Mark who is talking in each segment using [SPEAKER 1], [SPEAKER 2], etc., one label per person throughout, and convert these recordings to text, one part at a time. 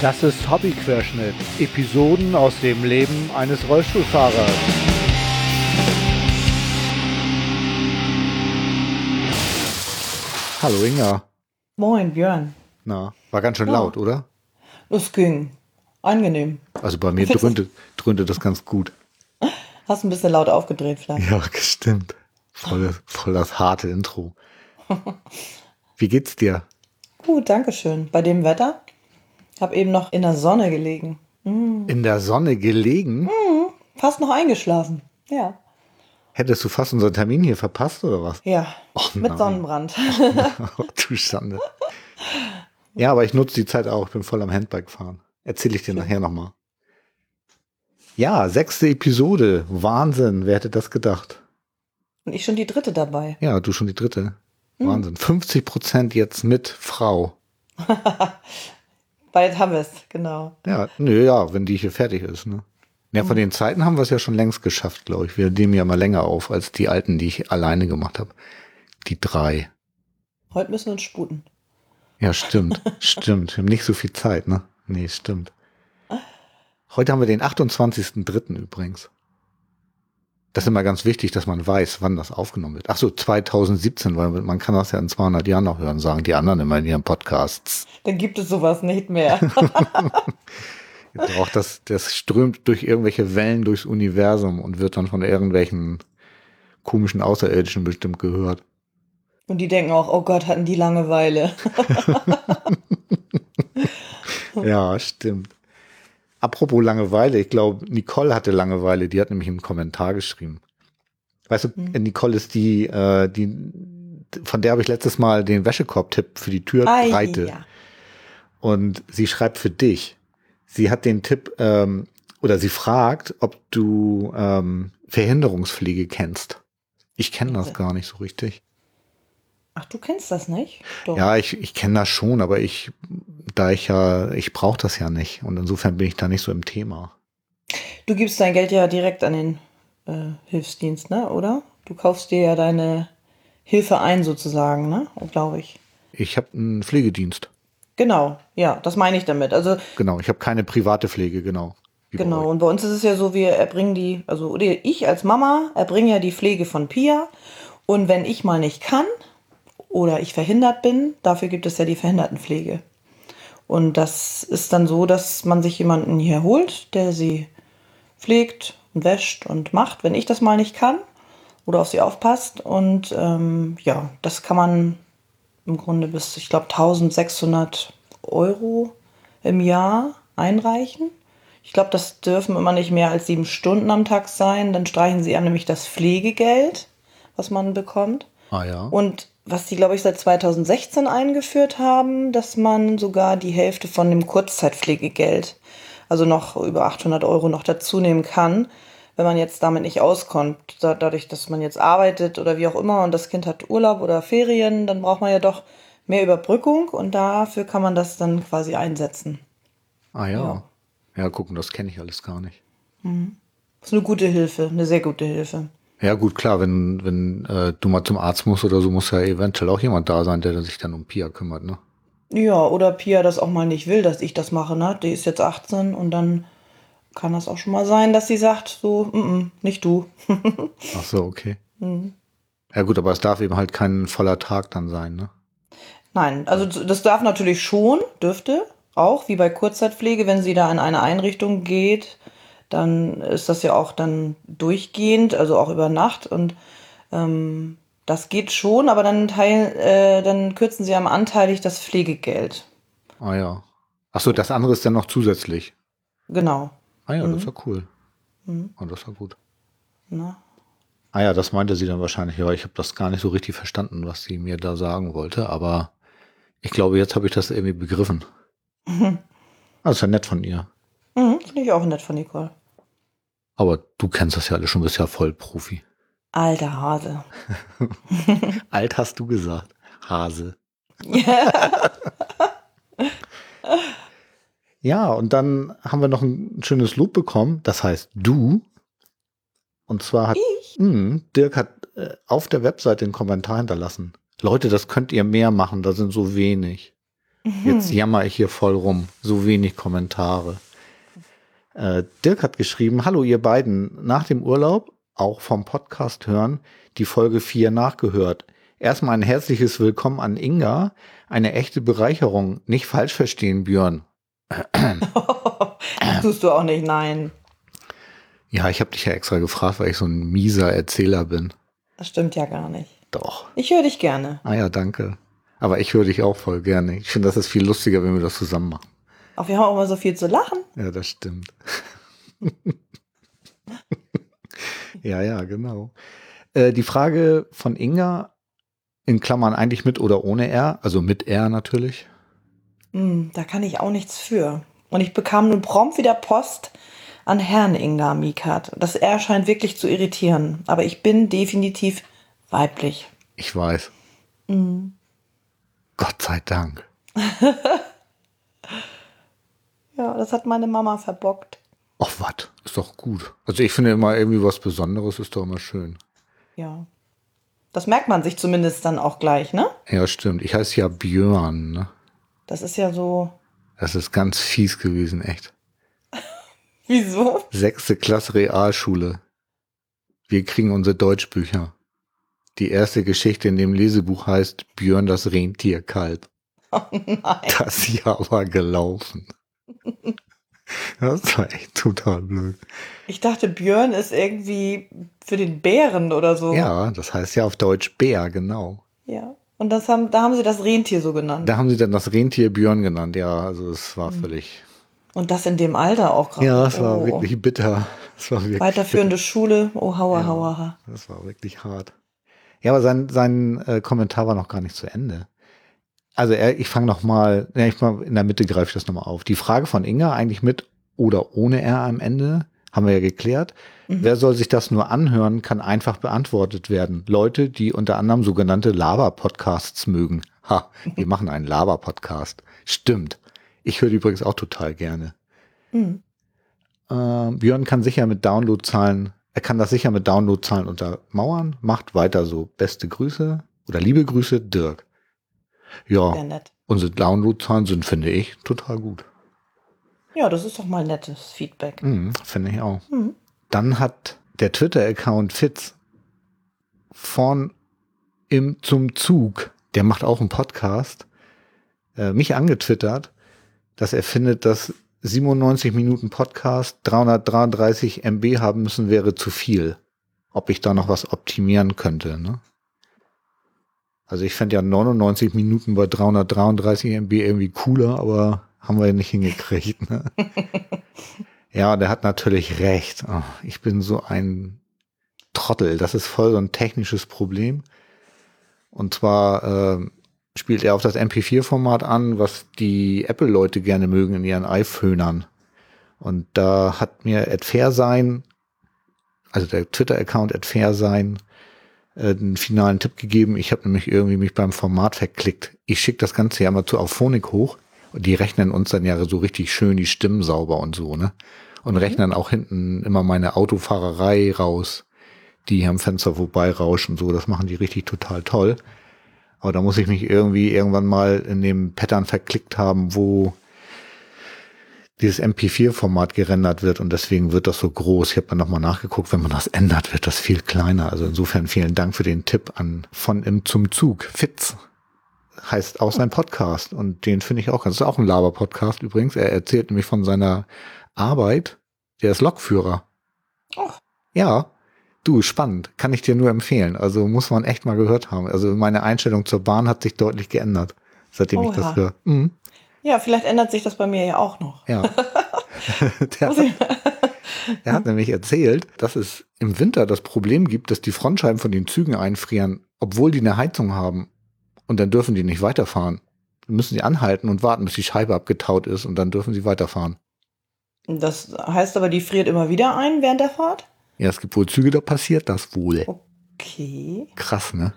[SPEAKER 1] Das ist Hobbyquerschnitt. Episoden aus dem Leben eines Rollstuhlfahrers. Hallo Inga.
[SPEAKER 2] Moin, Björn.
[SPEAKER 1] Na, war ganz schön
[SPEAKER 2] Ja.
[SPEAKER 1] laut, oder?
[SPEAKER 2] Es ging. Angenehm.
[SPEAKER 1] Also bei mir dröhnte, dröhnte das ganz gut.
[SPEAKER 2] Hast ein bisschen laut aufgedreht vielleicht.
[SPEAKER 1] Ja, stimmt. Voll, voll das harte Intro. Wie geht's dir?
[SPEAKER 2] Gut, danke schön. Bei dem Wetter? Hab eben noch in der Sonne gelegen.
[SPEAKER 1] In der Sonne gelegen?
[SPEAKER 2] Fast noch eingeschlafen. Ja.
[SPEAKER 1] Hättest du fast unseren Termin hier verpasst oder was?
[SPEAKER 2] Ja.
[SPEAKER 1] Och,
[SPEAKER 2] Mit
[SPEAKER 1] nein.
[SPEAKER 2] Sonnenbrand.
[SPEAKER 1] Oh, du Schande. Ja, aber ich nutze die Zeit auch. Ich bin voll am Handbike fahren. Erzähle ich dir nachher nochmal. Ja, sechste Episode. Wahnsinn. Wer hätte das gedacht?
[SPEAKER 2] Und ich schon die dritte dabei.
[SPEAKER 1] Ja, du schon die dritte. Wahnsinn. 50 Prozent jetzt mit Frau.
[SPEAKER 2] Bald haben wir es, genau.
[SPEAKER 1] Ja, nö, ja, wenn die hier fertig ist, ne? Ja, von den Zeiten haben wir es ja schon längst geschafft, glaube ich. Wir nehmen ja mal länger auf als die alten, die ich alleine gemacht habe. Die drei.
[SPEAKER 2] Heute müssen wir uns sputen.
[SPEAKER 1] Ja, stimmt. stimmt. Wir haben nicht so viel Zeit, ne? Nee, stimmt. Heute haben wir den 28.03. übrigens. Das ist immer ganz wichtig, dass man weiß, wann das aufgenommen wird. Ach so, 2017, weil man kann das ja in 200 Jahren noch hören, sagen die anderen immer in ihren Podcasts.
[SPEAKER 2] Dann gibt es sowas nicht mehr.
[SPEAKER 1] Auch das, das strömt durch irgendwelche Wellen durchs Universum und wird dann von irgendwelchen komischen Außerirdischen bestimmt gehört.
[SPEAKER 2] Und die denken auch, oh Gott, hatten die Langeweile.
[SPEAKER 1] Ja, stimmt. Apropos Langeweile, ich glaube, Nicole hatte Langeweile, die hat nämlich einen Kommentar geschrieben. Weißt du,
[SPEAKER 2] Hm.
[SPEAKER 1] Nicole ist die, äh, die, von der habe ich letztes Mal den Wäschekorb-Tipp für die Türbreite.
[SPEAKER 2] ja.
[SPEAKER 1] Und sie schreibt für dich. Sie hat den Tipp, ähm, oder sie fragt, ob du ähm, Verhinderungspflege kennst. Ich kenne das gar nicht so richtig.
[SPEAKER 2] Ach, du kennst das nicht? Doch.
[SPEAKER 1] Ja, ich, ich kenne das schon, aber ich, da ich ja, ich brauche das ja nicht. Und insofern bin ich da nicht so im Thema.
[SPEAKER 2] Du gibst dein Geld ja direkt an den äh, Hilfsdienst, ne? Oder? Du kaufst dir ja deine Hilfe ein, sozusagen, ne? Glaube ich.
[SPEAKER 1] Ich habe einen Pflegedienst.
[SPEAKER 2] Genau, ja, das meine ich damit. Also
[SPEAKER 1] Genau, ich habe keine private Pflege, genau. Bei
[SPEAKER 2] genau,
[SPEAKER 1] euch.
[SPEAKER 2] und bei uns ist es ja so, wir erbringen die, also ich als Mama erbringe ja die Pflege von Pia. Und wenn ich mal nicht kann oder ich verhindert bin, dafür gibt es ja die Verhindertenpflege. Und das ist dann so, dass man sich jemanden hier holt, der sie pflegt und wäscht und macht, wenn ich das mal nicht kann oder auf sie aufpasst. Und ähm, ja, das kann man im Grunde bis, ich glaube, 1600 Euro im Jahr einreichen. Ich glaube, das dürfen immer nicht mehr als sieben Stunden am Tag sein. Dann streichen sie einem nämlich das Pflegegeld, was man bekommt.
[SPEAKER 1] Ah ja.
[SPEAKER 2] Und was die, glaube ich, seit 2016 eingeführt haben, dass man sogar die Hälfte von dem Kurzzeitpflegegeld, also noch über 800 Euro noch dazu nehmen kann, wenn man jetzt damit nicht auskommt. Da, dadurch, dass man jetzt arbeitet oder wie auch immer und das Kind hat Urlaub oder Ferien, dann braucht man ja doch mehr Überbrückung und dafür kann man das dann quasi einsetzen.
[SPEAKER 1] ah ja.
[SPEAKER 2] ja.
[SPEAKER 1] Ja, gucken, das kenne ich alles gar nicht.
[SPEAKER 2] Das ist eine gute Hilfe, eine sehr gute Hilfe.
[SPEAKER 1] Ja, gut, klar, wenn, wenn äh, du mal zum Arzt musst oder so, muss ja eventuell auch jemand da sein, der sich dann um Pia kümmert, ne?
[SPEAKER 2] Ja, oder Pia das auch mal nicht will, dass ich das mache, ne? Die ist jetzt 18 und dann kann das auch schon mal sein, dass sie sagt, so, mm -mm, nicht du.
[SPEAKER 1] Ach so, okay.
[SPEAKER 2] Mhm.
[SPEAKER 1] Ja gut, aber es darf eben halt kein voller Tag dann sein, ne?
[SPEAKER 2] Nein, also das darf natürlich schon, dürfte auch, wie bei Kurzzeitpflege, wenn sie da in eine Einrichtung geht, dann ist das ja auch dann durchgehend, also auch über Nacht und ähm, das geht schon, aber dann teilen, äh, dann kürzen sie am anteilig das Pflegegeld.
[SPEAKER 1] Ah ja. Ach so, das andere ist dann noch zusätzlich.
[SPEAKER 2] Genau.
[SPEAKER 1] Ah ja, das
[SPEAKER 2] Mhm.
[SPEAKER 1] ist ja cool. Ah, das war gut.
[SPEAKER 2] Ne?
[SPEAKER 1] Ah ja, das meinte sie dann wahrscheinlich. Ja, ich habe das gar nicht so richtig verstanden, was sie mir da sagen wollte, aber ich glaube, jetzt habe ich das irgendwie begriffen. Ist ja nett von ihr.
[SPEAKER 2] Mhm, Finde ich auch nett von Nicole.
[SPEAKER 1] Aber du kennst das ja alle schon, bist ja voll Profi.
[SPEAKER 2] Alter Hase.
[SPEAKER 1] Alt hast du gesagt. Hase. Ja, und dann haben wir noch ein schönes Lob bekommen. Das heißt du. Und zwar hat Mh, Dirk hat äh, auf der Webseite einen Kommentar hinterlassen. Leute, das könnt ihr mehr machen, da sind so wenig. Jetzt jammer ich hier voll rum. So wenig Kommentare. Äh, Dirk hat geschrieben, hallo ihr beiden, nach dem Urlaub, auch vom Podcast hören, die Folge 4 nachgehört. Erstmal ein herzliches Willkommen an Inga. Eine echte Bereicherung. Nicht falsch verstehen, Björn.
[SPEAKER 2] das tust du auch nicht, nein.
[SPEAKER 1] Ja, ich habe dich ja extra gefragt, weil ich so ein mieser Erzähler bin.
[SPEAKER 2] Das stimmt ja gar nicht.
[SPEAKER 1] Doch.
[SPEAKER 2] Ich höre dich gerne.
[SPEAKER 1] Ah ja, danke. Aber ich höre dich auch voll gerne. Ich finde, das ist viel lustiger, wenn wir das zusammen machen.
[SPEAKER 2] Auch wir haben auch immer so viel zu lachen.
[SPEAKER 1] Ja, das stimmt. ja, ja, genau. Äh, die Frage von Inga, in Klammern eigentlich mit oder ohne R, also mit R natürlich.
[SPEAKER 2] Hm, da kann ich auch nichts für. Und ich bekam nun prompt wieder Post an Herrn Inga Mikat. Das R scheint wirklich zu irritieren. Aber ich bin definitiv weiblich.
[SPEAKER 1] Ich weiß. Mhm. Gott sei Dank.
[SPEAKER 2] ja, das hat meine Mama verbockt.
[SPEAKER 1] Ach, was? Ist doch gut. Also ich finde immer irgendwie was Besonderes ist doch immer schön.
[SPEAKER 2] Ja. Das merkt man sich zumindest dann auch gleich, ne?
[SPEAKER 1] Ja, stimmt. Ich heiße ja Björn, ne?
[SPEAKER 2] Das ist ja so.
[SPEAKER 1] Das ist ganz fies gewesen, echt.
[SPEAKER 2] Wieso?
[SPEAKER 1] Sechste Klasse Realschule. Wir kriegen unsere Deutschbücher. Die erste Geschichte in dem Lesebuch heißt Björn das Rentierkalb.
[SPEAKER 2] Oh nein.
[SPEAKER 1] Das Jahr war gelaufen. Das war echt total blöd.
[SPEAKER 2] Ich dachte, Björn ist irgendwie für den Bären oder so.
[SPEAKER 1] Ja, das heißt ja auf Deutsch Bär, genau.
[SPEAKER 2] Ja. Und das haben, da haben sie das Rentier so genannt.
[SPEAKER 1] Da haben sie dann das Rentier Björn genannt, ja, also es war mhm. völlig.
[SPEAKER 2] Und das in dem Alter auch gerade.
[SPEAKER 1] Ja, es oh. war wirklich bitter. Es war wirklich
[SPEAKER 2] Weiterführende bitter. Schule, oh hauer, ja, hauer.
[SPEAKER 1] Das war wirklich hart. Ja, aber sein, sein äh, Kommentar war noch gar nicht zu Ende. Also er, ich fange noch mal, ja, ich mal in der Mitte greife ich das nochmal auf. Die Frage von Inga eigentlich mit oder ohne R am Ende haben wir ja geklärt. Mhm. Wer soll sich das nur anhören, kann einfach beantwortet werden. Leute, die unter anderem sogenannte Lava-Podcasts mögen. Ha, wir machen einen Lava-Podcast. Stimmt. Ich höre die übrigens auch total gerne. Mhm. Äh, Björn kann sicher mit Downloadzahlen er kann das sicher mit Downloadzahlen untermauern. Macht weiter so. Beste Grüße oder liebe Grüße, Dirk. Ja, unsere Downloadzahlen sind, finde ich, total gut.
[SPEAKER 2] Ja, das ist doch mal nettes Feedback.
[SPEAKER 1] Mhm, finde ich auch. Mhm. Dann hat der Twitter-Account Fitz von im zum Zug, der macht auch einen Podcast, äh, mich angetwittert, dass er findet, dass 97 Minuten Podcast, 333 MB haben müssen, wäre zu viel. Ob ich da noch was optimieren könnte, ne? Also ich fände ja 99 Minuten bei 333 MB irgendwie cooler, aber haben wir ja nicht hingekriegt, ne? ja, der hat natürlich recht. Oh, ich bin so ein Trottel. Das ist voll so ein technisches Problem. Und zwar, äh, spielt er auf das MP4-Format an, was die Apple-Leute gerne mögen in ihren iPhönern. Und da hat mir AdFairSign, also der Twitter-Account AdFairSign, äh, einen finalen Tipp gegeben. Ich habe nämlich irgendwie mich beim Format verklickt. Ich schicke das Ganze ja mal zu Auphonic hoch und die rechnen uns dann ja so richtig schön die Stimmen sauber und so, ne? Und mhm. rechnen auch hinten immer meine Autofahrerei raus, die hier am Fenster vorbei rauschen und so. Das machen die richtig total toll. Aber da muss ich mich irgendwie irgendwann mal in dem Pattern verklickt haben, wo dieses MP4-Format gerendert wird und deswegen wird das so groß. Ich habe dann nochmal nachgeguckt, wenn man das ändert, wird das viel kleiner. Also insofern vielen Dank für den Tipp an von im zum Zug. Fitz heißt auch sein Podcast und den finde ich auch ganz. Das ist auch ein Laber-Podcast übrigens. Er erzählt nämlich von seiner Arbeit. Der ist Lokführer. Oh. Ja, Du, spannend. Kann ich dir nur empfehlen. Also muss man echt mal gehört haben. Also meine Einstellung zur Bahn hat sich deutlich geändert, seitdem Oha. ich das höre. Mhm.
[SPEAKER 2] Ja, vielleicht ändert sich das bei mir ja auch noch.
[SPEAKER 1] Ja. der, hat, er hat nämlich erzählt, dass es im Winter das Problem gibt, dass die Frontscheiben von den Zügen einfrieren, obwohl die eine Heizung haben. Und dann dürfen die nicht weiterfahren. Dann müssen sie anhalten und warten, bis die Scheibe abgetaut ist und dann dürfen sie weiterfahren.
[SPEAKER 2] Das heißt aber, die friert immer wieder ein während der Fahrt?
[SPEAKER 1] Ja, es gibt wohl Züge, da passiert das wohl.
[SPEAKER 2] Okay.
[SPEAKER 1] Krass, ne?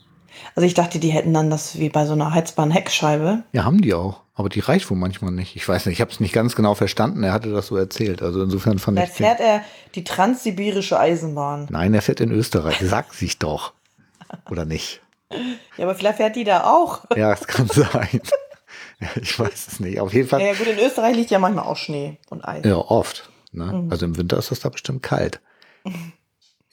[SPEAKER 2] Also ich dachte, die hätten dann das wie bei so einer heizbaren Heckscheibe.
[SPEAKER 1] Ja, haben die auch. Aber die reicht wohl manchmal nicht. Ich weiß nicht, ich habe es nicht ganz genau verstanden. Er hatte das so erzählt. Also insofern fand
[SPEAKER 2] Vielleicht
[SPEAKER 1] ich.
[SPEAKER 2] fährt er die transsibirische Eisenbahn.
[SPEAKER 1] Nein, er fährt in Österreich. Sag sich doch. Oder nicht?
[SPEAKER 2] Ja, aber vielleicht fährt die da auch.
[SPEAKER 1] Ja, es kann sein. ich weiß es nicht. Auf jeden Fall.
[SPEAKER 2] Ja, gut, in Österreich liegt ja manchmal auch Schnee und Eis.
[SPEAKER 1] Ja, oft. Ne? Also im Winter ist das da bestimmt kalt.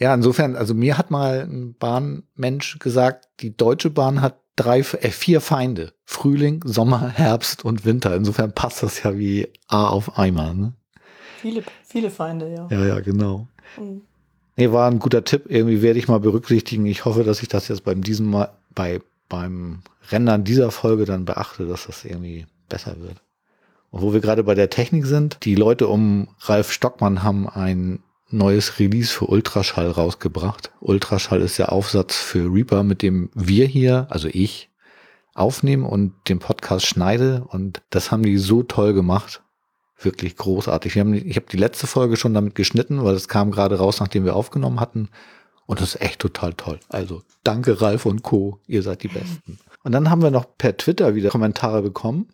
[SPEAKER 1] Ja, insofern, also mir hat mal ein Bahnmensch gesagt, die Deutsche Bahn hat drei, äh, vier Feinde. Frühling, Sommer, Herbst und Winter. Insofern passt das ja wie A auf Eimer. Ne?
[SPEAKER 2] Viele, viele Feinde, ja.
[SPEAKER 1] Ja, ja, genau.
[SPEAKER 2] Mhm.
[SPEAKER 1] Nee, war ein guter Tipp. Irgendwie werde ich mal berücksichtigen. Ich hoffe, dass ich das jetzt beim diesem Mal, bei, beim Rendern dieser Folge dann beachte, dass das irgendwie besser wird. Und wo wir gerade bei der Technik sind, die Leute um Ralf Stockmann haben ein neues Release für Ultraschall rausgebracht. Ultraschall ist der Aufsatz für Reaper, mit dem wir hier, also ich, aufnehmen und den Podcast schneide. Und das haben die so toll gemacht. Wirklich großartig. Haben, ich habe die letzte Folge schon damit geschnitten, weil es kam gerade raus, nachdem wir aufgenommen hatten. Und das ist echt total toll. Also danke Ralf und Co. Ihr seid die Besten. Und dann haben wir noch per Twitter wieder Kommentare bekommen.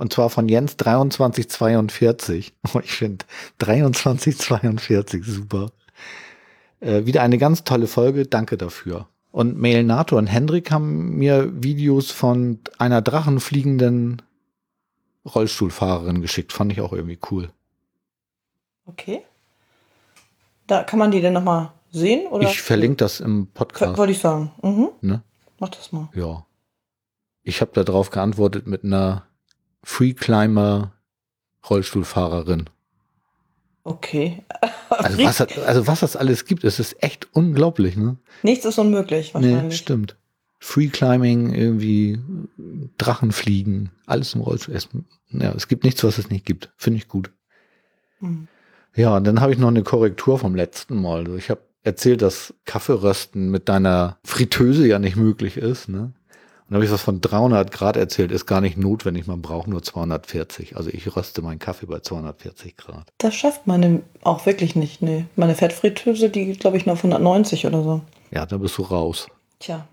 [SPEAKER 1] Und zwar von Jens 2342. Ich finde 2342 super. Äh, wieder eine ganz tolle Folge. Danke dafür. Und Mailnato und Hendrik haben mir Videos von einer drachenfliegenden Rollstuhlfahrerin geschickt. Fand ich auch irgendwie cool.
[SPEAKER 2] Okay. Da kann man die denn nochmal sehen? Oder?
[SPEAKER 1] Ich verlinke das im Podcast.
[SPEAKER 2] Wollte ich sagen. Mhm.
[SPEAKER 1] Ne?
[SPEAKER 2] Mach das mal.
[SPEAKER 1] Ja. Ich habe darauf geantwortet mit einer Freeclimber Rollstuhlfahrerin.
[SPEAKER 2] Okay.
[SPEAKER 1] Also was, das, also was das alles gibt, es ist echt unglaublich, ne?
[SPEAKER 2] Nichts ist unmöglich, wahrscheinlich.
[SPEAKER 1] Nee, stimmt. Freeclimbing, irgendwie Drachenfliegen, alles im Rollstuhl. Es, ja, es gibt nichts, was es nicht gibt. Finde ich gut.
[SPEAKER 2] Hm.
[SPEAKER 1] Ja, und dann habe ich noch eine Korrektur vom letzten Mal. Also ich habe erzählt, dass Kaffeerösten mit deiner Fritteuse ja nicht möglich ist, ne? Und habe ich was von 300 Grad erzählt, ist gar nicht notwendig, man braucht nur 240. Also ich röste meinen Kaffee bei 240 Grad.
[SPEAKER 2] Das schafft meine auch wirklich nicht, nee. Meine Fettfritteuse, die geht, glaube ich, nur auf 190 oder so.
[SPEAKER 1] Ja, da bist du raus.
[SPEAKER 2] Tja.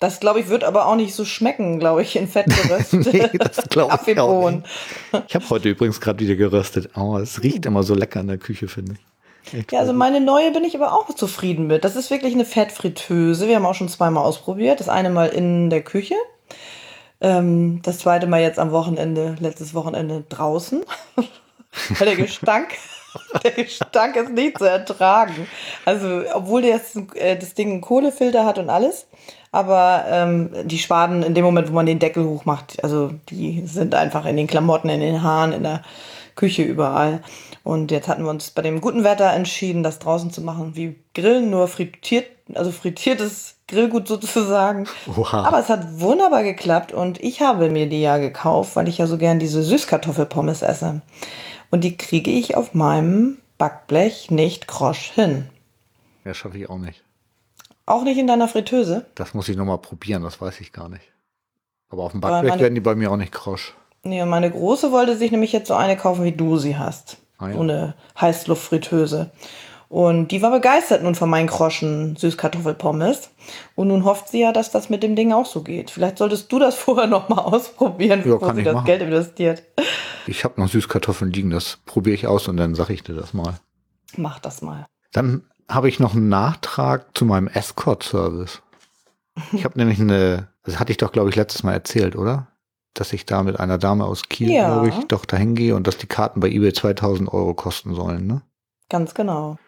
[SPEAKER 2] Das, glaube ich, wird aber auch nicht so schmecken, glaube ich, in Fett geröstet.
[SPEAKER 1] nee, das glaube ich auch nicht. Ich habe heute übrigens gerade wieder geröstet. Oh, es riecht immer so lecker in der Küche, finde ich.
[SPEAKER 2] Ja, also meine neue bin ich aber auch zufrieden mit. Das ist wirklich eine Fettfritteuse. Wir haben auch schon zweimal ausprobiert. Das eine Mal in der Küche. Ähm, das zweite Mal jetzt am Wochenende, letztes Wochenende draußen. Weil der Gestank, der Gestank ist nicht zu ertragen. Also, obwohl das, äh, das Ding einen Kohlefilter hat und alles. Aber ähm, die Schwaden in dem Moment, wo man den Deckel hochmacht, also die sind einfach in den Klamotten, in den Haaren, in der Küche überall. Und jetzt hatten wir uns bei dem guten Wetter entschieden, das draußen zu machen, wie Grillen, nur frittiert, also frittiertes Grillgut sozusagen.
[SPEAKER 1] Oha.
[SPEAKER 2] Aber es hat wunderbar geklappt und ich habe mir die ja gekauft, weil ich ja so gern diese Süßkartoffelpommes esse. Und die kriege ich auf meinem Backblech nicht krosch hin.
[SPEAKER 1] Ja, schaffe ich auch nicht.
[SPEAKER 2] Auch nicht in deiner Fritteuse?
[SPEAKER 1] Das muss ich nochmal probieren, das weiß ich gar nicht. Aber auf dem Backblech werden die bei mir auch nicht krosch.
[SPEAKER 2] Nee, und meine Große wollte sich nämlich jetzt so eine kaufen, wie du sie hast.
[SPEAKER 1] Ah, ja.
[SPEAKER 2] So eine Heißluftfritteuse. Und die war begeistert nun von meinen Kroschen Süßkartoffelpommes. Und nun hofft sie ja, dass das mit dem Ding auch so geht. Vielleicht solltest du das vorher noch mal ausprobieren,
[SPEAKER 1] Ja,
[SPEAKER 2] bevor sie das
[SPEAKER 1] machen.
[SPEAKER 2] Geld investiert.
[SPEAKER 1] Ich habe noch Süßkartoffeln liegen, das probiere ich aus und dann sage ich dir das mal.
[SPEAKER 2] Mach das mal.
[SPEAKER 1] Dann habe ich noch einen Nachtrag zu meinem Escort-Service. Ich habe nämlich eine, das hatte ich doch, glaube ich, letztes Mal erzählt, oder? Dass ich da mit einer Dame aus Kiel,
[SPEAKER 2] Ja.
[SPEAKER 1] glaube ich, doch dahin gehe und dass die Karten bei eBay 2000 Euro kosten sollen, ne?
[SPEAKER 2] Ganz genau.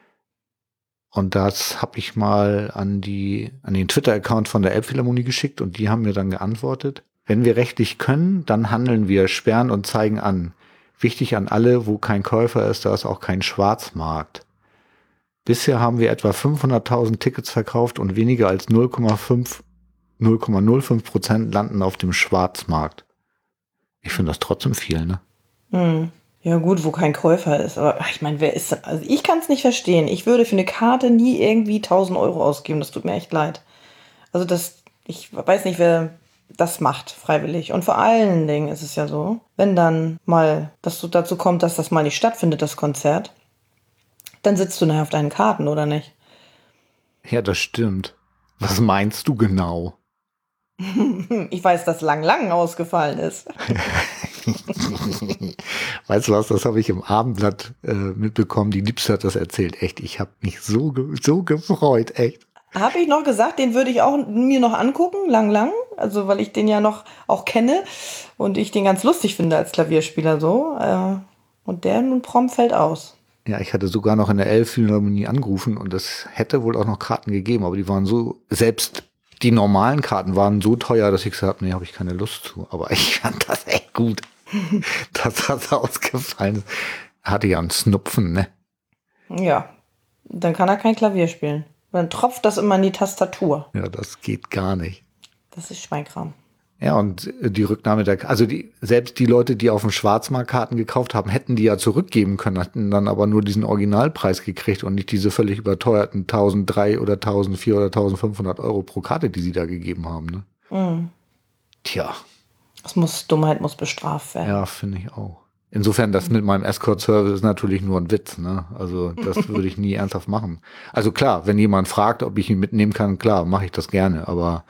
[SPEAKER 1] Und das habe ich mal an die, an den Twitter-Account von der Elbphilharmonie geschickt und die haben mir dann geantwortet. Wenn wir rechtlich können, dann handeln wir, sperren und zeigen an. Wichtig an alle, wo kein Käufer ist, da ist auch kein Schwarzmarkt. Bisher haben wir etwa 500.000 Tickets verkauft und weniger als 0,5 0,05 Prozent landen auf dem Schwarzmarkt. Ich finde das trotzdem viel, ne?
[SPEAKER 2] Hm. Ja gut, wo kein Käufer ist. Aber ach, ich meine, wer ist das? Also ich kann es nicht verstehen. Ich würde für eine Karte nie irgendwie 1000 Euro ausgeben. Das tut mir echt leid. Also das, ich weiß nicht, wer das macht freiwillig. Und vor allen Dingen ist es ja so, wenn dann mal das so dazu kommt, dass das mal nicht stattfindet, das Konzert, dann sitzt du nachher auf deinen Karten, oder nicht?
[SPEAKER 1] Ja, das stimmt. Was meinst du genau?
[SPEAKER 2] Ich weiß, dass Lang Lang ausgefallen ist.
[SPEAKER 1] weißt du was, das habe ich im Abendblatt äh, mitbekommen. Die Liebste hat das erzählt. Echt, ich habe mich so, ge so gefreut, echt.
[SPEAKER 2] Habe ich noch gesagt, den würde ich auch mir noch angucken, lang, lang. Also, weil ich den ja noch auch kenne und ich den ganz lustig finde als Klavierspieler so. Äh, und der nun prompt fällt aus.
[SPEAKER 1] Ja, ich hatte sogar noch in der Elbphilharmonie angerufen und es hätte wohl auch noch Karten gegeben, aber die waren so, selbst die normalen Karten waren so teuer, dass ich gesagt habe, nee, habe ich keine Lust zu. Aber ich fand das echt gut, dass das ausgefallen ist. Er hatte ja einen Snupfen, ne?
[SPEAKER 2] Ja, dann kann er kein Klavier spielen. Dann tropft das immer in die Tastatur.
[SPEAKER 1] Ja, das geht gar nicht.
[SPEAKER 2] Das ist Schweinkram.
[SPEAKER 1] Ja, und die Rücknahme der, also die, selbst die Leute, die auf dem Schwarzmarkt Karten gekauft haben, hätten die ja zurückgeben können, hatten dann aber nur diesen Originalpreis gekriegt und nicht diese völlig überteuerten 1003 oder 1004 oder 1500 Euro pro Karte, die sie da gegeben haben, ne?
[SPEAKER 2] Mhm.
[SPEAKER 1] Tja.
[SPEAKER 2] Das muss, Dummheit muss bestraft werden.
[SPEAKER 1] Ja, finde ich auch. Insofern, das mit meinem Escort-Service ist natürlich nur ein Witz, ne? Also, das würde ich nie ernsthaft machen. Also klar, wenn jemand fragt, ob ich ihn mitnehmen kann, klar, mache ich das gerne, aber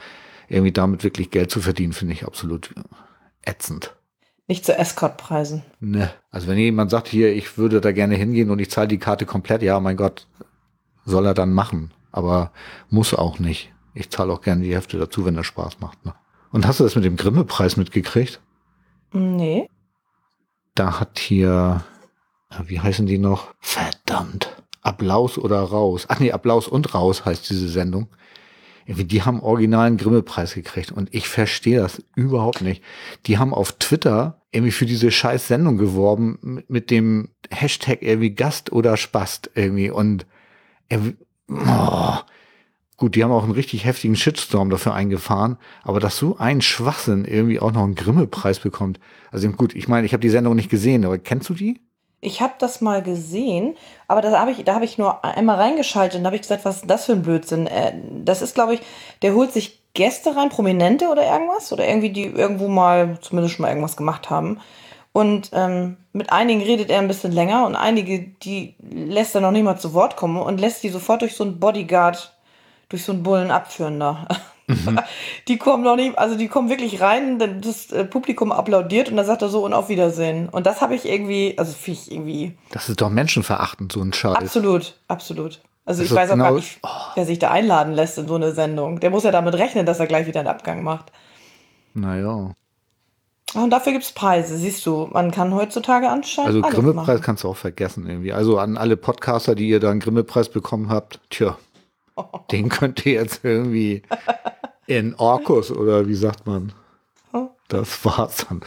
[SPEAKER 1] irgendwie damit wirklich Geld zu verdienen, finde ich absolut ätzend.
[SPEAKER 2] Nicht zu Escort-Preisen.
[SPEAKER 1] Ne. Also wenn jemand sagt, hier, ich würde da gerne hingehen und ich zahle die Karte komplett, ja, mein Gott, soll er dann machen. Aber muss auch nicht. Ich zahle auch gerne die Hälfte dazu, wenn das Spaß macht. Ne? Und hast du das mit dem Grimme-Preis mitgekriegt?
[SPEAKER 2] Nee.
[SPEAKER 1] Da hat hier, wie heißen die noch? Verdammt. Applaus oder raus. Ach nee, Applaus und raus heißt diese Sendung die haben originalen Grimme-Preis gekriegt und ich verstehe das überhaupt nicht. Die haben auf Twitter irgendwie für diese scheiß Sendung geworben mit, mit dem Hashtag irgendwie Gast oder Spast irgendwie und irgendwie, oh, gut, die haben auch einen richtig heftigen Shitstorm dafür eingefahren, aber dass so ein Schwachsinn irgendwie auch noch einen Grimme-Preis bekommt. Also gut, ich meine, ich habe die Sendung nicht gesehen, aber kennst du die?
[SPEAKER 2] Ich habe das mal gesehen, aber da habe ich, da habe ich nur einmal reingeschaltet und habe ich gesagt, was ist das für ein Blödsinn? Äh, das ist, glaube ich, der holt sich Gäste rein, Prominente oder irgendwas oder irgendwie die irgendwo mal zumindest schon mal irgendwas gemacht haben. Und ähm, mit einigen redet er ein bisschen länger und einige, die lässt er noch nicht mal zu Wort kommen und lässt die sofort durch so einen Bodyguard, durch so einen Bullen abführen da. Mhm. Die kommen noch nicht, also die kommen wirklich rein, das äh, Publikum applaudiert und dann sagt er so und auf Wiedersehen. Und das habe ich irgendwie, also finde ich irgendwie.
[SPEAKER 1] Das ist doch menschenverachtend, so ein Scheiß.
[SPEAKER 2] Absolut, absolut. Also das ich weiß auch genau, gar nicht, wer sich da einladen lässt in so eine Sendung. Der muss ja damit rechnen, dass er gleich wieder einen Abgang macht.
[SPEAKER 1] Naja.
[SPEAKER 2] Und dafür gibt es Preise, siehst du. Man kann heutzutage anscheinend.
[SPEAKER 1] Also Grimme-Preis kannst du auch vergessen irgendwie. Also an alle Podcaster, die ihr da einen Grimme-Preis bekommen habt, tja, den könnt ihr jetzt irgendwie in Orkus oder wie sagt man? Das war's dann.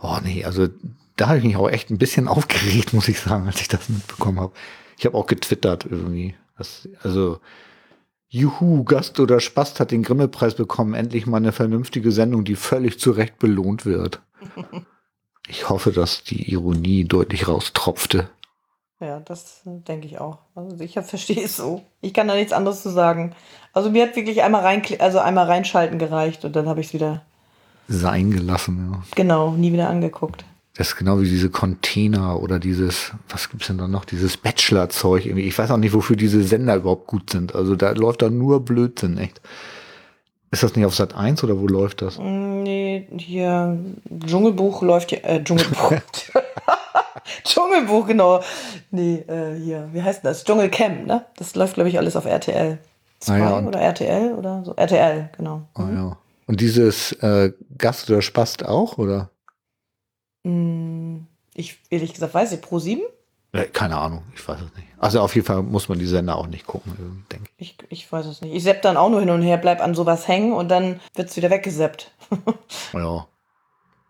[SPEAKER 1] Oh nee, also da habe ich mich auch echt ein bisschen aufgeregt, muss ich sagen, als ich das mitbekommen habe. Ich habe auch getwittert irgendwie. Das, also Juhu, Gast oder Spast hat den Grimme-Preis bekommen. Endlich mal eine vernünftige Sendung, die völlig zu Recht belohnt wird. Ich hoffe, dass die Ironie deutlich raustropfte.
[SPEAKER 2] Ja, das denke ich auch. Also ich verstehe es so. Ich kann da nichts anderes zu sagen. Also mir hat wirklich einmal rein, also einmal reinschalten gereicht und dann habe ich es wieder
[SPEAKER 1] sein gelassen, ja.
[SPEAKER 2] Genau, nie wieder angeguckt.
[SPEAKER 1] Das ist genau wie diese Container oder dieses, was gibt's denn da noch, dieses Bachelor-Zeug irgendwie. Ich weiß auch nicht, wofür diese Sender überhaupt gut sind. Also da läuft da nur Blödsinn, echt. Ist das nicht auf Sat 1 oder wo läuft das?
[SPEAKER 2] Mm, nee, hier Dschungelbuch läuft ja, äh, Dschungelbuch. Dschungelbuch, genau. Nee, äh, hier, wie heißt das? Dschungelcamp, ne? Das läuft, glaube ich, alles auf RTL 2 ah, ja, oder RTL oder so. RTL, genau.
[SPEAKER 1] Ah, mhm. ja. Und dieses äh, Gast oder Spast auch, oder?
[SPEAKER 2] Mm, ich, ehrlich gesagt, weiß ich, Pro 7?
[SPEAKER 1] Keine Ahnung, ich weiß es nicht. Also auf jeden Fall muss man die Sender auch nicht gucken, denke
[SPEAKER 2] ich. ich. Ich weiß es nicht. Ich sepp dann auch nur hin und her, bleib an sowas hängen und dann wird es wieder weggeseppt.
[SPEAKER 1] ja.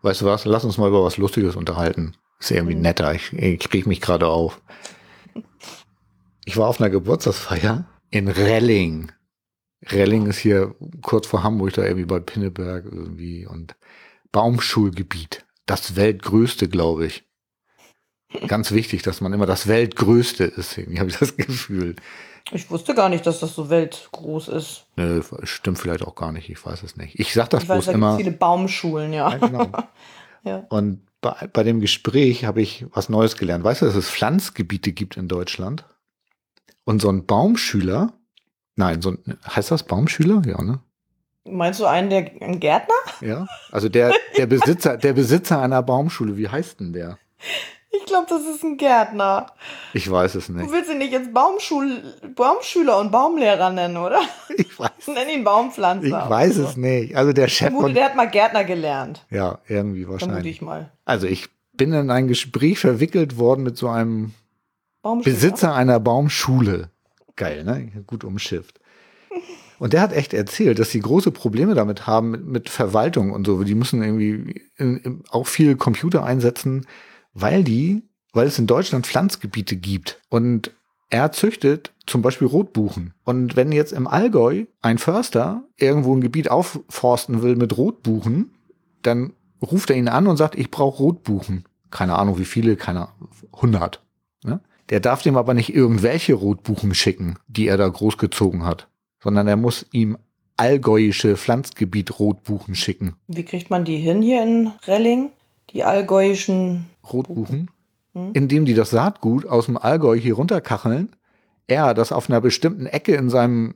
[SPEAKER 1] Weißt du was? Lass uns mal über was Lustiges unterhalten. Ist irgendwie mhm. netter. Ich, ich krieg mich gerade auf. Ich war auf einer Geburtstagsfeier in Relling. Relling ist hier kurz vor Hamburg, da irgendwie bei Pinneberg irgendwie und Baumschulgebiet. Das weltgrößte, glaube ich. Ganz wichtig, dass man immer das weltgrößte ist. Irgendwie habe ich das Gefühl.
[SPEAKER 2] Ich wusste gar nicht, dass das so weltgroß ist.
[SPEAKER 1] Nö, stimmt vielleicht auch gar nicht. Ich weiß es nicht. Ich sag das
[SPEAKER 2] ich
[SPEAKER 1] bloß
[SPEAKER 2] weiß, da
[SPEAKER 1] immer.
[SPEAKER 2] viele Baumschulen, ja. ja, genau.
[SPEAKER 1] ja. Und bei, bei dem Gespräch habe ich was Neues gelernt. Weißt du, dass es Pflanzgebiete gibt in Deutschland? Und so ein Baumschüler, nein, so ein, heißt das Baumschüler? Ja, ne?
[SPEAKER 2] Meinst du einen, der, ein Gärtner?
[SPEAKER 1] Ja, also der, der Besitzer, der Besitzer einer Baumschule, wie heißt denn der?
[SPEAKER 2] Ich glaube, das ist ein Gärtner.
[SPEAKER 1] Ich weiß es
[SPEAKER 2] Du
[SPEAKER 1] nicht.
[SPEAKER 2] willst ihn nicht jetzt Baumschul Baumschüler und Baumlehrer nennen, oder?
[SPEAKER 1] Ich weiß,
[SPEAKER 2] Nenn ihn Baumpflanzer.
[SPEAKER 1] ich weiß es nicht. Also der Chef
[SPEAKER 2] vermute, der hat mal Gärtner gelernt.
[SPEAKER 1] ja, irgendwie
[SPEAKER 2] Vermute
[SPEAKER 1] wahrscheinlich.
[SPEAKER 2] ich mal.
[SPEAKER 1] Also ich bin in ein Gespräch verwickelt worden mit so einem. Besitzer einer Baumschule. Geil, ne? Gut umschifft. Und der hat echt erzählt, dass sie große Probleme damit haben mit, mit Verwaltung und so. Die müssen irgendwie in, in, auch viel Computer einsetzen, weil die, weil es in Deutschland Pflanzgebiete gibt. Und er züchtet zum Beispiel Rotbuchen. Und wenn jetzt im Allgäu ein Förster irgendwo ein Gebiet aufforsten will mit Rotbuchen, dann ruft er ihn an und sagt, ich brauche Rotbuchen. Keine Ahnung, wie viele, keine 100. Ne? Der darf dem aber nicht irgendwelche Rotbuchen schicken, die er da großgezogen hat, sondern er muss ihm allgäuische Pflanzgebiet Rotbuchen schicken.
[SPEAKER 2] Wie kriegt man die hin hier in Relling? Die allgäuischen.
[SPEAKER 1] Rotbuchen,
[SPEAKER 2] Hm?
[SPEAKER 1] indem die das Saatgut aus dem Allgäu hier runterkacheln, er das auf einer bestimmten Ecke in seinem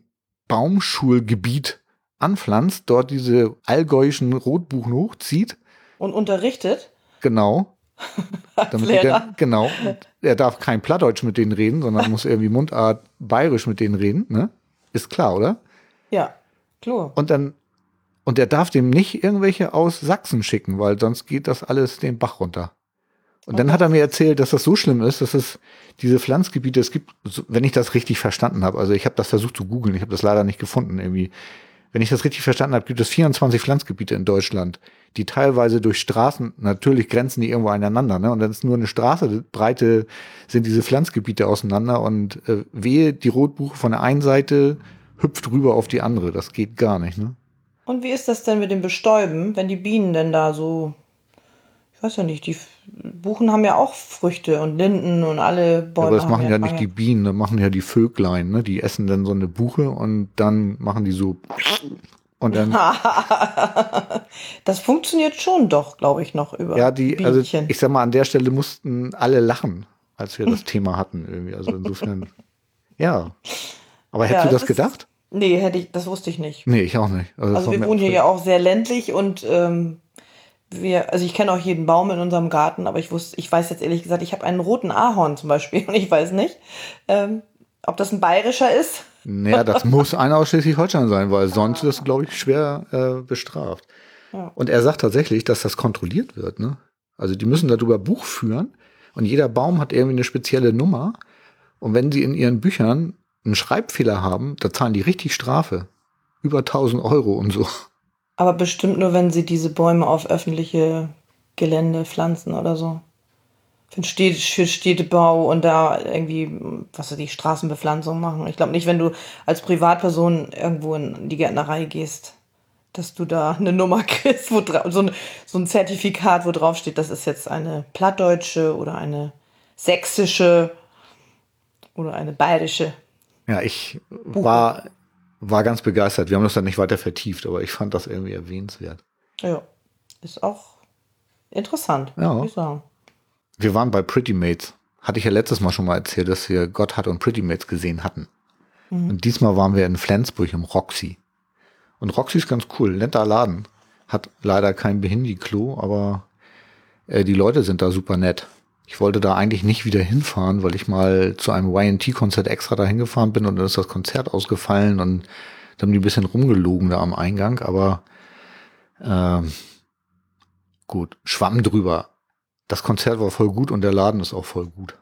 [SPEAKER 1] Baumschulgebiet anpflanzt, dort diese allgäuischen Rotbuchen hochzieht,
[SPEAKER 2] Und unterrichtet.
[SPEAKER 1] genau, damit dann, genau, er darf kein Plattdeutsch mit denen reden, sondern muss irgendwie Mundart bayerisch mit denen reden, ne? Ist klar, oder?
[SPEAKER 2] Ja, klar.
[SPEAKER 1] Und dann, und er darf dem nicht irgendwelche aus Sachsen schicken, weil sonst geht das alles den Bach runter. Und dann hat er mir erzählt, dass das so schlimm ist, dass es diese Pflanzgebiete, es gibt, wenn ich das richtig verstanden habe, also ich habe das versucht zu googeln, ich habe das leider nicht gefunden irgendwie. Wenn ich das richtig verstanden habe, gibt es 24 Pflanzgebiete in Deutschland, die teilweise durch Straßen, natürlich grenzen die irgendwo aneinander, ne? Und dann ist nur eine Straße, Breite sind diese Pflanzgebiete auseinander und äh, wehe, die Rotbuche von der einen Seite hüpft rüber auf die andere. Das geht gar nicht, ne?
[SPEAKER 2] Und wie ist das denn mit dem Bestäuben, wenn die Bienen denn da so. Weiß ja nicht, die Buchen haben ja auch Früchte und Linden und alle Bäume.
[SPEAKER 1] Aber das machen ja nicht
[SPEAKER 2] Eier.
[SPEAKER 1] die Bienen, das machen ja die Vöglein, ne? Die essen dann so eine Buche und dann machen die so und dann
[SPEAKER 2] das funktioniert schon doch, glaube ich, noch über
[SPEAKER 1] ja die also
[SPEAKER 2] Bienchen.
[SPEAKER 1] ich sag mal an der Stelle mussten alle lachen, als wir das Thema hatten irgendwie. Also insofern ja. Aber hättest
[SPEAKER 2] Ja,
[SPEAKER 1] du das
[SPEAKER 2] das
[SPEAKER 1] gedacht?
[SPEAKER 2] nee, hätte ich, das wusste ich nicht.
[SPEAKER 1] Nee, ich auch nicht.
[SPEAKER 2] Also
[SPEAKER 1] war
[SPEAKER 2] wir wohnen hier ja auch sehr ländlich und ähm, wir, also ich kenne auch jeden Baum in unserem Garten, aber ich wusste, ich weiß jetzt ehrlich gesagt, ich habe einen roten Ahorn zum Beispiel und ich weiß nicht, ähm, ob das ein bayerischer ist.
[SPEAKER 1] Naja, das muss einer aus Schleswig-Holstein sein, weil sonst ist es, glaube ich, schwer äh, bestraft.
[SPEAKER 2] Ja.
[SPEAKER 1] Und er sagt tatsächlich, dass das kontrolliert wird. Ne? Also die müssen darüber Buch führen und jeder Baum hat irgendwie eine spezielle Nummer. Und wenn sie in ihren Büchern einen Schreibfehler haben, da zahlen die richtig Strafe. Über 1000 Euro und so.
[SPEAKER 2] Aber bestimmt nur, wenn sie diese Bäume auf öffentliche Gelände pflanzen oder so. Für, Städte, für Städtebau und da irgendwie, was weiß ich, Straßenbepflanzung machen. Ich glaube nicht, wenn du als Privatperson irgendwo in die Gärtnerei gehst, dass du da eine Nummer kriegst, wo so, ein, so ein Zertifikat, wo drauf steht, das ist jetzt eine plattdeutsche oder eine sächsische oder eine bayerische.
[SPEAKER 1] Ja, ich war, war ganz begeistert. Wir haben das dann nicht weiter vertieft, aber ich fand das irgendwie erwähnenswert.
[SPEAKER 2] Ja, ist auch interessant,
[SPEAKER 1] Ja.
[SPEAKER 2] würde ich sagen.
[SPEAKER 1] Wir waren bei Pretty Mates. Hatte ich ja letztes Mal schon mal erzählt, dass wir Gotthard und Pretty Mates gesehen hatten. Und diesmal waren wir in Flensburg im Roxy. Und Roxy ist ganz cool, netter Laden. Hat leider kein Behindi-Klo, aber äh, die Leute sind da super nett. Ich wollte da eigentlich nicht wieder hinfahren, weil ich mal zu einem YT-Konzert extra da hingefahren bin und dann ist das Konzert ausgefallen und dann haben die ein bisschen rumgelogen da am Eingang, aber ähm, gut, schwamm drüber. Das Konzert war voll gut und der Laden ist auch voll gut.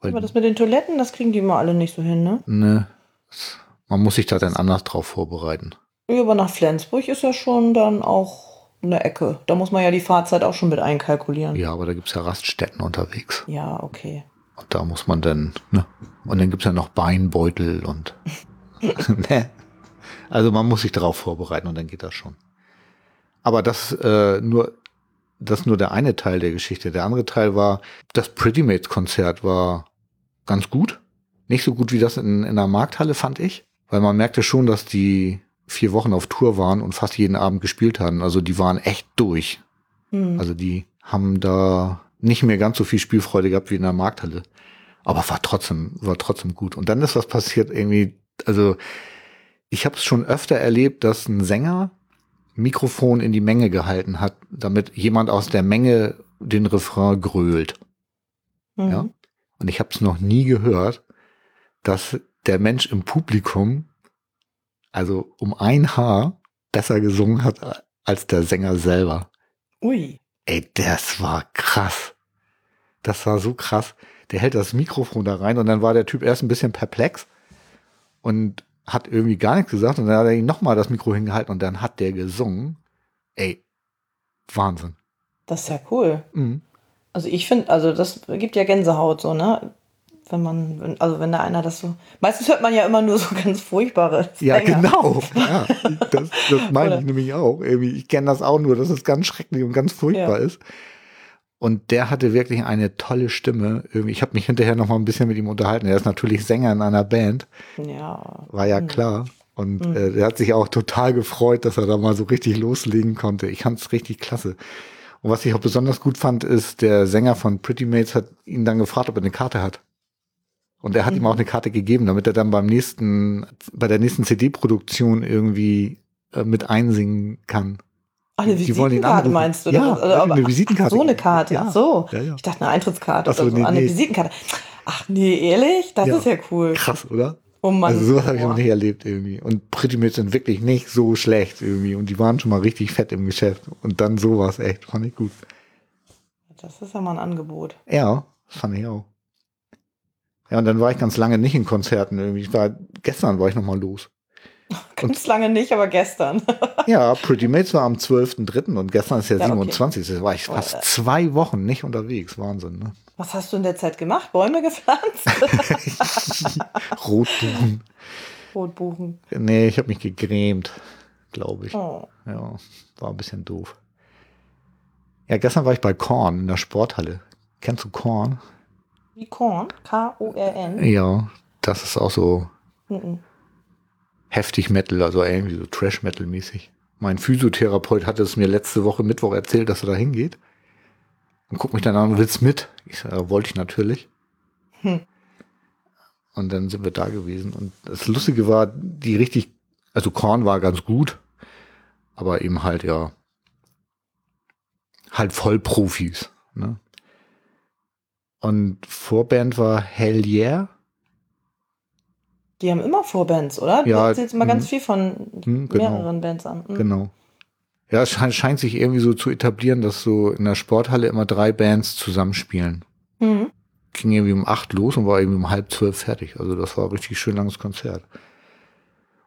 [SPEAKER 1] Weil,
[SPEAKER 2] Aber das mit den Toiletten, das kriegen die immer alle nicht so hin, ne?
[SPEAKER 1] ne, man muss sich da dann anders drauf vorbereiten.
[SPEAKER 2] Ja, aber nach Flensburg ist ja schon dann auch eine Ecke. Da muss man ja die Fahrzeit auch schon mit einkalkulieren.
[SPEAKER 1] Ja, aber da gibt's ja Raststätten unterwegs.
[SPEAKER 2] Ja, okay.
[SPEAKER 1] Und da muss man dann, ne? Und dann gibt's ja noch Beinbeutel und ne? Also man muss sich darauf vorbereiten und dann geht das schon. Aber das äh, nur das ist nur der eine Teil der Geschichte. Der andere Teil war, das Pretty Mates Konzert war ganz gut. Nicht so gut wie das in, in der Markthalle, fand ich. Weil man merkte schon, dass die vier Wochen auf Tour waren und fast jeden Abend gespielt hatten. Also die waren echt durch.
[SPEAKER 2] Hm.
[SPEAKER 1] Also die haben da nicht mehr ganz so viel Spielfreude gehabt wie in der Markthalle. Aber war trotzdem, war trotzdem gut. Und dann ist was passiert irgendwie, also ich habe es schon öfter erlebt, dass ein Sänger Mikrofon in die Menge gehalten hat, damit jemand aus der Menge den Refrain grölt.
[SPEAKER 2] Mhm.
[SPEAKER 1] Ja. Und ich habe es noch nie gehört, dass der Mensch im Publikum also um ein Haar besser gesungen hat als der Sänger selber.
[SPEAKER 2] Ui.
[SPEAKER 1] Ey, das war krass. Das war so krass. Der hält das Mikrofon da rein und dann war der Typ erst ein bisschen perplex und hat irgendwie gar nichts gesagt und dann hat er ihn nochmal das Mikro hingehalten und dann hat der gesungen. Ey, Wahnsinn.
[SPEAKER 2] Das ist ja cool.
[SPEAKER 1] Mhm.
[SPEAKER 2] Also ich finde, also das gibt ja Gänsehaut so, ne? Wenn man, also wenn da einer das so. Meistens hört man ja immer nur so ganz furchtbare
[SPEAKER 1] Ja,
[SPEAKER 2] Sänger.
[SPEAKER 1] genau. Ja, das, das meine ich nämlich auch. Irgendwie, ich kenne das auch nur, dass es ganz schrecklich und ganz furchtbar
[SPEAKER 2] Ja.
[SPEAKER 1] ist. Und der hatte wirklich eine tolle Stimme. Irgendwie, ich habe mich hinterher noch mal ein bisschen mit ihm unterhalten. Er ist natürlich Sänger in einer Band,
[SPEAKER 2] Ja.
[SPEAKER 1] war ja klar. Und äh, der hat sich auch total gefreut, dass er da mal so richtig loslegen konnte. Ich fand's richtig klasse. Und was ich auch besonders gut fand, ist, der Sänger von Pretty Mates hat ihn dann gefragt, ob er eine Karte hat. Und er hat ihm auch eine Karte gegeben, damit er dann beim nächsten, bei der nächsten CD-Produktion irgendwie äh, mit einsingen kann.
[SPEAKER 2] Ach, eine
[SPEAKER 1] wollen ihn
[SPEAKER 2] Visitenkarte meinst du?
[SPEAKER 1] Ja,
[SPEAKER 2] oder was? Also,
[SPEAKER 1] eine Visitenkarte.
[SPEAKER 2] Ach, so eine Karte.
[SPEAKER 1] Ja,
[SPEAKER 2] so.
[SPEAKER 1] ja, ja.
[SPEAKER 2] Ich dachte eine Eintrittskarte
[SPEAKER 1] Ach so,
[SPEAKER 2] oder so.
[SPEAKER 1] nee,
[SPEAKER 2] eine
[SPEAKER 1] nee.
[SPEAKER 2] Visitenkarte. Ach nee, ehrlich? Das
[SPEAKER 1] Ja.
[SPEAKER 2] ist ja cool.
[SPEAKER 1] Krass, oder?
[SPEAKER 2] Oh Mann.
[SPEAKER 1] Also sowas habe ich noch nicht erlebt irgendwie. Und Pretty Mates sind wirklich nicht so schlecht irgendwie. Und die waren schon mal richtig fett im Geschäft. Und dann sowas, echt, fand ich gut.
[SPEAKER 2] Das ist ja mal ein Angebot.
[SPEAKER 1] Ja, fand ich auch. Ja, und dann war ich ganz lange nicht in Konzerten irgendwie. Ich war, gestern war ich noch mal los.
[SPEAKER 2] Ganz lange nicht, aber gestern.
[SPEAKER 1] Ja, Pretty Mates war am 12.3. und gestern ist der
[SPEAKER 2] Ja, okay.
[SPEAKER 1] 27. Da war ich fast
[SPEAKER 2] Oh, äh.
[SPEAKER 1] zwei Wochen nicht unterwegs. Wahnsinn, ne?
[SPEAKER 2] Was hast du in der Zeit gemacht? Bäume gepflanzt?
[SPEAKER 1] Rotbuchen.
[SPEAKER 2] Rotbuchen.
[SPEAKER 1] Nee, ich habe mich gegrämt, glaube ich.
[SPEAKER 2] Oh.
[SPEAKER 1] Ja, war ein bisschen doof. Ja, gestern war ich bei Korn in der Sporthalle. Kennst du Korn?
[SPEAKER 2] Wie Korn? K-O-R-N?
[SPEAKER 1] Ja, das ist auch so
[SPEAKER 2] Mhm.
[SPEAKER 1] heftig Metal, also irgendwie so Trash-Metal-mäßig. Mein Physiotherapeut hatte es mir letzte Woche Mittwoch erzählt, dass er da hingeht. Und guckt mich dann an, willst mit? Ich sag, ja, wollte ich natürlich.
[SPEAKER 2] Hm.
[SPEAKER 1] Und dann sind wir da gewesen. Und das Lustige war, die richtig, also Korn war ganz gut, aber eben halt ja, halt Vollprofis. Ne? Und Vorband war Hell Yeah.
[SPEAKER 2] Die haben immer Vorbands, oder?
[SPEAKER 1] Ja,
[SPEAKER 2] Du erzählst immer ganz
[SPEAKER 1] mhm.
[SPEAKER 2] viel von
[SPEAKER 1] Hm, genau.
[SPEAKER 2] mehreren Bands an. Mhm.
[SPEAKER 1] Genau. Ja, es scheint, scheint sich irgendwie so zu etablieren, dass so in der Sporthalle immer drei Bands zusammenspielen.
[SPEAKER 2] Mhm.
[SPEAKER 1] Ging irgendwie um acht los und war irgendwie um halb zwölf fertig. Also das war ein richtig schön langes Konzert.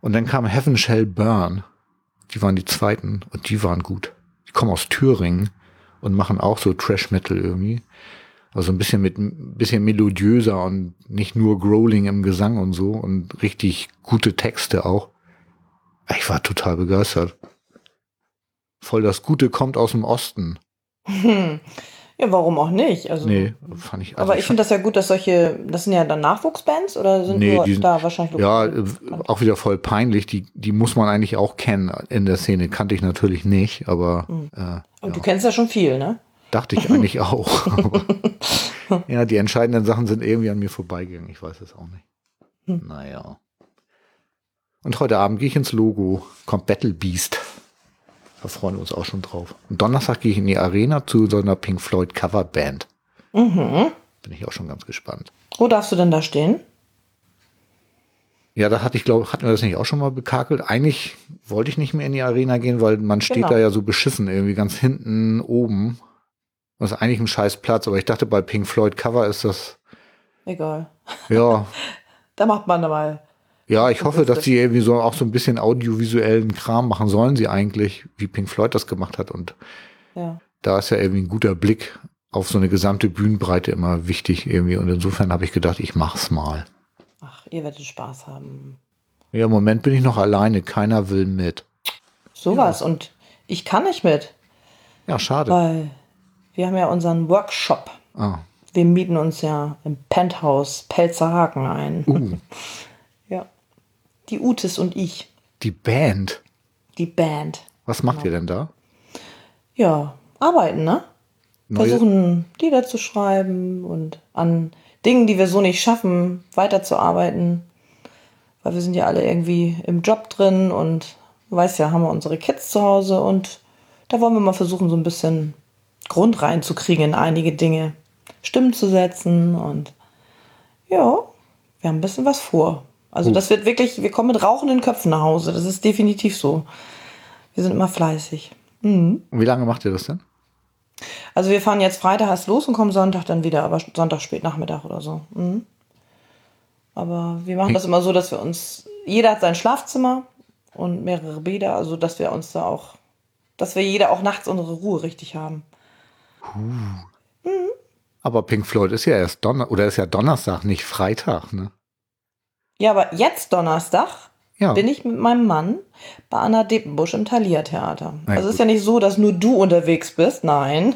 [SPEAKER 1] Und dann kam Heaven Shall Burn. Die waren die zweiten und die waren gut. Die kommen aus Thüringen und machen auch so Trash Metal irgendwie. Also ein bisschen mit ein bisschen melodiöser und nicht nur Growling im Gesang und so und richtig gute Texte auch. Ich war total begeistert. Voll das Gute kommt aus dem Osten.
[SPEAKER 2] Hm. Ja, warum auch nicht? Also,
[SPEAKER 1] Nee, fand ich.
[SPEAKER 2] Aber
[SPEAKER 1] also
[SPEAKER 2] ich finde das ja gut, dass solche, das sind ja dann Nachwuchsbands oder sind
[SPEAKER 1] Nee,
[SPEAKER 2] nur
[SPEAKER 1] die
[SPEAKER 2] da wahrscheinlich
[SPEAKER 1] Ja,
[SPEAKER 2] lokal
[SPEAKER 1] äh,
[SPEAKER 2] bekannt?
[SPEAKER 1] auch wieder voll peinlich. Die, die muss man eigentlich auch kennen in der Szene. Kannte ich natürlich nicht, aber äh,
[SPEAKER 2] Aber
[SPEAKER 1] ja,
[SPEAKER 2] du kennst ja schon viel, ne?
[SPEAKER 1] Dachte ich eigentlich auch. aber, ja, die entscheidenden Sachen sind irgendwie an mir vorbeigegangen. Ich weiß es auch nicht.
[SPEAKER 2] Hm.
[SPEAKER 1] Naja. Und heute Abend gehe ich ins Logo. Kommt Battle Beast. Da freuen wir uns auch schon drauf. Und Donnerstag gehe ich in die Arena zu so einer Pink Floyd Coverband.
[SPEAKER 2] Mhm.
[SPEAKER 1] Bin ich auch schon ganz gespannt.
[SPEAKER 2] Wo darfst du denn da stehen?
[SPEAKER 1] Ja, da hatte ich, glaube hatten wir das nicht auch schon mal bekakelt? Eigentlich wollte ich nicht mehr in die Arena gehen, weil man steht
[SPEAKER 2] Genau.
[SPEAKER 1] da ja so beschissen irgendwie ganz hinten oben. Das ist eigentlich ein scheiß Platz, aber ich dachte, bei Pink Floyd Cover ist das,
[SPEAKER 2] Egal.
[SPEAKER 1] ja,
[SPEAKER 2] Da macht man mal.
[SPEAKER 1] ja, ich hoffe, dass die irgendwie so auch so ein bisschen audiovisuellen Kram machen sollen sie eigentlich, wie Pink Floyd das gemacht hat. Und
[SPEAKER 2] Ja.
[SPEAKER 1] da ist ja irgendwie ein guter Blick auf so eine gesamte Bühnenbreite immer wichtig irgendwie. Und insofern habe ich gedacht, ich mach's mal.
[SPEAKER 2] Ach, ihr werdet Spaß haben.
[SPEAKER 1] Ja, im Moment bin ich noch alleine, keiner will mit.
[SPEAKER 2] Sowas. Und ich kann nicht mit,
[SPEAKER 1] Ja, schade.
[SPEAKER 2] weil wir haben ja unseren Workshop.
[SPEAKER 1] Ah,
[SPEAKER 2] Wir mieten uns ja im Penthouse Pelzerhaken ein.
[SPEAKER 1] uh,
[SPEAKER 2] Ja. Die Utis und ich,
[SPEAKER 1] die Band.
[SPEAKER 2] die Band.
[SPEAKER 1] Was macht ihr denn da?
[SPEAKER 2] Ja, arbeiten, ne?
[SPEAKER 1] Neue,
[SPEAKER 2] Versuchen, Lieder zu schreiben und an Dingen, die wir so nicht schaffen, weiterzuarbeiten. Weil wir sind ja alle irgendwie im Job drin und du weißt ja, haben wir unsere Kids zu Hause und da wollen wir mal versuchen, so ein bisschen Grund reinzukriegen in einige Dinge, Stimmen zu setzen und ja, wir haben ein bisschen was vor. Also das wird wirklich, wir kommen mit rauchenden Köpfen nach Hause. Das ist definitiv so. Wir sind immer fleißig.
[SPEAKER 1] Und wie lange macht ihr das denn?
[SPEAKER 2] Also wir fahren jetzt Freitag erst los und kommen Sonntag dann wieder, aber Sonntag spät Nachmittag oder so. Mhm. Aber wir machen das immer so, dass wir uns, jeder hat sein Schlafzimmer und mehrere Bäder, also dass wir uns da auch, dass wir jeder auch nachts unsere Ruhe richtig haben.
[SPEAKER 1] Aber Pink Floyd ist ja erst Donner oder ist ja Donnerstag, nicht Freitag, ne?
[SPEAKER 2] Ja, aber jetzt Donnerstag
[SPEAKER 1] Ja.
[SPEAKER 2] bin ich mit meinem Mann bei Anna Deppenbusch im Thalia-Theater.
[SPEAKER 1] Na
[SPEAKER 2] also es ist ja nicht so, dass nur du unterwegs bist. Nein.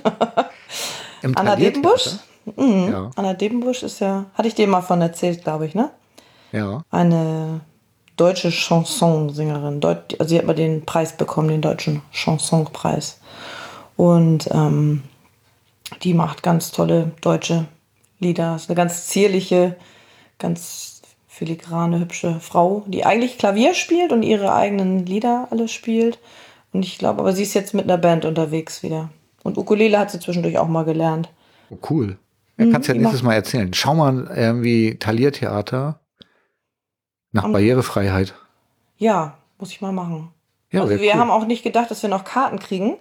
[SPEAKER 1] Im
[SPEAKER 2] Anna? Deppenbusch? Mhm.
[SPEAKER 1] Ja.
[SPEAKER 2] Anna Deppenbusch ist ja, hatte ich dir mal von erzählt, glaube ich, ne?
[SPEAKER 1] Ja.
[SPEAKER 2] Eine deutsche Chansonsängerin. Deut also sie hat mal den Preis bekommen, den deutschen Chansonpreis. Und ähm, die macht ganz tolle deutsche Lieder. Ist eine ganz zierliche, ganz filigrane, hübsche Frau, die eigentlich Klavier spielt und ihre eigenen Lieder alle spielt. Und ich glaube, aber sie ist jetzt mit einer Band unterwegs wieder. Und Ukulele hat sie zwischendurch auch mal gelernt.
[SPEAKER 1] Oh, cool. Ja, kannst ja
[SPEAKER 2] die
[SPEAKER 1] nächstes Mal erzählen. Schau mal irgendwie Thalia-Theater nach Barrierefreiheit.
[SPEAKER 2] Ja, muss ich mal machen.
[SPEAKER 1] Ja,
[SPEAKER 2] also wir
[SPEAKER 1] cool.
[SPEAKER 2] haben auch nicht gedacht, dass wir noch Karten kriegen.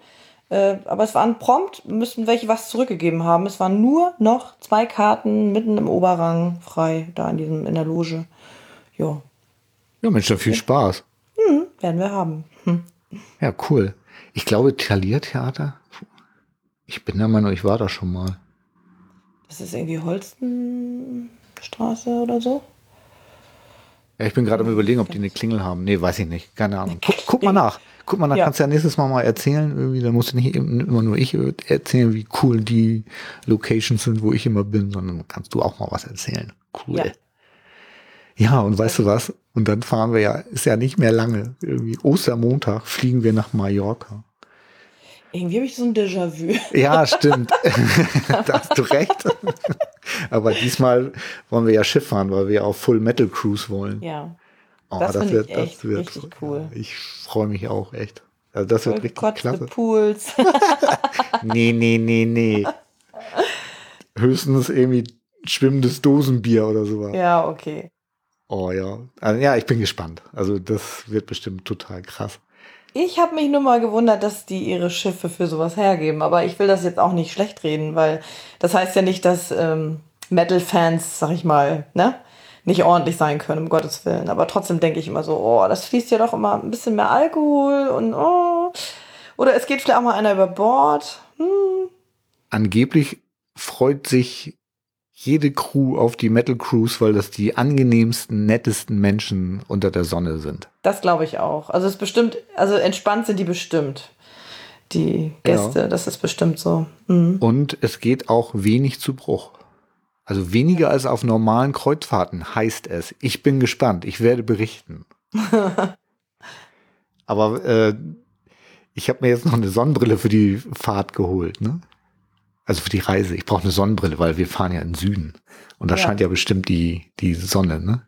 [SPEAKER 2] Äh, aber es waren prompt, müssten welche was zurückgegeben haben. Es waren nur noch zwei Karten mitten im Oberrang frei, da in diesem, in der Loge. Ja,
[SPEAKER 1] Ja, Mensch, dann viel Spaß.
[SPEAKER 2] werden wir haben. Hm.
[SPEAKER 1] Ja, cool. Ich glaube, Thalia-Theater. Ich bin der Meinung, ich war da schon mal.
[SPEAKER 2] Das ist irgendwie Holstenstraße oder so.
[SPEAKER 1] Ja, ich bin gerade am überlegen, ob die eine Klingel haben. Nee, weiß ich nicht. Keine Ahnung. Guck, guck mal nach. Guck mal nach.
[SPEAKER 2] Ja.
[SPEAKER 1] Kannst du ja nächstes Mal mal erzählen. Irgendwie, da musst du nicht immer nur ich erzählen, wie cool die Locations sind, wo ich immer bin, sondern kannst du auch mal was erzählen. Cool.
[SPEAKER 2] Ja.
[SPEAKER 1] Ja, und weißt du was? Und dann fahren wir ja, ist ja nicht mehr lange. Irgendwie Ostermontag fliegen wir nach Mallorca.
[SPEAKER 2] Irgendwie habe ich so ein Déjà-vu.
[SPEAKER 1] Ja, stimmt. da hast du recht. Aber diesmal wollen wir ja Schiff fahren, weil wir auf Full Metal Cruise wollen.
[SPEAKER 2] Ja.
[SPEAKER 1] Oh,
[SPEAKER 2] Das find ich echt richtig cool.
[SPEAKER 1] Ja, ich freue mich auch echt. Also das wird richtig
[SPEAKER 2] Gott,
[SPEAKER 1] klasse.
[SPEAKER 2] Pools.
[SPEAKER 1] Nee, nee, nee, nee. Höchstens irgendwie schwimmendes Dosenbier oder sowas.
[SPEAKER 2] ja, okay.
[SPEAKER 1] Oh ja. Also, ja, ich bin gespannt. Also das wird bestimmt total krass.
[SPEAKER 2] Ich habe mich nur mal gewundert, dass die ihre Schiffe für sowas hergeben. Aber ich will das jetzt auch nicht schlecht reden, weil das heißt ja nicht, dass ähm, Metal-Fans, sag ich mal, ne, nicht ordentlich sein können, um Gottes Willen. Aber trotzdem denke ich immer so, oh, das fließt ja doch immer ein bisschen mehr Alkohol und oh. Oder es geht vielleicht auch mal einer über Bord. Hm.
[SPEAKER 1] Angeblich freut sich jede Crew auf die Metal Cruise, weil das die angenehmsten, nettesten Menschen unter der Sonne sind.
[SPEAKER 2] Das glaube ich auch. Also es bestimmt, also entspannt sind die bestimmt. Die Gäste, das ist bestimmt so. Mhm.
[SPEAKER 1] Und es geht auch wenig zu Bruch. Also weniger als auf normalen Kreuzfahrten heißt es. Ich bin gespannt. Ich werde berichten. Aber äh, ich habe mir jetzt noch eine Sonnenbrille für die Fahrt geholt. Ne? Also für die Reise. Ich brauche eine Sonnenbrille, weil wir fahren ja in den Süden. Und da
[SPEAKER 2] Ja.
[SPEAKER 1] scheint ja bestimmt die, die Sonne. Ne?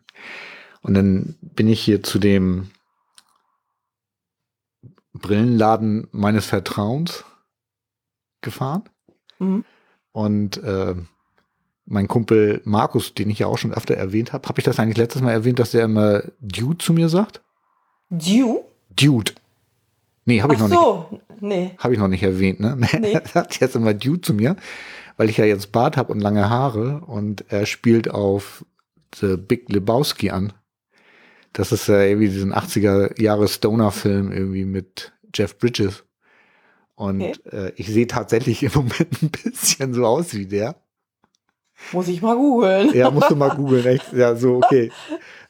[SPEAKER 1] Und dann bin ich hier zu dem Brillenladen meines Vertrauens gefahren.
[SPEAKER 2] Mhm.
[SPEAKER 1] Und äh, mein Kumpel Markus, den ich ja auch schon öfter erwähnt habe, habe ich das eigentlich letztes Mal erwähnt, dass der immer Dude zu mir sagt?
[SPEAKER 2] Dew?
[SPEAKER 1] Dude. Nee, habe ich
[SPEAKER 2] Ach
[SPEAKER 1] noch nicht.
[SPEAKER 2] so, nee.
[SPEAKER 1] Habe ich noch nicht erwähnt, ne?
[SPEAKER 2] Nee.
[SPEAKER 1] Er sagt jetzt immer Dude zu mir, weil ich ja jetzt Bart habe und lange Haare und er spielt auf The Big Lebowski an. Das ist ja irgendwie diesen 80er Jahre Stoner-Film irgendwie mit Jeff Bridges. Und
[SPEAKER 2] Okay.
[SPEAKER 1] äh, ich sehe tatsächlich im Moment ein bisschen so aus wie der.
[SPEAKER 2] Muss ich mal googeln.
[SPEAKER 1] Ja, musst du mal googeln, echt. Ja, so, okay.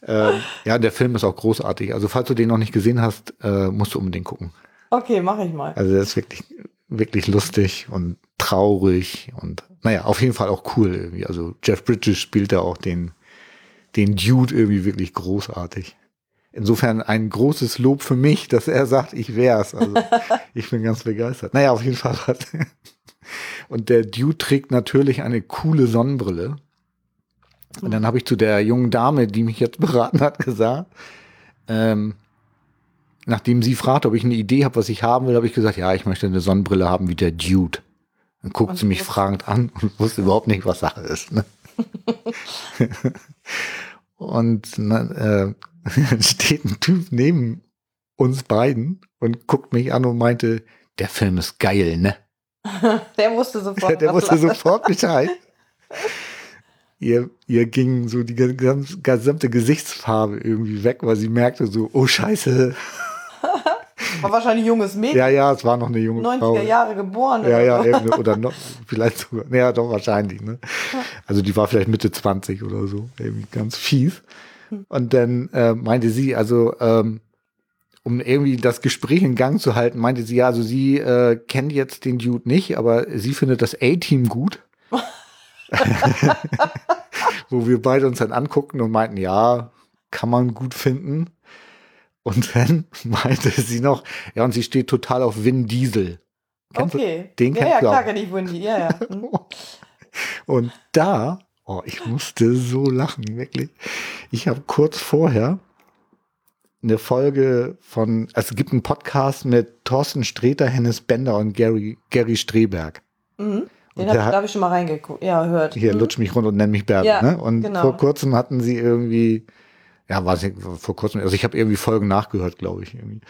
[SPEAKER 1] ähm, ja, der Film ist auch großartig. Also, falls du den noch nicht gesehen hast, äh, musst du unbedingt gucken.
[SPEAKER 2] Okay, mache ich mal.
[SPEAKER 1] Also, der ist wirklich, wirklich lustig und traurig und, naja, auf jeden Fall auch cool irgendwie. Also, Jeff Bridges spielt da auch den, den Dude irgendwie wirklich großartig. Insofern ein großes Lob für mich, dass er sagt, ich wär's. Also, ich bin ganz begeistert. Naja, auf jeden Fall hat. Und der Dude trägt natürlich eine coole Sonnenbrille. Und dann habe ich zu der jungen Dame, die mich jetzt beraten hat, gesagt, ähm, nachdem sie fragt, ob ich eine Idee habe, was ich haben will, habe ich gesagt, ja, ich möchte eine Sonnenbrille haben wie der Dude. Dann guckt
[SPEAKER 2] Und
[SPEAKER 1] sie mich fragend an und wusste überhaupt nicht, was Sache ist. Ne? und dann äh, steht ein Typ neben uns beiden und guckt mich an und meinte, der Film ist geil, ne?
[SPEAKER 2] Der wusste sofort.
[SPEAKER 1] Der wusste sofort Bescheid. Ihr, ihr ging so die gesamte Gesichtsfarbe irgendwie weg, weil sie merkte so, oh Scheiße.
[SPEAKER 2] War wahrscheinlich junges Mädchen,
[SPEAKER 1] Ja, ja, es war noch eine junge
[SPEAKER 2] 90er
[SPEAKER 1] Frau.
[SPEAKER 2] Jahre geboren.
[SPEAKER 1] Ja,
[SPEAKER 2] oder
[SPEAKER 1] ja,
[SPEAKER 2] so.
[SPEAKER 1] eben, oder noch, vielleicht sogar, ja, doch wahrscheinlich, ne? Also die war vielleicht Mitte 20 oder so, irgendwie ganz fies. Und dann äh, meinte sie, also, ähm, um irgendwie das Gespräch in Gang zu halten, meinte sie, ja, also sie äh, kennt jetzt den Dude nicht, aber sie findet das A-Team gut. Wo wir beide uns dann anguckten und meinten, ja, kann man gut finden. Und dann meinte sie noch, ja, und sie steht total auf Vin Diesel. Kennst du-
[SPEAKER 2] Okay.
[SPEAKER 1] den
[SPEAKER 2] ja,
[SPEAKER 1] kennst
[SPEAKER 2] ja,
[SPEAKER 1] du
[SPEAKER 2] klar kenne ich Wendy. Ja, ja. Hm.
[SPEAKER 1] Und da, oh, ich musste so lachen, wirklich. Ich habe kurz vorher eine Folge von, also es gibt einen Podcast mit Thorsten Sträter, Hennes Bender und Gary, Gary Streberg.
[SPEAKER 2] Mhm. Den
[SPEAKER 1] Und
[SPEAKER 2] hab,
[SPEAKER 1] der
[SPEAKER 2] da
[SPEAKER 1] hat-
[SPEAKER 2] habe ich schon mal reingeguckt. Ja, hört.
[SPEAKER 1] Hier,
[SPEAKER 2] Mhm.
[SPEAKER 1] lutsch mich rund und nenn mich Bärbel.
[SPEAKER 2] Ja,
[SPEAKER 1] ne? Und
[SPEAKER 2] genau.
[SPEAKER 1] vor kurzem hatten sie irgendwie, ja, weiß ich, vor kurzem, also ich habe irgendwie Folgen nachgehört, glaube ich. Irgendwie.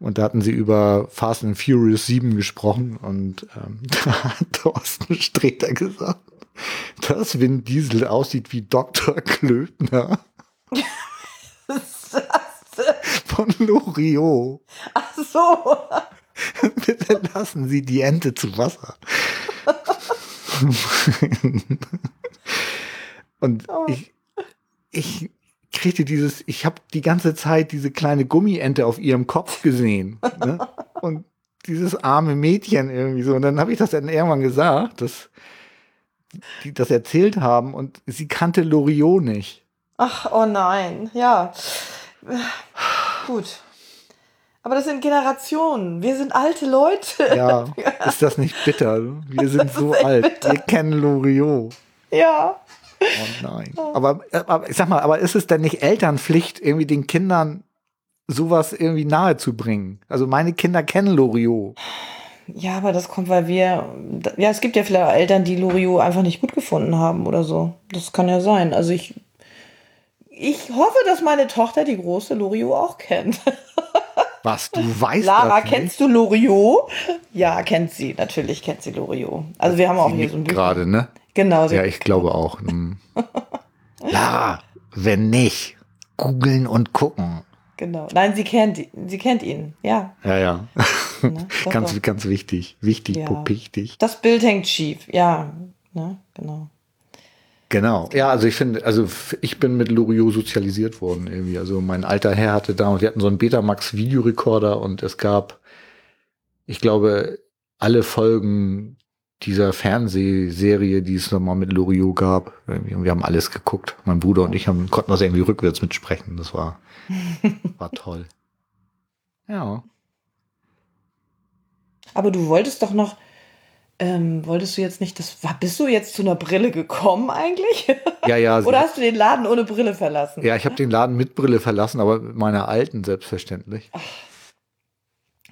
[SPEAKER 1] Und da hatten sie über Fast and Furious 7 gesprochen und ähm, da hat Thorsten Sträter gesagt, dass Vin Diesel aussieht wie Dr. Klöbner von Loriot.
[SPEAKER 2] Ach so.
[SPEAKER 1] Bitte lassen Sie die Ente zu Wasser. Und
[SPEAKER 2] Oh.
[SPEAKER 1] ich, ich kriegte dieses, ich habe die ganze Zeit diese kleine Gummiente auf ihrem Kopf gesehen. Ne? Und dieses arme Mädchen irgendwie so. Und dann habe ich das dann irgendwann gesagt, dass die das erzählt haben und sie kannte Loriot nicht.
[SPEAKER 2] Ach, oh nein. Ja. Gut. Aber das sind Generationen. Wir sind alte Leute.
[SPEAKER 1] Ja, ist das nicht bitter? Wir sind so alt.
[SPEAKER 2] bitter.
[SPEAKER 1] Wir kennen Loriot.
[SPEAKER 2] Ja.
[SPEAKER 1] Oh nein. Aber, aber ich sag mal, aber ist es denn nicht Elternpflicht, irgendwie den Kindern sowas irgendwie nahe zu bringen? Also meine Kinder kennen Loriot.
[SPEAKER 2] Ja, aber das kommt, weil wir. Ja, es gibt ja viele Eltern, die Loriot einfach nicht gut gefunden haben oder so. Das kann ja sein. Also ich. Ich hoffe, dass meine Tochter die große Loriot auch kennt.
[SPEAKER 1] Was, du weißt
[SPEAKER 2] Lara, kennst du Loriot? Ja, kennt sie. Natürlich kennt sie Loriot. Also wir haben auch
[SPEAKER 1] Sie
[SPEAKER 2] hier so ein Buch.
[SPEAKER 1] gerade, ne?
[SPEAKER 2] Genau.
[SPEAKER 1] Ja, ich glaube auch. Hm. Lara, wenn nicht, googeln und gucken.
[SPEAKER 2] Genau. Nein, sie kennt, sie kennt ihn. Ja.
[SPEAKER 1] Ja, ja.
[SPEAKER 2] Ne?
[SPEAKER 1] Ganz,
[SPEAKER 2] doch.
[SPEAKER 1] ganz wichtig. Wichtig,
[SPEAKER 2] Ja.
[SPEAKER 1] wichtig.
[SPEAKER 2] Das Bild hängt schief. Ja. Ne? Genau.
[SPEAKER 1] Genau. Ja, also ich finde, also ich bin mit Loriot sozialisiert worden irgendwie. Also mein alter Herr hatte da und wir hatten so einen Betamax Videorekorder und es gab, ich glaube, alle Folgen dieser Fernsehserie, die es nochmal mit Loriot gab. Und wir haben alles geguckt. Mein Bruder und ich haben, konnten das irgendwie rückwärts mitsprechen. Das war, war toll. Ja.
[SPEAKER 2] Aber du wolltest doch noch. Ähm, wolltest du jetzt nicht, das war, bist du jetzt zu einer Brille gekommen eigentlich?
[SPEAKER 1] Ja, ja. sie-
[SPEAKER 2] Oder hast du den Laden ohne Brille verlassen?
[SPEAKER 1] ja, ich habe den Laden mit Brille verlassen, aber mit meiner alten selbstverständlich.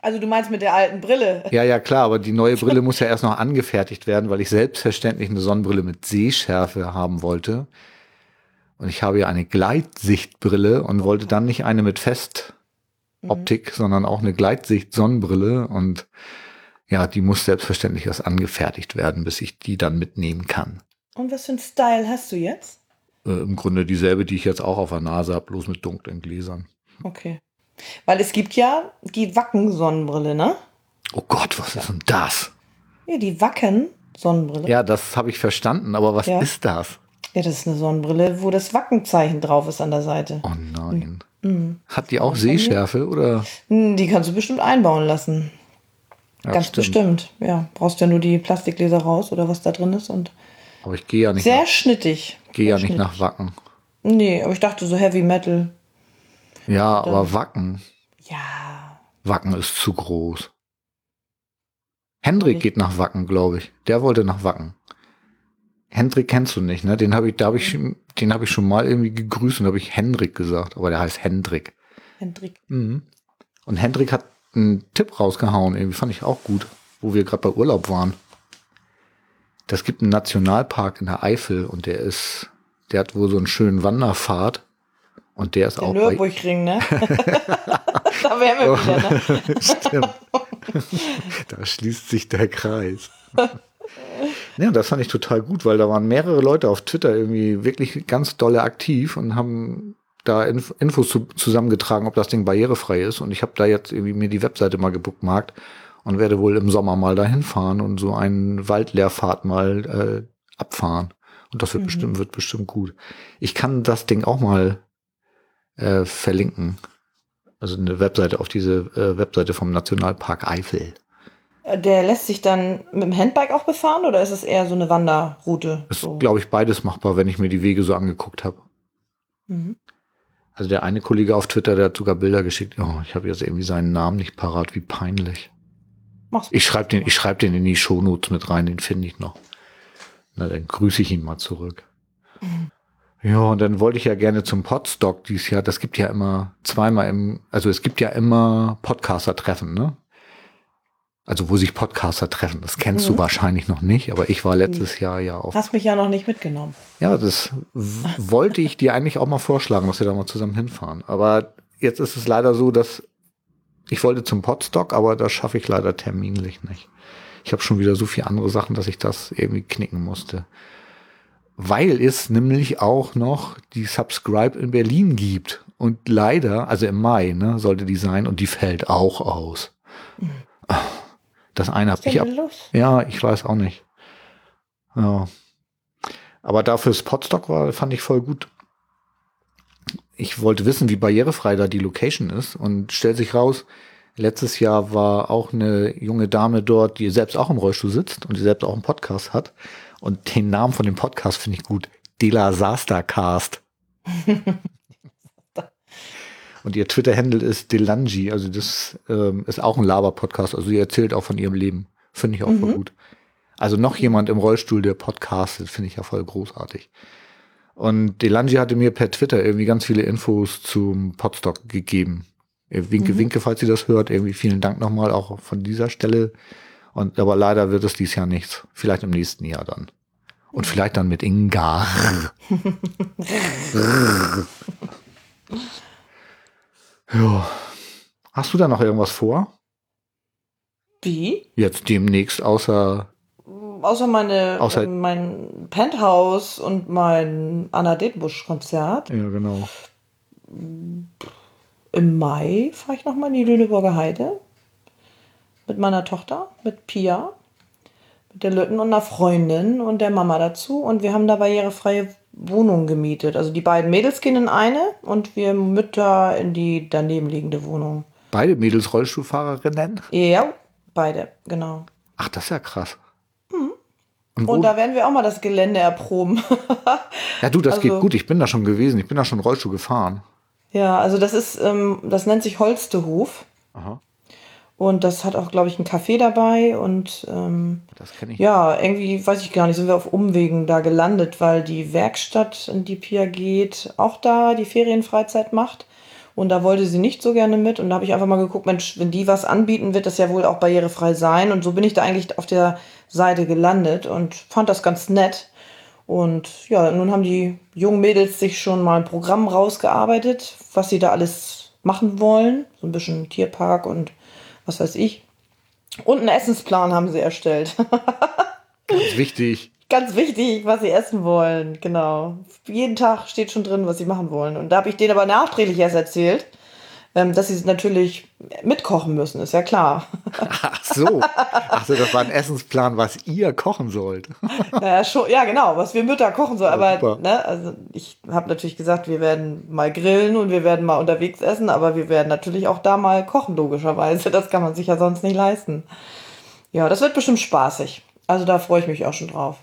[SPEAKER 2] Also du meinst mit der alten Brille?
[SPEAKER 1] Ja, ja, klar, aber die neue Brille muss ja erst noch angefertigt werden, weil ich selbstverständlich eine Sonnenbrille mit Sehschärfe haben wollte. Und ich habe ja eine Gleitsichtbrille und wollte dann nicht eine mit Festoptik, sondern auch eine Gleitsicht-Sonnenbrille. Und ja, die muss selbstverständlich erst angefertigt werden, bis ich die dann mitnehmen kann.
[SPEAKER 2] Und was für ein Style hast du jetzt?
[SPEAKER 1] Äh, Im Grunde dieselbe, die ich jetzt auch auf der Nase habe, bloß mit dunklen Gläsern.
[SPEAKER 2] Okay. Weil es gibt ja die Wacken-Sonnenbrille, ne?
[SPEAKER 1] Oh Gott, was ist denn das?
[SPEAKER 2] Ja, die Wacken-Sonnenbrille.
[SPEAKER 1] Ja, das habe ich verstanden, aber was
[SPEAKER 2] Ja.
[SPEAKER 1] ist das?
[SPEAKER 2] Ja, das ist eine Sonnenbrille, wo das Wackenzeichen drauf ist an der Seite.
[SPEAKER 1] Oh nein.
[SPEAKER 2] Mhm.
[SPEAKER 1] Hat die auch Sehschärfe oder?
[SPEAKER 2] Hm, Die kannst du bestimmt einbauen lassen.
[SPEAKER 1] Ja,
[SPEAKER 2] Ganz
[SPEAKER 1] stimmt.
[SPEAKER 2] bestimmt. Ja, brauchst ja nur die Plastikgläser raus oder was da drin ist und
[SPEAKER 1] Aber ich gehe ja nicht,
[SPEAKER 2] sehr
[SPEAKER 1] nach,
[SPEAKER 2] schnittig.
[SPEAKER 1] gehe ja nicht nach Wacken.
[SPEAKER 2] Nee, aber ich dachte so Heavy Metal.
[SPEAKER 1] Ja, aber Wacken.
[SPEAKER 2] Ja.
[SPEAKER 1] Wacken ist zu groß. Hendrik geht nach Wacken, glaube ich. Der wollte nach Wacken. Hendrik kennst du nicht, ne? Den habe ich, da habe ich, den habe ich schon mal irgendwie gegrüßt und habe ich Hendrik gesagt, aber der heißt Hendrik.
[SPEAKER 2] Hendrik.
[SPEAKER 1] Mhm. Und Hendrik hat einen Tipp rausgehauen, irgendwie fand ich auch gut, wo wir gerade bei Urlaub waren. Das gibt einen Nationalpark in der Eifel und der ist, der hat wohl so einen schönen Wanderpfad und der ist
[SPEAKER 2] Der
[SPEAKER 1] auch
[SPEAKER 2] Nürburgring, ne? da wären wir wieder, ne?
[SPEAKER 1] Stimmt. da schließt sich der Kreis. Ja, das fand ich total gut, weil da waren mehrere Leute auf Twitter irgendwie wirklich ganz dolle aktiv und haben da Inf Infos zu, zusammengetragen, ob das Ding barrierefrei ist. Und ich habe da jetzt irgendwie mir die Webseite mal gebookmarkt und werde wohl im Sommer mal dahin fahren und so einen Waldleerfahrt mal äh, abfahren. Und das wird
[SPEAKER 2] Mhm.
[SPEAKER 1] bestimmt, wird bestimmt gut. Ich kann das Ding auch mal äh, verlinken. Also eine Webseite auf diese äh, Webseite vom Nationalpark Eifel.
[SPEAKER 2] Der lässt sich dann mit dem Handbike auch befahren oder ist es eher so eine Wanderroute?
[SPEAKER 1] Ist,
[SPEAKER 2] So.
[SPEAKER 1] glaube ich, beides machbar, wenn ich mir die Wege so angeguckt habe.
[SPEAKER 2] Mhm.
[SPEAKER 1] Also der eine Kollege auf Twitter, der hat sogar Bilder geschickt. Oh, ich habe jetzt irgendwie seinen Namen nicht parat, wie peinlich.
[SPEAKER 2] Mach's.
[SPEAKER 1] Ich schreibe den, ich schreib den in die Shownotes mit rein, den finde ich noch. Na, dann grüße ich ihn mal zurück. Ja, und dann wollte ich ja gerne zum Podstock dieses Jahr. Das gibt ja immer zweimal im, also es gibt ja immer Podcaster-Treffen, ne? Also wo sich Podcaster treffen. Das kennst
[SPEAKER 2] Mhm.
[SPEAKER 1] du wahrscheinlich noch nicht, aber ich war letztes Jahr ja auf
[SPEAKER 2] Hast mich ja noch nicht mitgenommen.
[SPEAKER 1] ja, das wollte ich dir eigentlich auch mal vorschlagen, dass wir da mal zusammen hinfahren. Aber jetzt ist es leider so, dass ich wollte zum Podstock, aber das schaffe ich leider terminlich nicht. Ich habe schon wieder so viele andere Sachen, dass ich das irgendwie knicken musste. Weil es nämlich auch noch die Subscribe in Berlin gibt. Und leider, also im Mai, ne, sollte die sein und die fällt auch aus. Das eine habe ich ab ja, ich weiß auch nicht. Ja. Aber dafür Spotstock war, fand ich voll gut. Ich wollte wissen, wie barrierefrei da die Location ist und stellt sich raus, letztes Jahr war auch eine junge Dame dort, die selbst auch im Rollstuhl sitzt und die selbst auch einen Podcast hat. Und den Namen von dem Podcast finde ich gut. Dela Sastercast. Und ihr Twitter-Handle ist Delangi, also das ähm, ist auch ein Laber-Podcast, also sie erzählt auch von ihrem Leben. Finde ich auch voll
[SPEAKER 2] Mhm.
[SPEAKER 1] gut. Also noch jemand im Rollstuhl, der podcastet, finde ich ja voll großartig. Und Delangi hatte mir per Twitter irgendwie ganz viele Infos zum Podstock gegeben. Äh, Winke,
[SPEAKER 2] Mhm.
[SPEAKER 1] winke, falls sie das hört. Irgendwie vielen Dank nochmal auch von dieser Stelle. Und aber leider wird es dieses Jahr nichts. Vielleicht im nächsten Jahr dann. Und vielleicht dann mit Inga. ja. Hast du da noch irgendwas vor?
[SPEAKER 2] Wie?
[SPEAKER 1] Jetzt demnächst, außer
[SPEAKER 2] Außer meine,
[SPEAKER 1] Außer-
[SPEAKER 2] mein Penthouse und mein Anna Detenbusch-Konzert.
[SPEAKER 1] Ja, genau.
[SPEAKER 2] Im Mai fahre ich nochmal in die Lüneburger Heide. Mit meiner Tochter, mit Pia. Mit der Lütten und einer Freundin und der Mama dazu. Und wir haben da barrierefreie Wohnungen gemietet. Also die beiden Mädels gehen in eine und wir Mütter in die daneben liegende Wohnung.
[SPEAKER 1] Beide Mädels Rollstuhlfahrerinnen?
[SPEAKER 2] Ja, beide, genau.
[SPEAKER 1] Ach, das ist ja krass.
[SPEAKER 2] Mhm.
[SPEAKER 1] Und,
[SPEAKER 2] Und da werden wir auch mal das Gelände erproben.
[SPEAKER 1] ja, du, das
[SPEAKER 2] also-
[SPEAKER 1] geht gut. Ich bin da schon gewesen. Ich bin da schon Rollstuhl gefahren.
[SPEAKER 2] ja, also das ist, ähm, das nennt sich Holstehof.
[SPEAKER 1] Aha.
[SPEAKER 2] Und das hat auch, glaube ich, ein Café dabei. Und ähm,
[SPEAKER 1] Das kenne ich.
[SPEAKER 2] ja, irgendwie, weiß ich gar nicht, sind wir auf Umwegen da gelandet, weil die Werkstatt, in die Pia geht, auch da die Ferienfreizeit macht. Und da wollte sie nicht so gerne mit. Und da habe ich einfach mal geguckt, Mensch, wenn die was anbieten, wird das ja wohl auch barrierefrei sein. Und so bin ich da eigentlich auf der Seite gelandet und fand das ganz nett. Und ja, nun haben die jungen Mädels sich schon mal ein Programm rausgearbeitet, was sie da alles machen wollen. So ein bisschen Tierpark und was weiß ich. Und einen Essensplan haben sie erstellt.
[SPEAKER 1] Ganz wichtig.
[SPEAKER 2] Ganz wichtig, was sie essen wollen, genau. Jeden Tag steht schon drin, was sie machen wollen. Und da habe ich denen aber nachträglich erst erzählt, dass sie natürlich mitkochen müssen, ist ja klar.
[SPEAKER 1] Ach so. Ach so, das war ein Essensplan, was ihr kochen sollt.
[SPEAKER 2] ja, schon, ja, genau, was wir Mütter kochen sollen. Aber ne, also ich habe natürlich gesagt, wir werden mal grillen und wir werden mal unterwegs essen, aber wir werden natürlich auch da mal kochen, logischerweise. Das kann man sich ja sonst nicht leisten. Ja, das wird bestimmt spaßig. Also da freue ich mich auch schon drauf.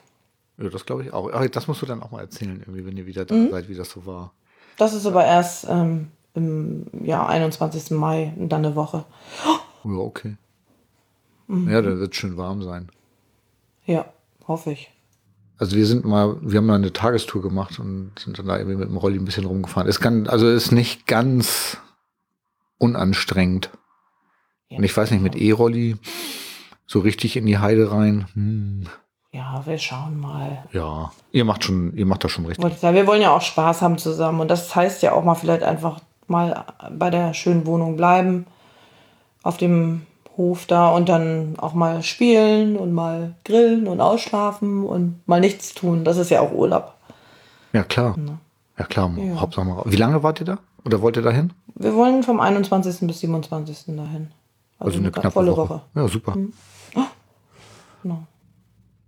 [SPEAKER 1] Ja, das glaube ich auch. Ach, das musst du dann auch mal erzählen, irgendwie, wenn ihr wieder
[SPEAKER 2] Mhm.
[SPEAKER 1] da seid, wie das so war.
[SPEAKER 2] Das ist aber erst ähm, im ja, 21. Mai, dann eine Woche.
[SPEAKER 1] Ja, okay.
[SPEAKER 2] Mhm.
[SPEAKER 1] Ja, dann wird es schön warm sein.
[SPEAKER 2] Ja, hoffe ich.
[SPEAKER 1] Also wir sind mal, wir haben mal eine Tagestour gemacht und sind dann da irgendwie mit dem Rolli ein bisschen rumgefahren. Ist ganz, also ist nicht ganz unanstrengend.
[SPEAKER 2] Ja.
[SPEAKER 1] Und ich weiß nicht, mit E-Rolli so richtig in die Heide rein. Hm.
[SPEAKER 2] Ja, wir schauen mal.
[SPEAKER 1] Ja, ihr macht schon, ihr macht das schon richtig.
[SPEAKER 2] Wir wollen ja auch Spaß haben zusammen. Und das heißt ja auch mal vielleicht einfach mal bei der schönen Wohnung bleiben. Auf dem Hof da und dann auch mal spielen und mal grillen und ausschlafen und mal nichts tun. Das ist ja auch Urlaub.
[SPEAKER 1] Ja, klar. Ja, klar.
[SPEAKER 2] Ja.
[SPEAKER 1] Hauptsache mal. Wie lange wart ihr da? Oder wollt ihr da hin?
[SPEAKER 2] Wir wollen vom 21. bis 27. dahin.
[SPEAKER 1] Also eine knappe
[SPEAKER 2] volle
[SPEAKER 1] Woche.
[SPEAKER 2] Woche.
[SPEAKER 1] Ja, super.
[SPEAKER 2] Genau.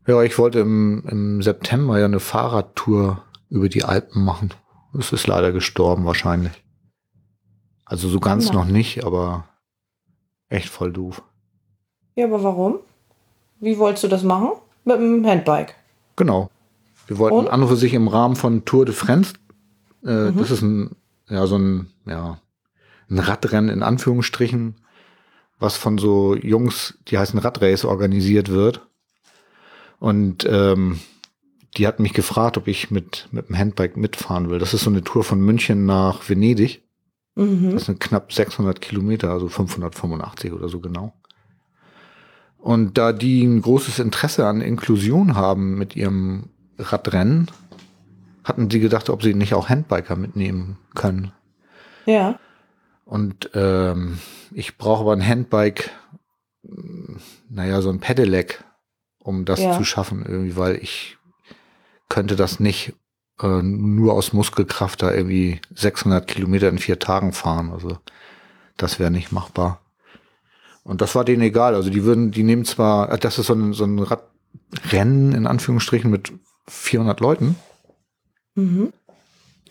[SPEAKER 1] Ja, ich wollte im, im September ja eine Fahrradtour über die Alpen machen. Es ist leider gestorben wahrscheinlich. Also so ganz
[SPEAKER 2] Na.
[SPEAKER 1] noch nicht, aber echt voll doof.
[SPEAKER 2] Ja, aber warum? Wie wolltest du das machen? Mit dem Handbike.
[SPEAKER 1] Genau. Wir wollten
[SPEAKER 2] Und?
[SPEAKER 1] an und für sich im Rahmen von Tour de France, äh, das ist ein, ja, so ein, ja, ein Radrennen in Anführungsstrichen, was von so Jungs, die heißen Radrace, organisiert wird. Und ähm, die hat mich gefragt, ob ich mit, mit dem Handbike mitfahren will. Das ist so eine Tour von München nach Venedig.
[SPEAKER 2] Mhm.
[SPEAKER 1] Das sind knapp 600 Kilometer, also 585 oder so genau. Und da die ein großes Interesse an Inklusion haben mit ihrem Radrennen, hatten sie gedacht, ob sie nicht auch Handbiker mitnehmen können.
[SPEAKER 2] Ja.
[SPEAKER 1] Und ähm, ich brauche aber ein Handbike, naja, so ein Pedelec, um das
[SPEAKER 2] Ja.
[SPEAKER 1] zu schaffen irgendwie, weil ich könnte das nicht äh, nur aus Muskelkraft da irgendwie 600 Kilometer in vier Tagen fahren. Also das wäre nicht machbar. Und das war denen egal. Also die würden, die nehmen zwar, äh, das ist so ein, so ein Radrennen in Anführungsstrichen mit 400 Leuten,
[SPEAKER 2] Mhm.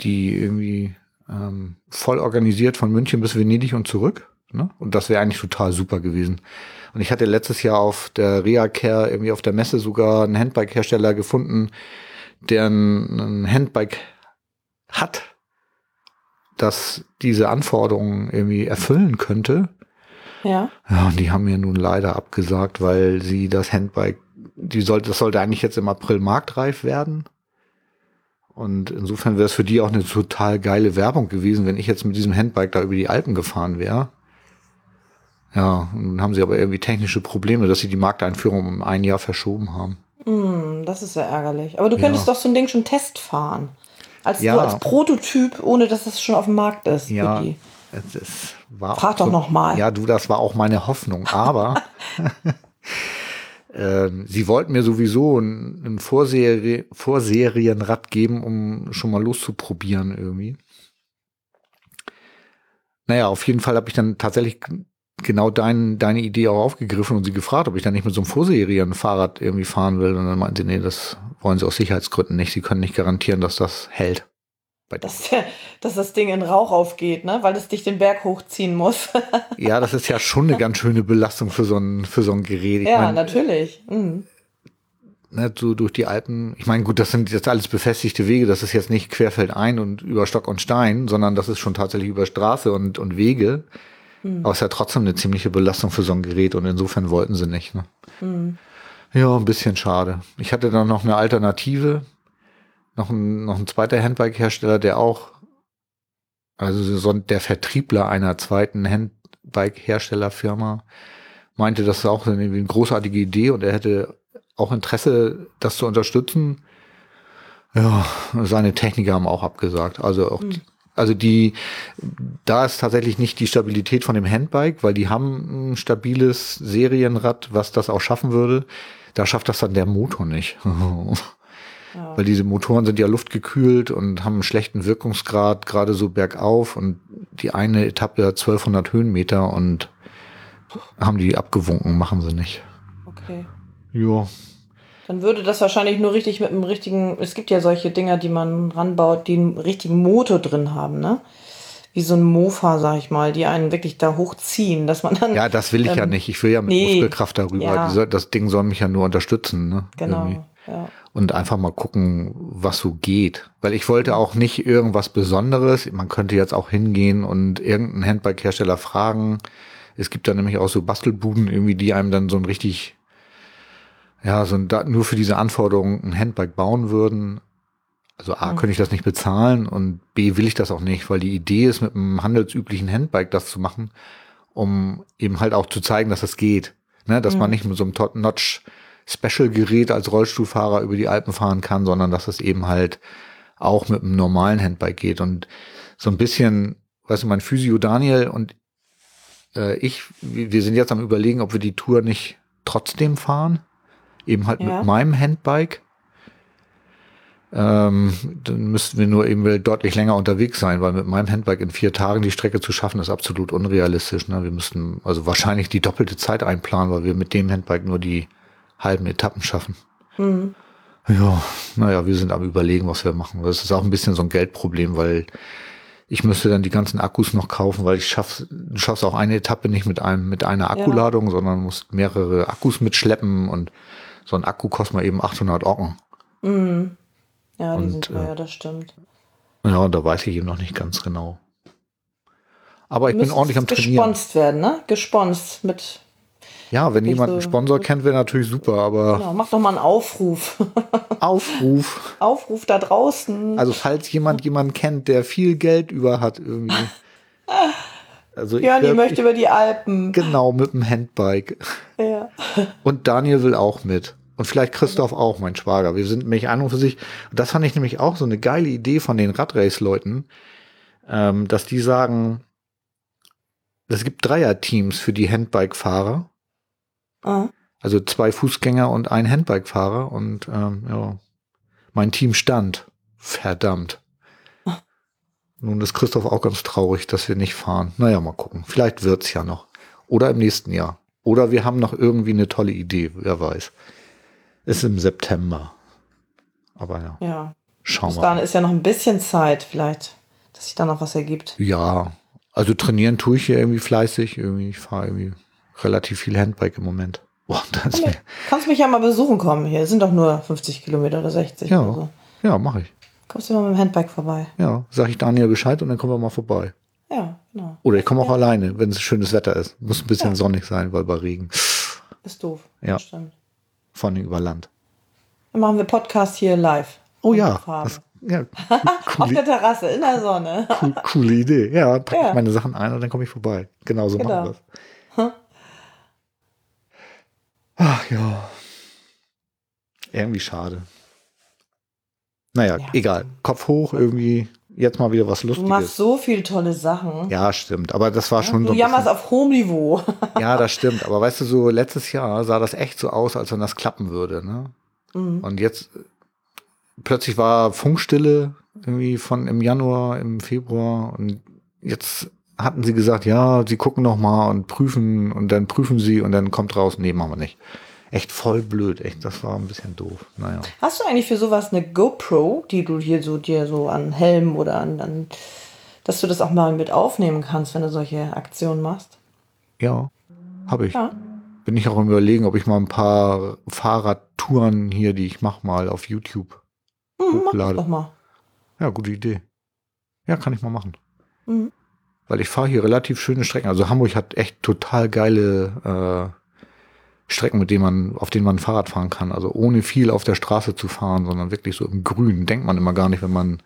[SPEAKER 1] die irgendwie ähm, voll organisiert von München bis Venedig und zurück. Ne? Und das wäre eigentlich total super gewesen. Und ich hatte letztes Jahr auf der Reacare irgendwie auf der Messe sogar einen Handbike-Hersteller gefunden, der ein, ein Handbike hat, das diese Anforderungen irgendwie erfüllen könnte.
[SPEAKER 2] Ja.
[SPEAKER 1] Ja, und die haben mir nun leider abgesagt, weil sie das Handbike, die sollte, das sollte eigentlich jetzt im April marktreif werden. Und insofern wäre es für die auch eine total geile Werbung gewesen, wenn ich jetzt mit diesem Handbike da über die Alpen gefahren wäre. Ja, und dann haben sie aber irgendwie technische Probleme, dass sie die Markteinführung um ein Jahr verschoben haben.
[SPEAKER 2] Hm, das ist ja ärgerlich. Aber du
[SPEAKER 1] Ja.
[SPEAKER 2] könntest doch so ein Ding schon testfahren. Als,
[SPEAKER 1] Ja.
[SPEAKER 2] so als Prototyp, ohne dass es schon auf dem Markt ist.
[SPEAKER 1] Ja,
[SPEAKER 2] Vicky.
[SPEAKER 1] es, war
[SPEAKER 2] Frag doch noch mal.
[SPEAKER 1] Ja, du, das war auch meine Hoffnung. Aber ähm, sie wollten mir sowieso ein, ein Vorserie, Vorserienrad geben, um schon mal loszuprobieren irgendwie. Naja, auf jeden Fall habe ich dann tatsächlich genau dein, deine Idee auch aufgegriffen und sie gefragt, ob ich dann nicht mit so einem Vorserienfahrrad irgendwie fahren will. Und dann meinten sie, nee, das wollen sie aus Sicherheitsgründen nicht. Sie können nicht garantieren, dass das hält.
[SPEAKER 2] Dass, dass das Ding in Rauch aufgeht, ne? weil es dich den Berg hochziehen muss.
[SPEAKER 1] Ja, das ist ja schon eine ganz schöne Belastung für so ein, für so ein Gerät. Ich
[SPEAKER 2] ja,
[SPEAKER 1] mein,
[SPEAKER 2] natürlich. Mhm.
[SPEAKER 1] ne, so durch die Alpen. Ich meine, gut, das sind jetzt alles befestigte Wege. Das ist jetzt nicht querfeldein und über Stock und Stein, sondern das ist schon tatsächlich über Straße und, und Wege. Aber es ist ja trotzdem eine ziemliche Belastung für so ein Gerät und insofern wollten sie nicht. Ne?
[SPEAKER 2] Mhm.
[SPEAKER 1] Ja, ein bisschen schade. Ich hatte dann noch eine Alternative. Noch ein, noch ein zweiter Handbike-Hersteller, der auch, also so der Vertriebler einer zweiten Handbike-Herstellerfirma, meinte, das ist auch eine, eine großartige Idee und er hätte auch Interesse, das zu unterstützen. Ja, seine Techniker haben auch abgesagt. Also auch, die- also die, da ist tatsächlich nicht die Stabilität von dem Handbike, weil die haben ein stabiles Serienrad, was das auch schaffen würde. Da schafft das dann der Motor nicht.
[SPEAKER 2] Ja.
[SPEAKER 1] Weil diese Motoren sind ja luftgekühlt und haben einen schlechten Wirkungsgrad, gerade so bergauf. Und die eine Etappe hat 1200 Höhenmeter und haben die abgewunken, machen sie nicht.
[SPEAKER 2] Okay.
[SPEAKER 1] Ja.
[SPEAKER 2] Dann würde das wahrscheinlich nur richtig mit einem richtigen. Es gibt ja solche Dinger, die man ranbaut, die einen richtigen Motor drin haben, ne? Wie so ein Mofa, sag ich mal, die einen wirklich da hochziehen, dass man dann.
[SPEAKER 1] Ja, das will ich ja
[SPEAKER 2] Ähm,
[SPEAKER 1] nicht. Ich will ja mit
[SPEAKER 2] nee.
[SPEAKER 1] Muskelkraft darüber.
[SPEAKER 2] Ja.
[SPEAKER 1] Soll, das Ding soll mich ja nur unterstützen. Ne? Irgendwie.
[SPEAKER 2] genau. Ja.
[SPEAKER 1] und einfach mal gucken, was so geht. Weil ich wollte auch nicht irgendwas Besonderes. Man könnte jetzt auch hingehen und irgendeinen Handbike-Hersteller fragen. Es gibt da nämlich auch so Bastelbuden irgendwie, die einem dann so ein richtig, ja, so ein, nur für diese Anforderungen ein Handbike bauen würden. Also A,
[SPEAKER 2] Mhm.
[SPEAKER 1] könnte ich das nicht bezahlen und B, will ich das auch nicht, weil die Idee ist, mit einem handelsüblichen Handbike das zu machen, um eben halt auch zu zeigen, dass es geht. Ne, dass man nicht mit so einem Top-Notch Special-Gerät als Rollstuhlfahrer über die Alpen fahren kann, sondern dass es eben halt auch mit einem normalen Handbike geht. Und so ein bisschen, weißt du, mein Physio Daniel und äh, ich, wir sind jetzt am überlegen, ob wir die Tour nicht trotzdem fahren. Eben halt
[SPEAKER 2] Ja.
[SPEAKER 1] mit meinem Handbike. Ähm, dann müssten wir nur eben deutlich länger unterwegs sein, weil mit meinem Handbike in vier Tagen die Strecke zu schaffen, ist absolut unrealistisch. Ne? Wir müssten also wahrscheinlich die doppelte Zeit einplanen, weil wir mit dem Handbike nur die halben Etappen schaffen.
[SPEAKER 2] Mhm.
[SPEAKER 1] Ja, naja, wir sind am überlegen, was wir machen. Das ist auch ein bisschen so ein Geldproblem, weil ich müsste dann die ganzen Akkus noch kaufen, weil ich schaff's, du schaffst auch eine Etappe nicht mit einem, mit einer Akkuladung, sondern musst mehrere Akkus mitschleppen und so ein Akku kostet mal eben 800 Ocken.
[SPEAKER 2] Mhm. Ja, die
[SPEAKER 1] Und,
[SPEAKER 2] sind
[SPEAKER 1] äh,
[SPEAKER 2] teuer, das stimmt.
[SPEAKER 1] Ja, und da weiß ich eben noch nicht ganz genau. Aber ich bin ordentlich am Trainieren.
[SPEAKER 2] Gesponst werden, ne? Gesponst mit,
[SPEAKER 1] Ja, wenn jemand
[SPEAKER 2] so-
[SPEAKER 1] einen Sponsor kennt, wäre natürlich super, aber
[SPEAKER 2] genau, mach doch mal einen Aufruf.
[SPEAKER 1] Aufruf.
[SPEAKER 2] Aufruf da draußen.
[SPEAKER 1] Also falls jemand jemanden kennt, der viel Geld über hat irgendwie. Also ich,
[SPEAKER 2] Björn, die
[SPEAKER 1] wär-
[SPEAKER 2] möchte über die Alpen.
[SPEAKER 1] Genau, mit dem Handbike.
[SPEAKER 2] Ja.
[SPEAKER 1] Und Daniel will auch mit. Und vielleicht Christoph auch, mein Schwager. Wir sind nämlich an und für sich, und das fand ich nämlich auch so eine geile Idee von den Radrace-Leuten, ähm, dass die sagen, es gibt Dreierteams für die Handbike-Fahrer.
[SPEAKER 2] Ah.
[SPEAKER 1] Also zwei Fußgänger und ein Handbike-Fahrer. Und ähm, ja, mein Team stand. Verdammt. Nun ist Christoph auch ganz traurig, dass wir nicht fahren. Naja, mal gucken. Vielleicht wird's ja noch. Oder im nächsten Jahr. Oder wir haben noch irgendwie eine tolle Idee, wer weiß. Ist im September. Aber ja,
[SPEAKER 2] Ja.
[SPEAKER 1] schauen
[SPEAKER 2] Bis
[SPEAKER 1] wir
[SPEAKER 2] dahin
[SPEAKER 1] mal.
[SPEAKER 2] ist ja noch ein bisschen Zeit, vielleicht, dass sich da noch was ergibt.
[SPEAKER 1] Ja, also trainieren tue ich hier irgendwie fleißig. Irgendwie, ich fahre irgendwie relativ viel Handbike im Moment. Boah, das
[SPEAKER 2] Kannst mich ja mal besuchen kommen hier. Es sind doch nur 50 Kilometer oder 60
[SPEAKER 1] Ja.
[SPEAKER 2] oder so.
[SPEAKER 1] ja, mache ich.
[SPEAKER 2] Kommst du mal mit dem Handbike vorbei?
[SPEAKER 1] Ja, sag ich Daniel Bescheid und dann kommen wir mal vorbei.
[SPEAKER 2] Ja, genau.
[SPEAKER 1] Oder ich komme auch alleine, wenn es schönes Wetter ist. Muss ein bisschen sonnig sein, weil bei Regen.
[SPEAKER 2] Ist doof.
[SPEAKER 1] Ja.
[SPEAKER 2] Stimmt.
[SPEAKER 1] Vor allem über Land.
[SPEAKER 2] Dann machen wir Podcast hier live.
[SPEAKER 1] Oh ja, das, ja
[SPEAKER 2] Auf
[SPEAKER 1] coole,
[SPEAKER 2] der Terrasse, in der Sonne.
[SPEAKER 1] cool, coole Idee. Ja, packe
[SPEAKER 2] Ja.
[SPEAKER 1] ich meine Sachen ein und dann komme ich vorbei. Genau so
[SPEAKER 2] Genau.
[SPEAKER 1] machen wir es. Ach ja. Irgendwie schade. Naja,
[SPEAKER 2] Ja.
[SPEAKER 1] egal. Kopf hoch, irgendwie jetzt mal wieder was
[SPEAKER 2] Du
[SPEAKER 1] Lustiges.
[SPEAKER 2] machst so viele tolle Sachen.
[SPEAKER 1] ja, stimmt. Aber das war schon
[SPEAKER 2] du
[SPEAKER 1] so.
[SPEAKER 2] jammerst auf hohem Niveau.
[SPEAKER 1] Ja, das stimmt. Aber weißt du, so letztes Jahr sah das echt so aus, als wenn das klappen würde. Ne?
[SPEAKER 2] Mhm.
[SPEAKER 1] Und jetzt plötzlich war Funkstille irgendwie von im Januar, im Februar und jetzt hatten sie gesagt, ja, sie gucken noch mal und prüfen und dann prüfen sie und dann kommt raus, nee, machen wir nicht. Echt voll blöd, echt, das war ein bisschen doof. Naja.
[SPEAKER 2] Hast du eigentlich für sowas eine GoPro, die du hier so dir so an Helm oder an, an dass du das auch mal mit aufnehmen kannst, wenn du solche Aktionen machst?
[SPEAKER 1] Ja, habe ich.
[SPEAKER 2] Ja.
[SPEAKER 1] Bin ich auch im überlegen, ob ich mal ein paar Fahrradtouren hier, die ich mache, mal auf YouTube.
[SPEAKER 2] Hm, mach das
[SPEAKER 1] Hochlade.
[SPEAKER 2] doch mal.
[SPEAKER 1] Ja, gute Idee. Ja, kann ich mal machen.
[SPEAKER 2] Mhm.
[SPEAKER 1] Weil ich fahre hier relativ schöne Strecken. Also Hamburg hat echt total geile äh, Strecken, mit denen man, auf denen man Fahrrad fahren kann. Also ohne viel auf der Straße zu fahren, sondern wirklich so im Grün. Denkt man immer gar nicht, wenn man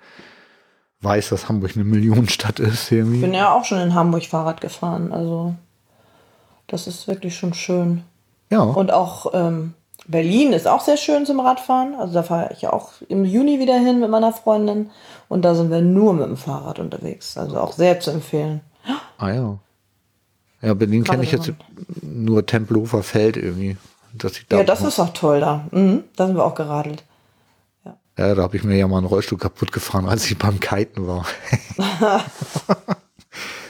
[SPEAKER 1] weiß, dass Hamburg eine Millionenstadt ist.
[SPEAKER 2] Ich
[SPEAKER 1] Irgendwie.
[SPEAKER 2] bin ja auch schon in Hamburg Fahrrad gefahren, also das ist wirklich schon schön.
[SPEAKER 1] Ja,
[SPEAKER 2] Und auch ähm, Berlin ist auch sehr schön zum Radfahren. Also da fahre ich ja auch im Juni wieder hin mit meiner Freundin. Und da sind wir nur mit dem Fahrrad unterwegs. Also auch sehr zu empfehlen.
[SPEAKER 1] ah ja. Ja, Berlin kenne ich jetzt nur Tempelhofer Feld irgendwie. Dass ich da
[SPEAKER 2] Ja, das ist auch toll da. Mhm, da sind wir auch geradelt.
[SPEAKER 1] Ja, da habe ich mir ja mal einen Rollstuhl kaputt gefahren, als ich beim Kiten war.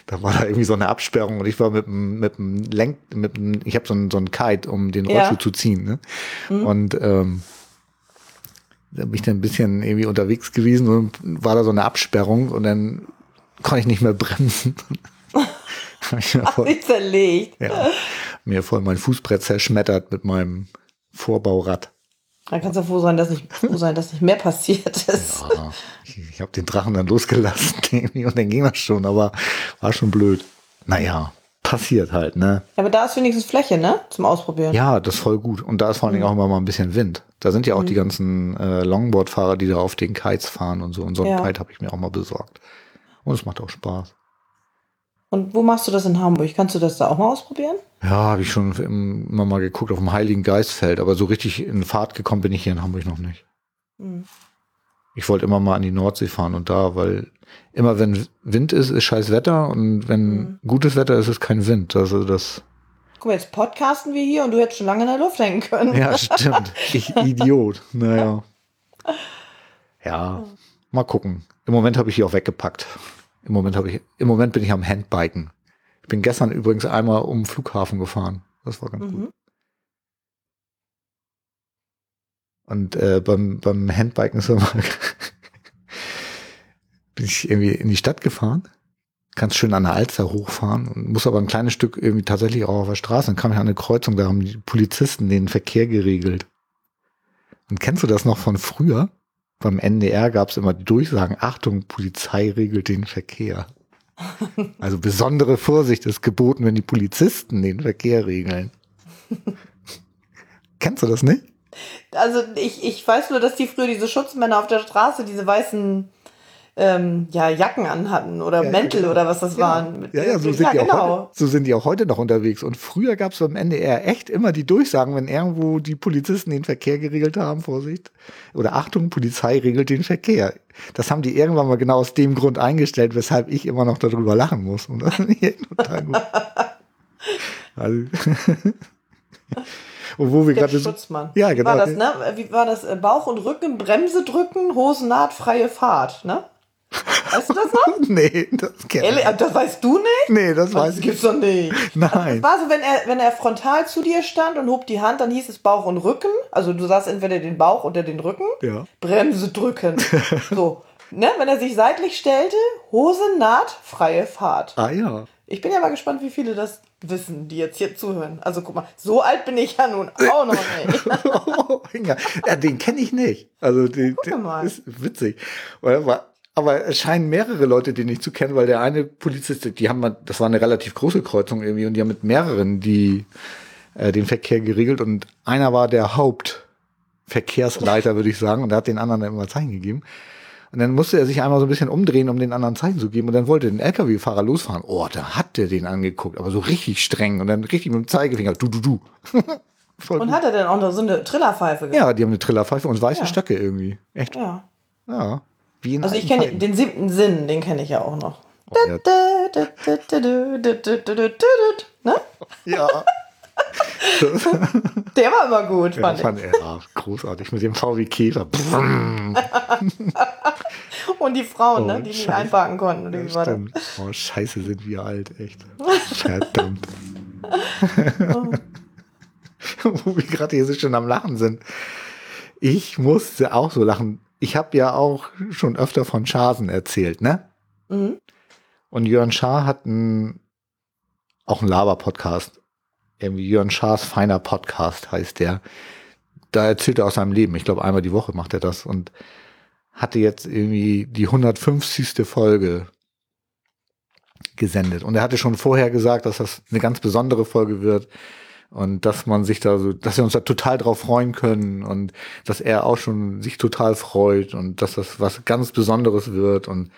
[SPEAKER 1] da war da irgendwie so eine Absperrung und ich war mit dem, mit dem Lenk, mit dem, ich habe so einen, so einen Kite, um den
[SPEAKER 2] Ja.
[SPEAKER 1] Rollstuhl zu ziehen. Ne? Und ähm, da bin ich dann ein bisschen irgendwie unterwegs gewesen und war da so eine Absperrung und dann konnte ich nicht mehr bremsen. Voll,
[SPEAKER 2] zerlegt.
[SPEAKER 1] ja, mir voll mein Fußbrett zerschmettert mit meinem Vorbaurad.
[SPEAKER 2] Da kannst du froh sein, dass nicht, froh sein, dass nicht mehr passiert ist.
[SPEAKER 1] Ja, ich, ich habe den Drachen dann losgelassen und dann ging das schon, aber war schon blöd. Naja, passiert halt, ne?
[SPEAKER 2] Aber da ist wenigstens Fläche, ne? Zum Ausprobieren.
[SPEAKER 1] Ja, das ist voll gut. Und da ist vor allen Dingen auch immer mal ein bisschen Wind. Da sind ja auch die ganzen äh, Longboard-Fahrer, die da auf den Kites fahren und so. Und so ein
[SPEAKER 2] Ja.
[SPEAKER 1] Kite habe ich mir auch mal besorgt. Und es macht auch Spaß.
[SPEAKER 2] Und wo machst du das in Hamburg? Kannst du das da auch mal ausprobieren?
[SPEAKER 1] Ja, habe ich schon immer mal geguckt auf dem Heiligen Geistfeld, aber so richtig in Fahrt gekommen bin ich hier in Hamburg noch nicht.
[SPEAKER 2] Hm.
[SPEAKER 1] Ich wollte immer mal an die Nordsee fahren und da, weil immer wenn Wind ist, ist scheiß Wetter und wenn
[SPEAKER 2] Mhm.
[SPEAKER 1] gutes Wetter ist, ist kein Wind. Also das,
[SPEAKER 2] Guck mal, jetzt podcasten wir hier und du hättest schon lange in der Luft hängen können.
[SPEAKER 1] ja, stimmt. Ich Idiot. Naja. Ja, mal gucken. Im Moment habe ich die auch weggepackt. Im Moment habe ich, im Moment bin ich am Handbiken. Ich bin gestern übrigens einmal um den Flughafen gefahren. Das war ganz gut.
[SPEAKER 2] Mhm.
[SPEAKER 1] Und äh, beim, beim Handbiken ist immer bin ich irgendwie in die Stadt gefahren, ganz schön an der Alster hochfahren und muss aber ein kleines Stück irgendwie tatsächlich auch auf der Straße. Dann kam ich an eine Kreuzung, da haben die Polizisten den Verkehr geregelt. Und kennst du das noch von früher? Beim NDR gab es immer Durchsagen, Achtung, Polizei regelt den Verkehr. Also besondere Vorsicht ist geboten, wenn die Polizisten den Verkehr regeln. Kennst du das nicht?
[SPEAKER 2] Also ich, ich weiß nur, dass die früher diese Schutzmänner auf der Straße diese weißen ähm, ja, Jacken anhatten oder
[SPEAKER 1] Ja,
[SPEAKER 2] Mäntel
[SPEAKER 1] genau.
[SPEAKER 2] oder was das
[SPEAKER 1] Ja.
[SPEAKER 2] waren. Mit-
[SPEAKER 1] Ja, ja, so sind, die auch
[SPEAKER 2] genau.
[SPEAKER 1] heute, so sind die auch heute noch unterwegs. Und früher gab es beim NDR echt immer die Durchsagen, wenn irgendwo die Polizisten den Verkehr geregelt haben, Vorsicht. Oder Achtung, Polizei regelt den Verkehr. Das haben die irgendwann mal genau aus dem Grund eingestellt, weshalb ich immer noch darüber lachen muss. Und das ich total gut. Also, und wo wir gerade
[SPEAKER 2] Schutzmann.
[SPEAKER 1] Ja,
[SPEAKER 2] Wie
[SPEAKER 1] genau.
[SPEAKER 2] war das, ne? Wie war das? Äh, Bauch und Rücken, Bremse drücken, Hosennaht, freie Fahrt, ne? Weißt du das noch?
[SPEAKER 1] nee, das kenn
[SPEAKER 2] Ehrlich,
[SPEAKER 1] ich.
[SPEAKER 2] das weißt du nicht?
[SPEAKER 1] Nee, das weiß
[SPEAKER 2] Das
[SPEAKER 1] ich
[SPEAKER 2] gibt's doch nicht.
[SPEAKER 1] Nein.
[SPEAKER 2] War so, wenn er, wenn er frontal zu dir stand und hob die Hand, dann hieß es Bauch und Rücken. Also du sahst entweder den Bauch oder den Rücken.
[SPEAKER 1] Ja.
[SPEAKER 2] Bremse drücken. so. Ne? Wenn er sich seitlich stellte, Hose naht, freie Fahrt.
[SPEAKER 1] Ah ja.
[SPEAKER 2] Ich bin ja mal gespannt, wie viele das wissen, die jetzt hier zuhören. Also guck mal, so alt bin ich ja nun auch noch nicht.
[SPEAKER 1] Oh, ja, den kenne ich nicht. Also den,
[SPEAKER 2] Guck
[SPEAKER 1] den ist witzig. Aber, aber es scheinen mehrere Leute, den nicht zu kennen, weil der eine Polizist, die haben, mal- das war eine relativ große Kreuzung irgendwie und die haben mit mehreren die äh, den Verkehr geregelt und einer war der Hauptverkehrsleiter, würde ich sagen, und der hat den anderen dann immer Zeichen gegeben. Und dann musste er sich einmal so ein bisschen umdrehen, um den anderen Zeichen zu geben. Und dann wollte der LKW-Fahrer losfahren. Oh, da hat der den angeguckt, aber so richtig streng. Und dann richtig mit dem Zeigefinger. Du, du, du.
[SPEAKER 2] Und
[SPEAKER 1] gut.
[SPEAKER 2] hat er denn auch noch so eine Trillerpfeife gehabt?
[SPEAKER 1] Ja, die haben eine Trillerpfeife und weiße
[SPEAKER 2] Ja.
[SPEAKER 1] Stöcke irgendwie. Echt?
[SPEAKER 2] Ja.
[SPEAKER 1] Ja.
[SPEAKER 2] Also ich kenne den siebten Sinn, den kenne ich ja auch noch.
[SPEAKER 1] Oh, ja.
[SPEAKER 2] Ne?
[SPEAKER 1] ja.
[SPEAKER 2] Der war immer gut,
[SPEAKER 1] ja,
[SPEAKER 2] fand
[SPEAKER 1] fand er ja, großartig mit dem VW Käfer.
[SPEAKER 2] Und die Frauen,
[SPEAKER 1] Oh,
[SPEAKER 2] ne, die nicht einparken konnten. Oder wie war das?
[SPEAKER 1] Oh, scheiße, sind wir alt, echt. Verdammt. Wo wir gerade hier so schön am Lachen sind. Ich musste auch so lachen. Ich habe ja auch schon öfter von Schasen erzählt, ne?
[SPEAKER 2] Mhm.
[SPEAKER 1] Und Jörn Schaar hat ein, auch einen Laber-Podcast. Irgendwie Jörn Schaars feiner Podcast heißt der. Da erzählt er aus seinem Leben. Ich glaube, einmal die Woche macht er das und hatte jetzt irgendwie die 150. Folge gesendet. Und er hatte schon vorher gesagt, dass das eine ganz besondere Folge wird und dass man sich da so, dass wir uns da total drauf freuen können und dass er auch schon sich total freut und dass das was ganz Besonderes wird und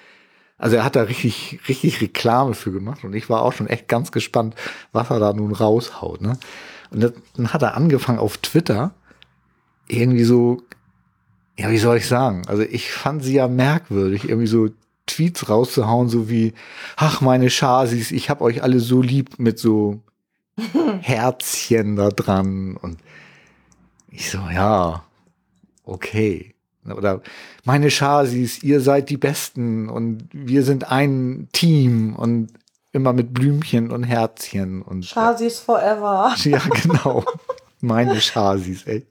[SPEAKER 1] also er hat da richtig, richtig Reklame für gemacht und ich war auch schon echt ganz gespannt, was er da nun raushaut. Ne? Und dann hat er angefangen auf Twitter irgendwie so, ja, wie soll ich sagen? Also ich fand sie ja merkwürdig, irgendwie so Tweets rauszuhauen, so wie, ach meine Chasis, ich hab euch alle so lieb mit so Herzchen da dran und ich so, ja, okay. Oder meine Chasis, ihr seid die Besten und wir sind ein Team und immer mit Blümchen und Herzchen und
[SPEAKER 2] Chasis forever.
[SPEAKER 1] ja, genau. Meine Chasis, ey.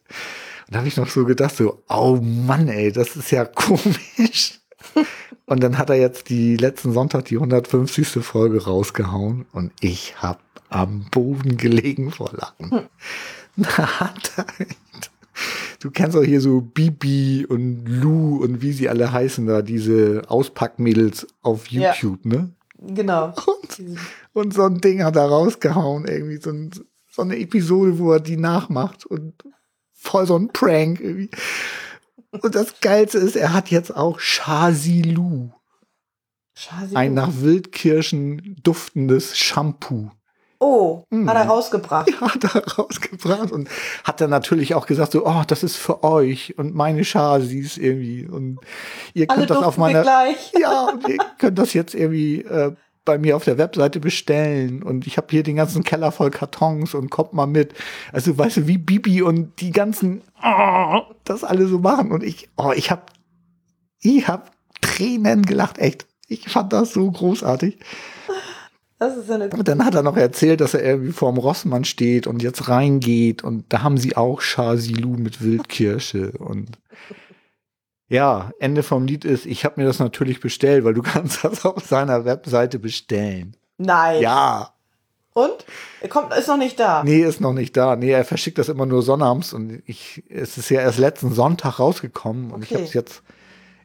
[SPEAKER 1] Und da habe ich noch so gedacht, so, oh Mann, ey, das ist ja komisch. Und dann hat er jetzt die letzten Sonntag die 150. Folge rausgehauen und ich hab am Boden gelegen vor Lachen. Da hat er echt, du kennst auch hier so Bibi und Lou und wie sie alle heißen da, diese Auspackmädels auf
[SPEAKER 2] Ja.
[SPEAKER 1] YouTube, ne?
[SPEAKER 2] Genau.
[SPEAKER 1] Und, und so ein Ding hat er rausgehauen, irgendwie so, ein, so eine Episode, wo er die nachmacht und voll so ein Prank irgendwie. Und das Geilste ist, er hat jetzt auch Shazilu. Ein nach Wildkirschen duftendes Shampoo.
[SPEAKER 2] Oh,
[SPEAKER 1] Mhm.
[SPEAKER 2] hat er rausgebracht.
[SPEAKER 1] Hat er rausgebracht und hat dann natürlich auch gesagt so, oh, das ist für euch und meine Chasis irgendwie und ihr
[SPEAKER 2] Alle
[SPEAKER 1] könnt das
[SPEAKER 2] duften
[SPEAKER 1] auf meiner ja, und ihr könnt das jetzt irgendwie äh, bei mir auf der Webseite bestellen und ich habe hier den ganzen Keller voll Kartons und kommt mal mit. Also weißt du, wie Bibi und die ganzen oh, das alle so machen und ich oh, ich habe ich habe Tränen gelacht, echt. Ich fand das so großartig.
[SPEAKER 2] Das ist eine
[SPEAKER 1] Und dann hat er noch erzählt, dass er irgendwie vorm Rossmann steht und jetzt reingeht und da haben sie auch Chasilu mit Wildkirsche und ja, Ende vom Lied ist, ich habe mir das natürlich bestellt, weil du kannst das auf seiner Webseite bestellen.
[SPEAKER 2] Nein.
[SPEAKER 1] Ja,
[SPEAKER 2] Und? Er kommt, ist noch nicht da.
[SPEAKER 1] nee, ist noch nicht da. Nee, er verschickt das immer nur sonnabends und ich, es ist ja erst letzten Sonntag rausgekommen und ich
[SPEAKER 2] Okay.
[SPEAKER 1] habe es jetzt,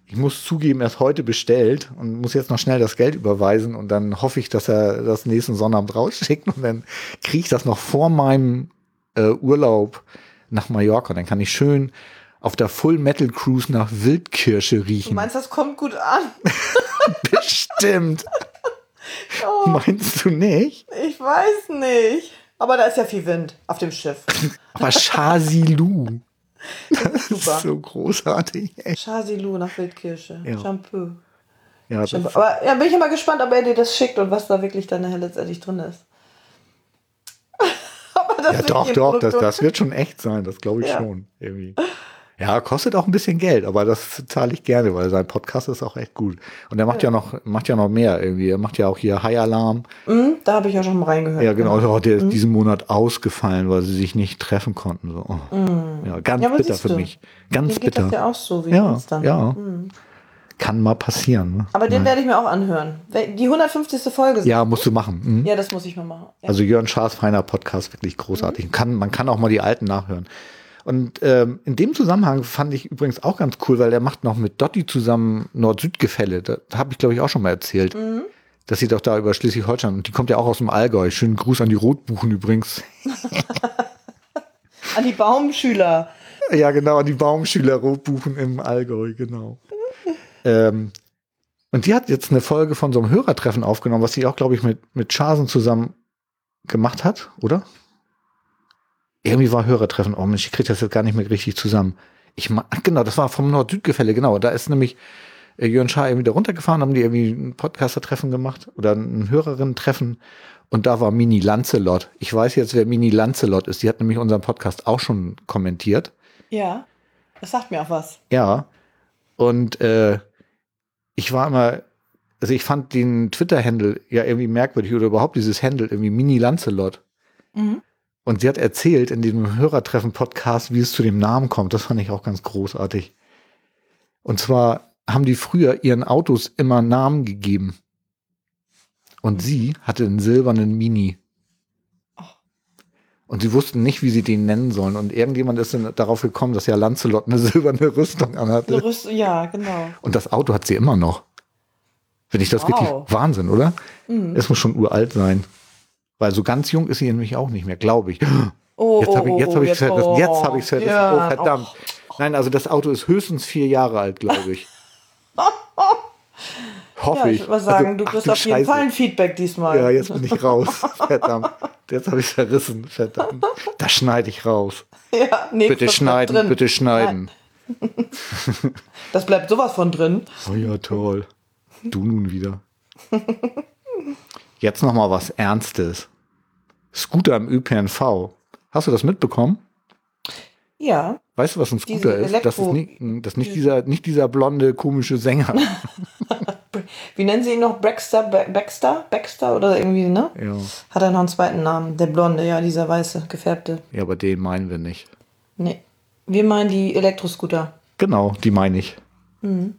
[SPEAKER 1] ich muss zugeben, erst heute bestellt und muss jetzt noch schnell das Geld überweisen und dann hoffe ich, dass er das nächsten Sonnabend rausschickt und dann kriege ich das noch vor meinem äh, Urlaub nach Mallorca. Dann kann ich schön auf der Full Metal Cruise nach Wildkirsche
[SPEAKER 2] Du
[SPEAKER 1] riechen.
[SPEAKER 2] meinst, das kommt gut an?
[SPEAKER 1] Bestimmt.
[SPEAKER 2] Oh,
[SPEAKER 1] Meinst du nicht?
[SPEAKER 2] ich weiß nicht. Aber da ist ja viel Wind auf dem Schiff.
[SPEAKER 1] Aber Chasilu. Das
[SPEAKER 2] Super.
[SPEAKER 1] ist so großartig. Ey.
[SPEAKER 2] Chasilu nach Wildkirsche.
[SPEAKER 1] Ja.
[SPEAKER 2] Shampoo.
[SPEAKER 1] Ja,
[SPEAKER 2] Shampoo. Aber ja, bin ich immer gespannt, ob er dir das schickt und was da wirklich dann letztendlich drin ist. Aber das
[SPEAKER 1] ja doch, doch, das, das wird schon echt sein, das glaube ich
[SPEAKER 2] Ja.
[SPEAKER 1] schon. Irgendwie. Ja, kostet auch ein bisschen Geld, aber das zahle ich gerne, weil sein Podcast ist auch echt gut. Und er macht ja, noch, macht ja noch mehr irgendwie. Er macht ja auch hier High Alarm.
[SPEAKER 2] Mhm, da habe ich ja schon mal reingehört.
[SPEAKER 1] Ja, genau. Oh, der ist diesen Monat ausgefallen, weil sie sich nicht treffen konnten. So. Oh. Ja, ganz
[SPEAKER 2] Mhm. Ja,
[SPEAKER 1] bitter für mich. Ganz
[SPEAKER 2] geht das
[SPEAKER 1] bitter.
[SPEAKER 2] ja auch so wie
[SPEAKER 1] Ja,
[SPEAKER 2] uns dann.
[SPEAKER 1] ja.
[SPEAKER 2] Mhm.
[SPEAKER 1] Kann mal passieren. Ne?
[SPEAKER 2] Aber den werde ich mir auch anhören. Die 150. Folge.
[SPEAKER 1] Ja, musst du machen. Mhm.
[SPEAKER 2] Ja, das muss ich mal machen. Ja.
[SPEAKER 1] Also Jörn Schaas feiner Podcast, wirklich großartig. Kann, man kann auch mal die alten nachhören. Und ähm, in dem Zusammenhang fand ich übrigens auch ganz cool, weil er macht noch mit Dotti zusammen Nord-Süd-Gefälle. Da habe ich, glaube ich, auch schon mal erzählt. Dass sie doch da über Schleswig-Holstein, und die kommt ja auch aus dem Allgäu. Schönen Gruß an die Rotbuchen übrigens.
[SPEAKER 2] An die Baumschüler.
[SPEAKER 1] Ja, genau, an die Baumschüler Rotbuchen im Allgäu, genau. ähm, und die hat jetzt eine Folge von so einem Hörertreffen aufgenommen, was sie auch, glaube ich, mit, mit Schasen zusammen gemacht hat, oder? Irgendwie war Hörertreffen. Oh Mensch, ich kriege das jetzt gar nicht mehr richtig zusammen. Ich genau, das war vom Nord-Süd-Gefälle, genau. Da ist nämlich äh, Jörn Schaar irgendwie da runtergefahren, haben die irgendwie ein Podcaster-Treffen gemacht oder ein Hörerinnen-Treffen. Und da war Mini Lancelot. Ich weiß jetzt, wer Mini Lancelot ist. Die hat nämlich unseren Podcast auch schon kommentiert.
[SPEAKER 2] Ja. Das sagt mir auch was.
[SPEAKER 1] Ja. Und äh, ich war immer, also ich fand den Twitter-Handle ja irgendwie merkwürdig oder überhaupt dieses Handle irgendwie Mini Lancelot.
[SPEAKER 2] Mhm.
[SPEAKER 1] Und sie hat erzählt in diesem Hörertreffen-Podcast, wie es zu dem Namen kommt. Das fand ich auch ganz großartig. Und zwar haben die früher ihren Autos immer Namen gegeben. Und sie hatte einen silbernen Mini. Und sie wussten nicht, wie sie den nennen sollen. Und irgendjemand ist dann darauf gekommen, dass ja Lancelot eine silberne Rüstung anhatte.
[SPEAKER 2] Rüst- Ja, genau.
[SPEAKER 1] Und das Auto hat sie immer noch. Finde ich das
[SPEAKER 2] Wow.
[SPEAKER 1] wirklich Wahnsinn, oder?
[SPEAKER 2] Mhm.
[SPEAKER 1] Es muss schon uralt sein. Weil so ganz jung ist sie nämlich auch nicht mehr, glaube ich.
[SPEAKER 2] Oh,
[SPEAKER 1] Jetzt habe ich, jetzt hab ich, ver-
[SPEAKER 2] oh,
[SPEAKER 1] jetzt hab ich ver-
[SPEAKER 2] ja.
[SPEAKER 1] Oh, verdammt. Nein, also das Auto ist höchstens vier Jahre alt, glaube ich. Hoffe
[SPEAKER 2] Ja,
[SPEAKER 1] ich.
[SPEAKER 2] ich würde mal sagen,
[SPEAKER 1] Also,
[SPEAKER 2] du kriegst auf jeden
[SPEAKER 1] Scheiße.
[SPEAKER 2] Fall ein Feedback diesmal.
[SPEAKER 1] Ja, jetzt bin ich raus. Verdammt. Jetzt habe ich verrissen. Verdammt. Das schneide ich raus.
[SPEAKER 2] Ja, nee,
[SPEAKER 1] Bitte schneiden,
[SPEAKER 2] drin.
[SPEAKER 1] bitte schneiden.
[SPEAKER 2] Das bleibt sowas von drin.
[SPEAKER 1] Oh ja, toll. Du nun wieder. Jetzt noch mal was Ernstes. Scooter im ÖPNV. Hast du das mitbekommen?
[SPEAKER 2] Ja.
[SPEAKER 1] Weißt du, was ein Scooter ist? Das ist nicht, das ist nicht dieser, nicht dieser blonde, komische Sänger.
[SPEAKER 2] Wie nennen sie ihn noch? Baxter? Ba- Baxter? Baxter oder irgendwie, ne?
[SPEAKER 1] ja.
[SPEAKER 2] Hat er noch einen zweiten Namen? Der blonde, ja, dieser weiße, gefärbte.
[SPEAKER 1] ja, aber den meinen wir nicht.
[SPEAKER 2] Nee. Wir meinen die Elektroscooter.
[SPEAKER 1] Genau, die meine ich.
[SPEAKER 2] Mhm.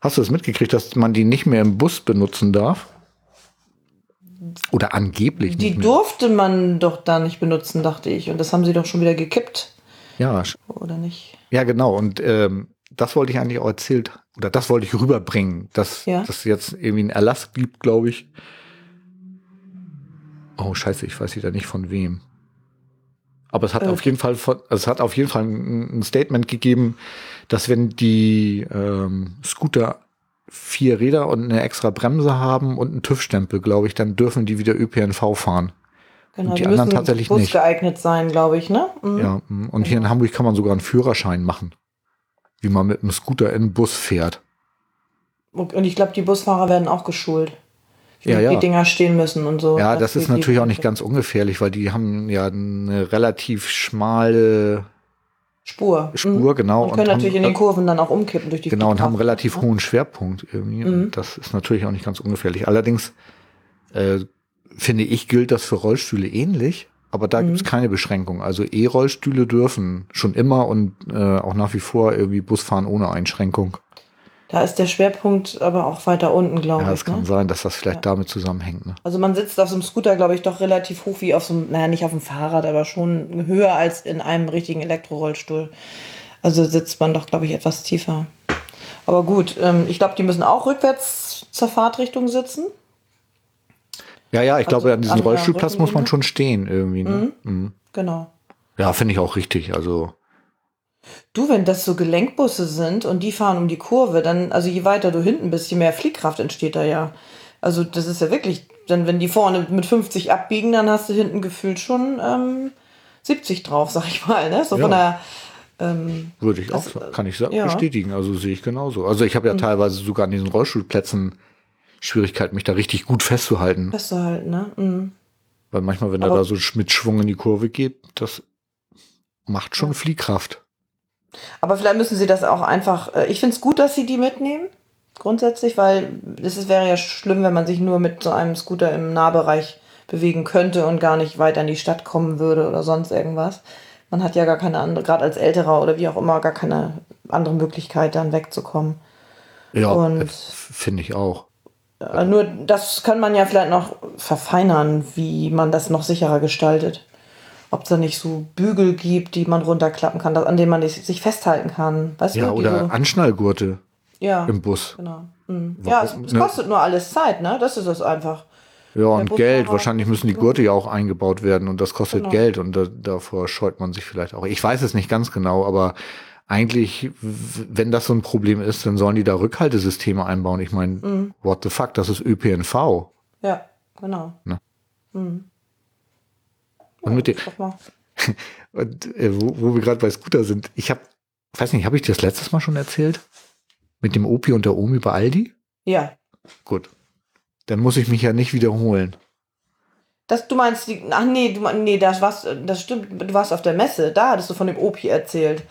[SPEAKER 1] Hast du es mitgekriegt, dass man die nicht mehr im Bus benutzen darf? Oder angeblich
[SPEAKER 2] Die
[SPEAKER 1] nicht mehr?
[SPEAKER 2] durfte man doch da nicht benutzen, dachte ich. Und das haben sie doch schon wieder gekippt.
[SPEAKER 1] Ja,
[SPEAKER 2] Oder nicht?
[SPEAKER 1] ja, genau. Und ähm, das wollte ich eigentlich auch erzählt, oder das wollte ich rüberbringen, dass
[SPEAKER 2] Ja.
[SPEAKER 1] dass jetzt irgendwie einen Erlass gibt, glaube ich. Oh, scheiße, ich weiß wieder nicht von wem. Aber es hat
[SPEAKER 2] Äh.
[SPEAKER 1] auf jeden Fall von, also es hat auf jeden Fall ein, ein Statement gegeben, dass wenn die ähm, Scooter vier Räder und eine extra Bremse haben und einen TÜV-Stempel, glaube ich, dann dürfen die wieder ÖPNV fahren.
[SPEAKER 2] Genau,
[SPEAKER 1] Und die
[SPEAKER 2] die
[SPEAKER 1] anderen
[SPEAKER 2] müssen
[SPEAKER 1] tatsächlich
[SPEAKER 2] Bus
[SPEAKER 1] nicht.
[SPEAKER 2] geeignet sein, glaube ich, ne? Mhm.
[SPEAKER 1] Ja, mm, und hier in Hamburg kann man sogar einen Führerschein machen. Wie man mit einem Scooter in den Bus fährt.
[SPEAKER 2] Und und ich glaube, die Busfahrer werden auch geschult.
[SPEAKER 1] Ja, ja.
[SPEAKER 2] die Dinger stehen müssen und so.
[SPEAKER 1] Ja, das ist natürlich auch nicht ganz ungefährlich, weil die haben ja eine relativ schmale
[SPEAKER 2] Spur.
[SPEAKER 1] Spur,
[SPEAKER 2] Mhm.
[SPEAKER 1] genau.
[SPEAKER 2] Und können
[SPEAKER 1] haben-
[SPEAKER 2] natürlich in den Kurven dann auch umkippen durch die
[SPEAKER 1] Genau, und haben einen relativ hohen Schwerpunkt irgendwie.
[SPEAKER 2] Mhm.
[SPEAKER 1] Und das ist natürlich auch nicht ganz ungefährlich. Allerdings äh, finde ich, gilt das für Rollstühle ähnlich, aber da
[SPEAKER 2] Mhm.
[SPEAKER 1] gibt es keine Beschränkung. Also E-Rollstühle dürfen schon immer und äh, auch nach wie vor irgendwie Bus fahren ohne Einschränkung.
[SPEAKER 2] Da ist der Schwerpunkt aber auch weiter unten, glaube
[SPEAKER 1] Ja,
[SPEAKER 2] ich.
[SPEAKER 1] es kann
[SPEAKER 2] Ne?
[SPEAKER 1] sein, dass das vielleicht
[SPEAKER 2] Ja.
[SPEAKER 1] damit zusammenhängt. Ne?
[SPEAKER 2] Also man sitzt auf so einem Scooter, glaube ich, doch relativ hoch wie auf so einem, naja, nicht auf dem Fahrrad, aber schon höher als in einem richtigen Elektrorollstuhl. Also sitzt man doch, glaube ich, etwas tiefer. Aber gut, ähm, ich glaube, die müssen auch rückwärts zur Fahrtrichtung sitzen.
[SPEAKER 1] Ja, ja, ich
[SPEAKER 2] Also
[SPEAKER 1] glaube, an diesem Rollstuhlplatz muss man schon stehen irgendwie. Ne? Mhm.
[SPEAKER 2] Genau.
[SPEAKER 1] Ja, finde ich auch richtig. Also,
[SPEAKER 2] Du, wenn das so Gelenkbusse sind und die fahren um die Kurve, dann, also je weiter du hinten bist, je mehr Fliehkraft entsteht da ja. Also das ist ja wirklich, dann wenn die vorne mit 50 abbiegen, dann hast du hinten gefühlt schon ähm, 70 drauf, sag ich mal, ne? So von
[SPEAKER 1] Ja.
[SPEAKER 2] der, ähm,
[SPEAKER 1] würde ich auch,
[SPEAKER 2] Das,
[SPEAKER 1] sagen. kann ich
[SPEAKER 2] ja.
[SPEAKER 1] bestätigen. Also sehe ich genauso. Also ich habe ja teilweise sogar an diesen Rollstuhlplätzen Schwierigkeit, mich da richtig gut festzuhalten.
[SPEAKER 2] festzuhalten, ne? Mhm.
[SPEAKER 1] Weil manchmal, wenn er da so mit Schwung in die Kurve geht, das macht schon Fliehkraft.
[SPEAKER 2] Aber vielleicht müssen sie das auch einfach, äh, ich finde es gut, dass sie die mitnehmen, grundsätzlich, weil es wäre ja schlimm, wenn man sich nur mit so einem Scooter im Nahbereich bewegen könnte und gar nicht weiter in die Stadt kommen würde oder sonst irgendwas. Man hat ja gar keine andere, gerade als Älterer oder wie auch immer, gar keine andere Möglichkeit, dann wegzukommen.
[SPEAKER 1] Ja, finde ich auch.
[SPEAKER 2] Nur das kann man ja vielleicht noch verfeinern, wie man das noch sicherer gestaltet. Ob es da nicht so Bügel gibt, die man runterklappen kann, an denen man sich festhalten kann. Weißt
[SPEAKER 1] Ja,
[SPEAKER 2] du,
[SPEAKER 1] oder
[SPEAKER 2] so,
[SPEAKER 1] Anschnallgurte
[SPEAKER 2] ja.
[SPEAKER 1] im Bus.
[SPEAKER 2] Genau. Mhm. Ja, es, es
[SPEAKER 1] ne?
[SPEAKER 2] kostet nur alles Zeit, ne? Das ist es einfach.
[SPEAKER 1] Ja, und
[SPEAKER 2] Busfahrer-
[SPEAKER 1] Geld. Wahrscheinlich müssen die Gurte ja auch eingebaut werden und das kostet
[SPEAKER 2] Genau.
[SPEAKER 1] Geld und da, davor scheut man sich vielleicht auch. Ich weiß es nicht ganz genau, aber eigentlich, wenn das so ein Problem ist, dann sollen die da Rückhaltesysteme einbauen. Ich meine,
[SPEAKER 2] Mhm.
[SPEAKER 1] what the fuck, das ist ÖPNV.
[SPEAKER 2] Ja, genau.
[SPEAKER 1] Und mit dem, und, äh, wo, wo wir gerade bei Scooter sind, ich habe, weiß nicht, habe ich dir das letztes Mal schon erzählt? Mit dem Opi und der Omi bei Aldi?
[SPEAKER 2] Ja.
[SPEAKER 1] Gut. Dann muss ich mich ja nicht wiederholen.
[SPEAKER 2] Das, du meinst, die, ach nee, du, nee, das, warst, das stimmt, du warst auf der Messe, da hattest du von dem Opi erzählt.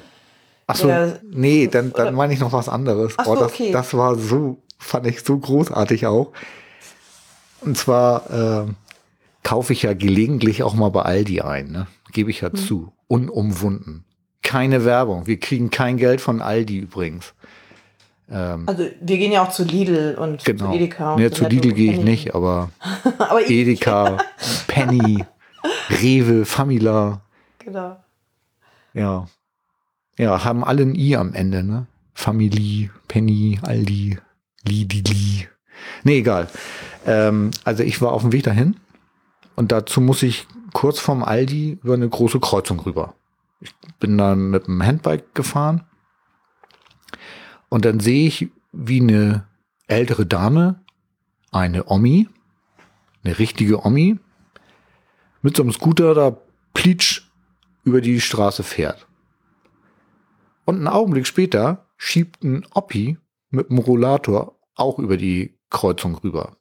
[SPEAKER 1] Ach so,
[SPEAKER 2] Der-
[SPEAKER 1] nee, dann, dann meine ich noch was anderes.
[SPEAKER 2] Ach so,
[SPEAKER 1] das,
[SPEAKER 2] okay.
[SPEAKER 1] das war so, fand ich so großartig auch. Und zwar ähm, kaufe ich ja gelegentlich auch mal bei Aldi ein, ne? Gebe
[SPEAKER 2] Mhm.
[SPEAKER 1] ich ja zu. Unumwunden. Keine Werbung. Wir kriegen kein Geld von Aldi übrigens. Ähm,
[SPEAKER 2] Also wir gehen ja auch zu Lidl und
[SPEAKER 1] genau.
[SPEAKER 2] zu Edeka. und
[SPEAKER 1] nee,
[SPEAKER 2] so
[SPEAKER 1] zu Lidl gehe ich nicht, aber
[SPEAKER 2] Aber ich,
[SPEAKER 1] Edeka, Penny, Rewe, Famila,
[SPEAKER 2] genau.
[SPEAKER 1] ja. Ja, haben alle ein I am Ende, ne? Family, Penny, Aldi, Lidili. Nee, egal. Ähm, also ich war auf dem Weg dahin und dazu muss ich kurz vom Aldi über eine große Kreuzung rüber. Ich bin dann mit dem Handbike gefahren und dann sehe ich, wie eine ältere Dame, eine Omi, eine richtige Omi, mit so einem Scooter da plitsch über die Straße fährt. Und einen Augenblick später schiebt ein Oppi mit dem Rollator auch über die Kreuzung rüber.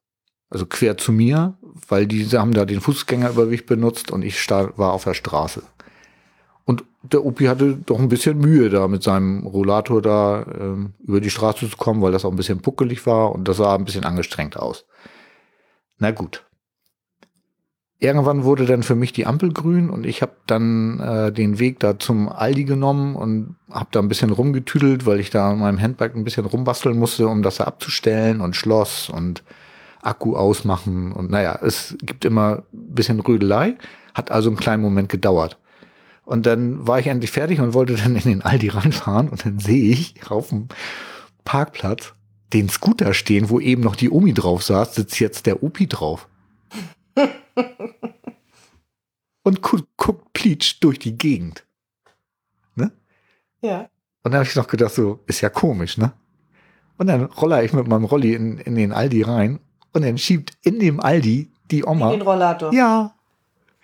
[SPEAKER 1] Also quer zu mir, weil diese haben da den Fußgängerüberweg benutzt und ich war auf der Straße. Und der Opi hatte doch ein bisschen Mühe da mit seinem Rollator da ähm, über die Straße zu kommen, weil das auch ein bisschen puckelig war und das sah ein bisschen angestrengt aus. Na gut. Irgendwann wurde dann für mich die Ampel grün und ich habe dann äh, den Weg da zum Aldi genommen und habe da ein bisschen rumgetüdelt, weil ich da an meinem Handbike ein bisschen rumbasteln musste, um das da abzustellen und Schloss und Akku ausmachen und naja, es gibt immer ein bisschen Rödelei, hat also einen kleinen Moment gedauert. Und dann war ich endlich fertig und wollte dann in den Aldi reinfahren und dann sehe ich auf dem Parkplatz den Scooter stehen, wo eben noch die Omi drauf saß, sitzt jetzt der Opi drauf. und gu guckt Pleach durch die Gegend.
[SPEAKER 2] Ja.
[SPEAKER 1] Und dann habe ich noch gedacht, so, ist ja komisch, ne? Und dann roller ich mit meinem Rolli in, in den Aldi rein und dann schiebt in dem Aldi die Oma.
[SPEAKER 2] Den Rollator.
[SPEAKER 1] Ja,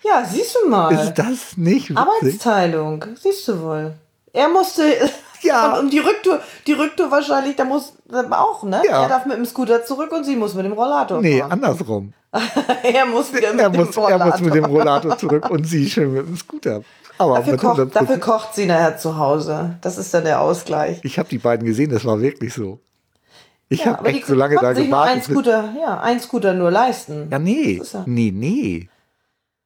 [SPEAKER 2] Ja, siehst du mal.
[SPEAKER 1] ist das nicht witzig?
[SPEAKER 2] Arbeitsteilung, siehst du wohl. Er musste.
[SPEAKER 1] Ja.
[SPEAKER 2] Und, und die Rücktour, die Rücktour wahrscheinlich, da muss auch, ne?
[SPEAKER 1] Ja.
[SPEAKER 2] Er darf mit dem Scooter zurück und sie muss mit dem Rollator
[SPEAKER 1] Nee,
[SPEAKER 2] fahren.
[SPEAKER 1] andersrum.
[SPEAKER 2] er muss wieder mit
[SPEAKER 1] Er
[SPEAKER 2] dem
[SPEAKER 1] muss, er
[SPEAKER 2] Rollator.
[SPEAKER 1] muss mit dem Rollator zurück und sie schön mit dem Scooter. Aber
[SPEAKER 2] dafür, kocht,
[SPEAKER 1] 100%.
[SPEAKER 2] dafür kocht sie nachher zu Hause. Das ist dann der Ausgleich.
[SPEAKER 1] Ich habe die beiden gesehen, das war wirklich so. Ich
[SPEAKER 2] Ja,
[SPEAKER 1] habe echt so lange da gewartet. bis-
[SPEAKER 2] Scooter, ja, einen Scooter nur leisten.
[SPEAKER 1] Ja, nee.
[SPEAKER 2] Ja-
[SPEAKER 1] Nee, nee.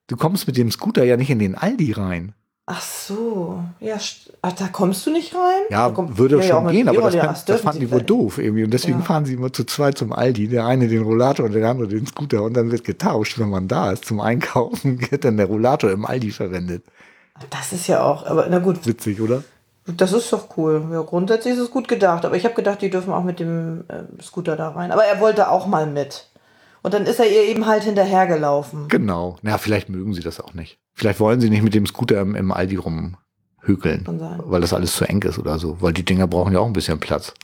[SPEAKER 1] Du kommst mit dem Scooter ja nicht in den Aldi rein.
[SPEAKER 2] Ach so, ja, ach, da kommst du nicht rein?
[SPEAKER 1] Ja, würde
[SPEAKER 2] ja, ja,
[SPEAKER 1] schon
[SPEAKER 2] mit
[SPEAKER 1] gehen, aber das, kann,
[SPEAKER 2] das
[SPEAKER 1] fanden die wohl doof irgendwie. Und deswegen
[SPEAKER 2] Ja.
[SPEAKER 1] fahren sie immer zu zweit zum Aldi. Der eine den Rollator und der andere den Scooter. Und dann wird getauscht, wenn man da ist zum Einkaufen, wird dann der Rollator im Aldi verwendet.
[SPEAKER 2] Das ist ja auch, aber na gut,
[SPEAKER 1] Witzig, oder?
[SPEAKER 2] Das ist doch cool. Ja, grundsätzlich ist es gut gedacht, aber ich habe gedacht, die dürfen auch mit dem äh, Scooter da rein. Aber er wollte auch mal mit. Und dann ist er ihr eben halt hinterhergelaufen.
[SPEAKER 1] Genau. Na, vielleicht mögen sie das auch nicht. Vielleicht wollen sie nicht mit dem Scooter im, im Aldi
[SPEAKER 2] sein.
[SPEAKER 1] Weil das alles zu eng ist oder so. Weil die Dinger brauchen ja auch ein bisschen Platz.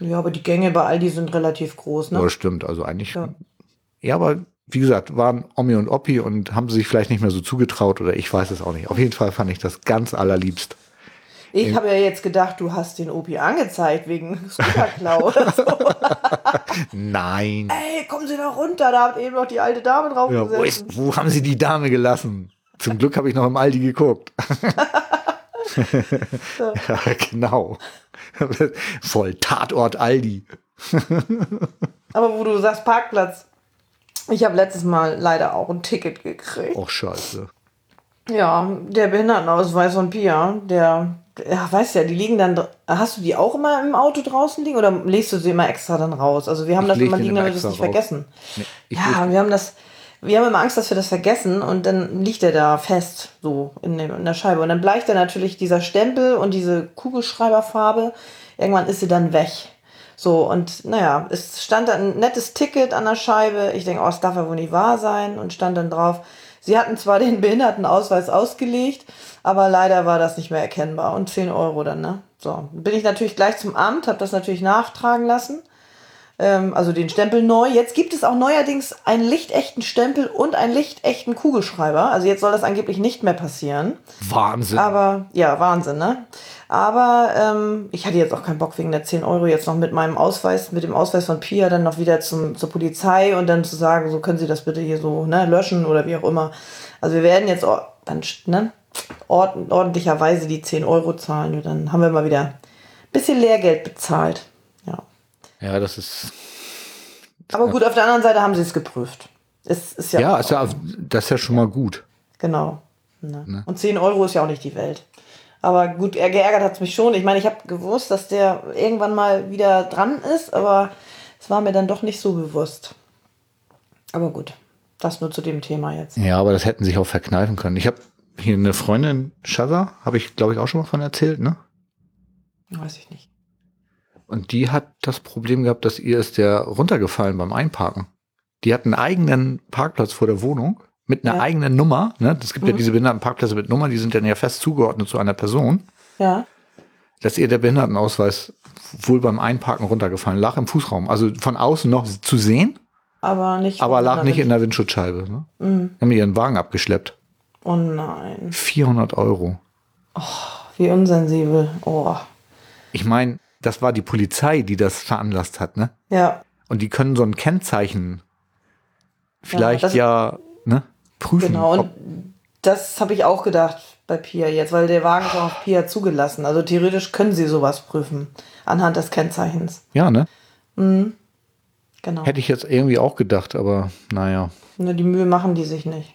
[SPEAKER 2] Ja, aber die Gänge bei Aldi sind relativ groß,
[SPEAKER 1] Ja,
[SPEAKER 2] ne?
[SPEAKER 1] stimmt. Also eigentlich. Ja.
[SPEAKER 2] Ja.
[SPEAKER 1] aber wie gesagt, waren Omi und Oppi und haben sie sich vielleicht nicht mehr so zugetraut oder ich weiß es auch nicht. Auf jeden Fall fand ich das ganz allerliebst.
[SPEAKER 2] Ich habe ja jetzt gedacht, du hast den Opi angezeigt wegen Scooterklau oder so.
[SPEAKER 1] Nein.
[SPEAKER 2] Ey, kommen Sie da runter, da hat eben noch die alte Dame drauf
[SPEAKER 1] Ja, wo, ist, wo haben sie die Dame gelassen? Zum Glück habe ich noch im Aldi geguckt. ja, genau. Voll Tatort Aldi.
[SPEAKER 2] Aber wo du sagst Parkplatz, ich habe letztes Mal leider auch ein Ticket gekriegt.
[SPEAKER 1] Och, scheiße.
[SPEAKER 2] Ja, der Behindertenausweis von Pia, der, ja, weißt ja, die liegen dann, hast du die auch immer im Auto draußen liegen oder legst du sie immer extra dann raus? Also wir haben
[SPEAKER 1] Ich
[SPEAKER 2] das immer liegen, damit wir es nicht
[SPEAKER 1] raus.
[SPEAKER 2] vergessen.
[SPEAKER 1] Nee,
[SPEAKER 2] ja, wir haben das, wir haben immer Angst, dass wir das vergessen und dann liegt er da fest, so in, dem, in der Scheibe. Und dann bleicht er natürlich dieser Stempel und diese Kugelschreiberfarbe, irgendwann ist sie dann weg. So, und naja, es stand dann ein nettes Ticket an der Scheibe. Ich denke, oh, das darf ja wohl nicht wahr sein. Und stand dann drauf, sie hatten zwar den Behindertenausweis ausgelegt, aber leider war das nicht mehr erkennbar. Und 10 Euro dann, ne? So, bin ich natürlich gleich zum Amt, habe das natürlich nachtragen lassen ähm, also den Stempel neu. Jetzt gibt es auch neuerdings einen lichtechten Stempel und einen lichtechten Kugelschreiber. Also jetzt soll das angeblich nicht mehr passieren.
[SPEAKER 1] Wahnsinn.
[SPEAKER 2] Aber ja, Wahnsinn, ne? Aber ähm, ich hatte jetzt auch keinen Bock wegen der 10 Euro jetzt noch mit meinem Ausweis, mit dem Ausweis von Pia dann noch wieder zum, zur Polizei und dann zu sagen, so können Sie das bitte hier so ne, löschen oder wie auch immer. Also wir werden jetzt or- dann ne, ord ordentlicherweise die 10 Euro zahlen und dann haben wir mal wieder ein bisschen Lehrgeld bezahlt. Ja.
[SPEAKER 1] das ist.
[SPEAKER 2] Aber gut, auf der anderen Seite haben sie es geprüft. Es ist ja,
[SPEAKER 1] Ja, ist ja, das ist ja schon mal gut.
[SPEAKER 2] genau. Ne? Und 10 Euro ist ja auch nicht die Welt. Aber gut, er geärgert hat es mich schon. Ich meine, ich habe gewusst, dass der irgendwann mal wieder dran ist, aber es war mir dann doch nicht so bewusst. Aber gut, das nur zu dem Thema jetzt.
[SPEAKER 1] Ja, aber das hätten sich auch verkneifen können. Ich habe hier eine Freundin, Shaza, habe ich glaube ich auch schon mal von erzählt, ne?
[SPEAKER 2] Weiß ich nicht.
[SPEAKER 1] Und die hat das Problem gehabt, dass ihr ist der runtergefallen beim Einparken. Die hat einen eigenen Parkplatz vor der Wohnung mit einer
[SPEAKER 2] Ja.
[SPEAKER 1] eigenen Nummer. Ne? Es gibt ja diese Behindertenparkplätze mit Nummer, die sind dann ja fest zugeordnet zu einer Person.
[SPEAKER 2] Ja,
[SPEAKER 1] Dass ihr der Behindertenausweis wohl beim Einparken runtergefallen lag im Fußraum. Also von außen noch zu sehen,
[SPEAKER 2] aber nicht.
[SPEAKER 1] aber lag nicht in der Windschutzscheibe. Ne?
[SPEAKER 2] Mhm.
[SPEAKER 1] Haben ihren Wagen abgeschleppt.
[SPEAKER 2] Oh nein,
[SPEAKER 1] 400 Euro.
[SPEAKER 2] wie unsensibel. Oh.
[SPEAKER 1] Ich meine, das war die Polizei, die das veranlasst hat, ne?
[SPEAKER 2] Ja,
[SPEAKER 1] Und die können so ein Kennzeichen vielleicht
[SPEAKER 2] das-
[SPEAKER 1] ja, ne, prüfen.
[SPEAKER 2] Genau, und das habe ich auch gedacht bei Pia jetzt, weil der Wagen ist auch auf Pia zugelassen. Also theoretisch können sie sowas prüfen anhand des Kennzeichens.
[SPEAKER 1] ja, ne?
[SPEAKER 2] Genau.
[SPEAKER 1] Hätte ich jetzt irgendwie auch gedacht, aber naja.
[SPEAKER 2] Nur die Mühe machen die sich nicht.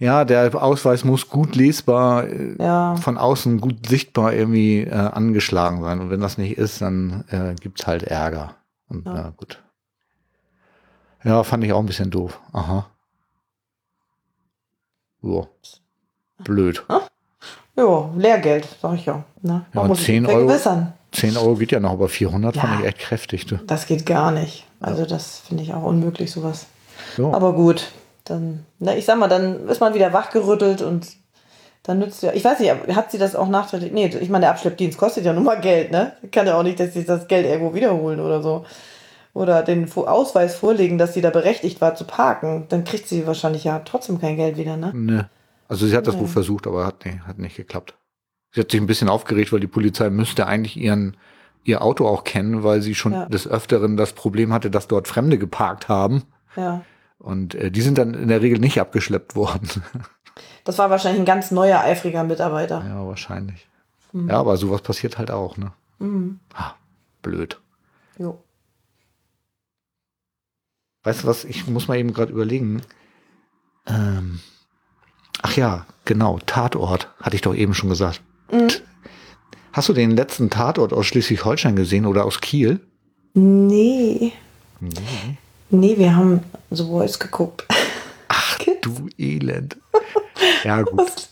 [SPEAKER 1] Ja, der Ausweis muss gut lesbar, äh,
[SPEAKER 2] Ja.
[SPEAKER 1] von außen gut sichtbar irgendwie äh, angeschlagen sein. Und wenn das nicht ist, dann äh, gibt's halt Ärger. Und
[SPEAKER 2] Ja.
[SPEAKER 1] na gut. Ja, fand ich auch ein bisschen doof. Aha. Ja. Blöd.
[SPEAKER 2] Ja, Lehrgeld, sag ich ja. Ne?
[SPEAKER 1] Ja,
[SPEAKER 2] muss
[SPEAKER 1] 10
[SPEAKER 2] sich
[SPEAKER 1] Euro.
[SPEAKER 2] vergewissern.
[SPEAKER 1] 10 Euro geht ja noch, aber 400
[SPEAKER 2] Ja.
[SPEAKER 1] fand ich echt kräftig. Du.
[SPEAKER 2] Das geht gar nicht. Also das finde ich auch unmöglich, sowas.
[SPEAKER 1] So.
[SPEAKER 2] Aber gut, dann, na, ich sag mal, dann ist man wieder wachgerüttelt und Dann nützt ja. Ich weiß nicht, hat sie das auch nachträglich? Nee, ich meine, der Abschleppdienst kostet ja nun mal Geld, ne? Kann ja auch nicht, dass sie das Geld irgendwo wiederholen oder so. Oder den Ausweis vorlegen, dass sie da berechtigt war zu parken. Dann kriegt sie wahrscheinlich ja trotzdem kein Geld wieder, ne?
[SPEAKER 1] Ne. Also sie hat das
[SPEAKER 2] Nee.
[SPEAKER 1] wohl versucht, aber hat, nee, hat nicht geklappt. Sie hat sich ein bisschen aufgeregt, weil die Polizei müsste eigentlich ihren, ihr Auto auch kennen, weil sie schon
[SPEAKER 2] Ja.
[SPEAKER 1] des Öfteren das Problem hatte, dass dort Fremde geparkt haben.
[SPEAKER 2] Ja.
[SPEAKER 1] Und äh, die sind dann in der Regel nicht abgeschleppt worden.
[SPEAKER 2] Das war wahrscheinlich ein ganz neuer, eifriger Mitarbeiter.
[SPEAKER 1] ja, wahrscheinlich. Ja, aber sowas passiert halt auch, ne?
[SPEAKER 2] Mhm.
[SPEAKER 1] Ah, blöd.
[SPEAKER 2] Jo.
[SPEAKER 1] Weißt du was, ich muss mal eben gerade überlegen. Ähm, ach ja, genau, Tatort, hatte ich doch eben schon gesagt.
[SPEAKER 2] Mhm.
[SPEAKER 1] Hast du den letzten Tatort aus Schleswig-Holstein gesehen oder aus Kiel?
[SPEAKER 2] Nee.
[SPEAKER 1] Nee.
[SPEAKER 2] Nee, wir haben The Voice geguckt.
[SPEAKER 1] Ach du Elend. Ja gut,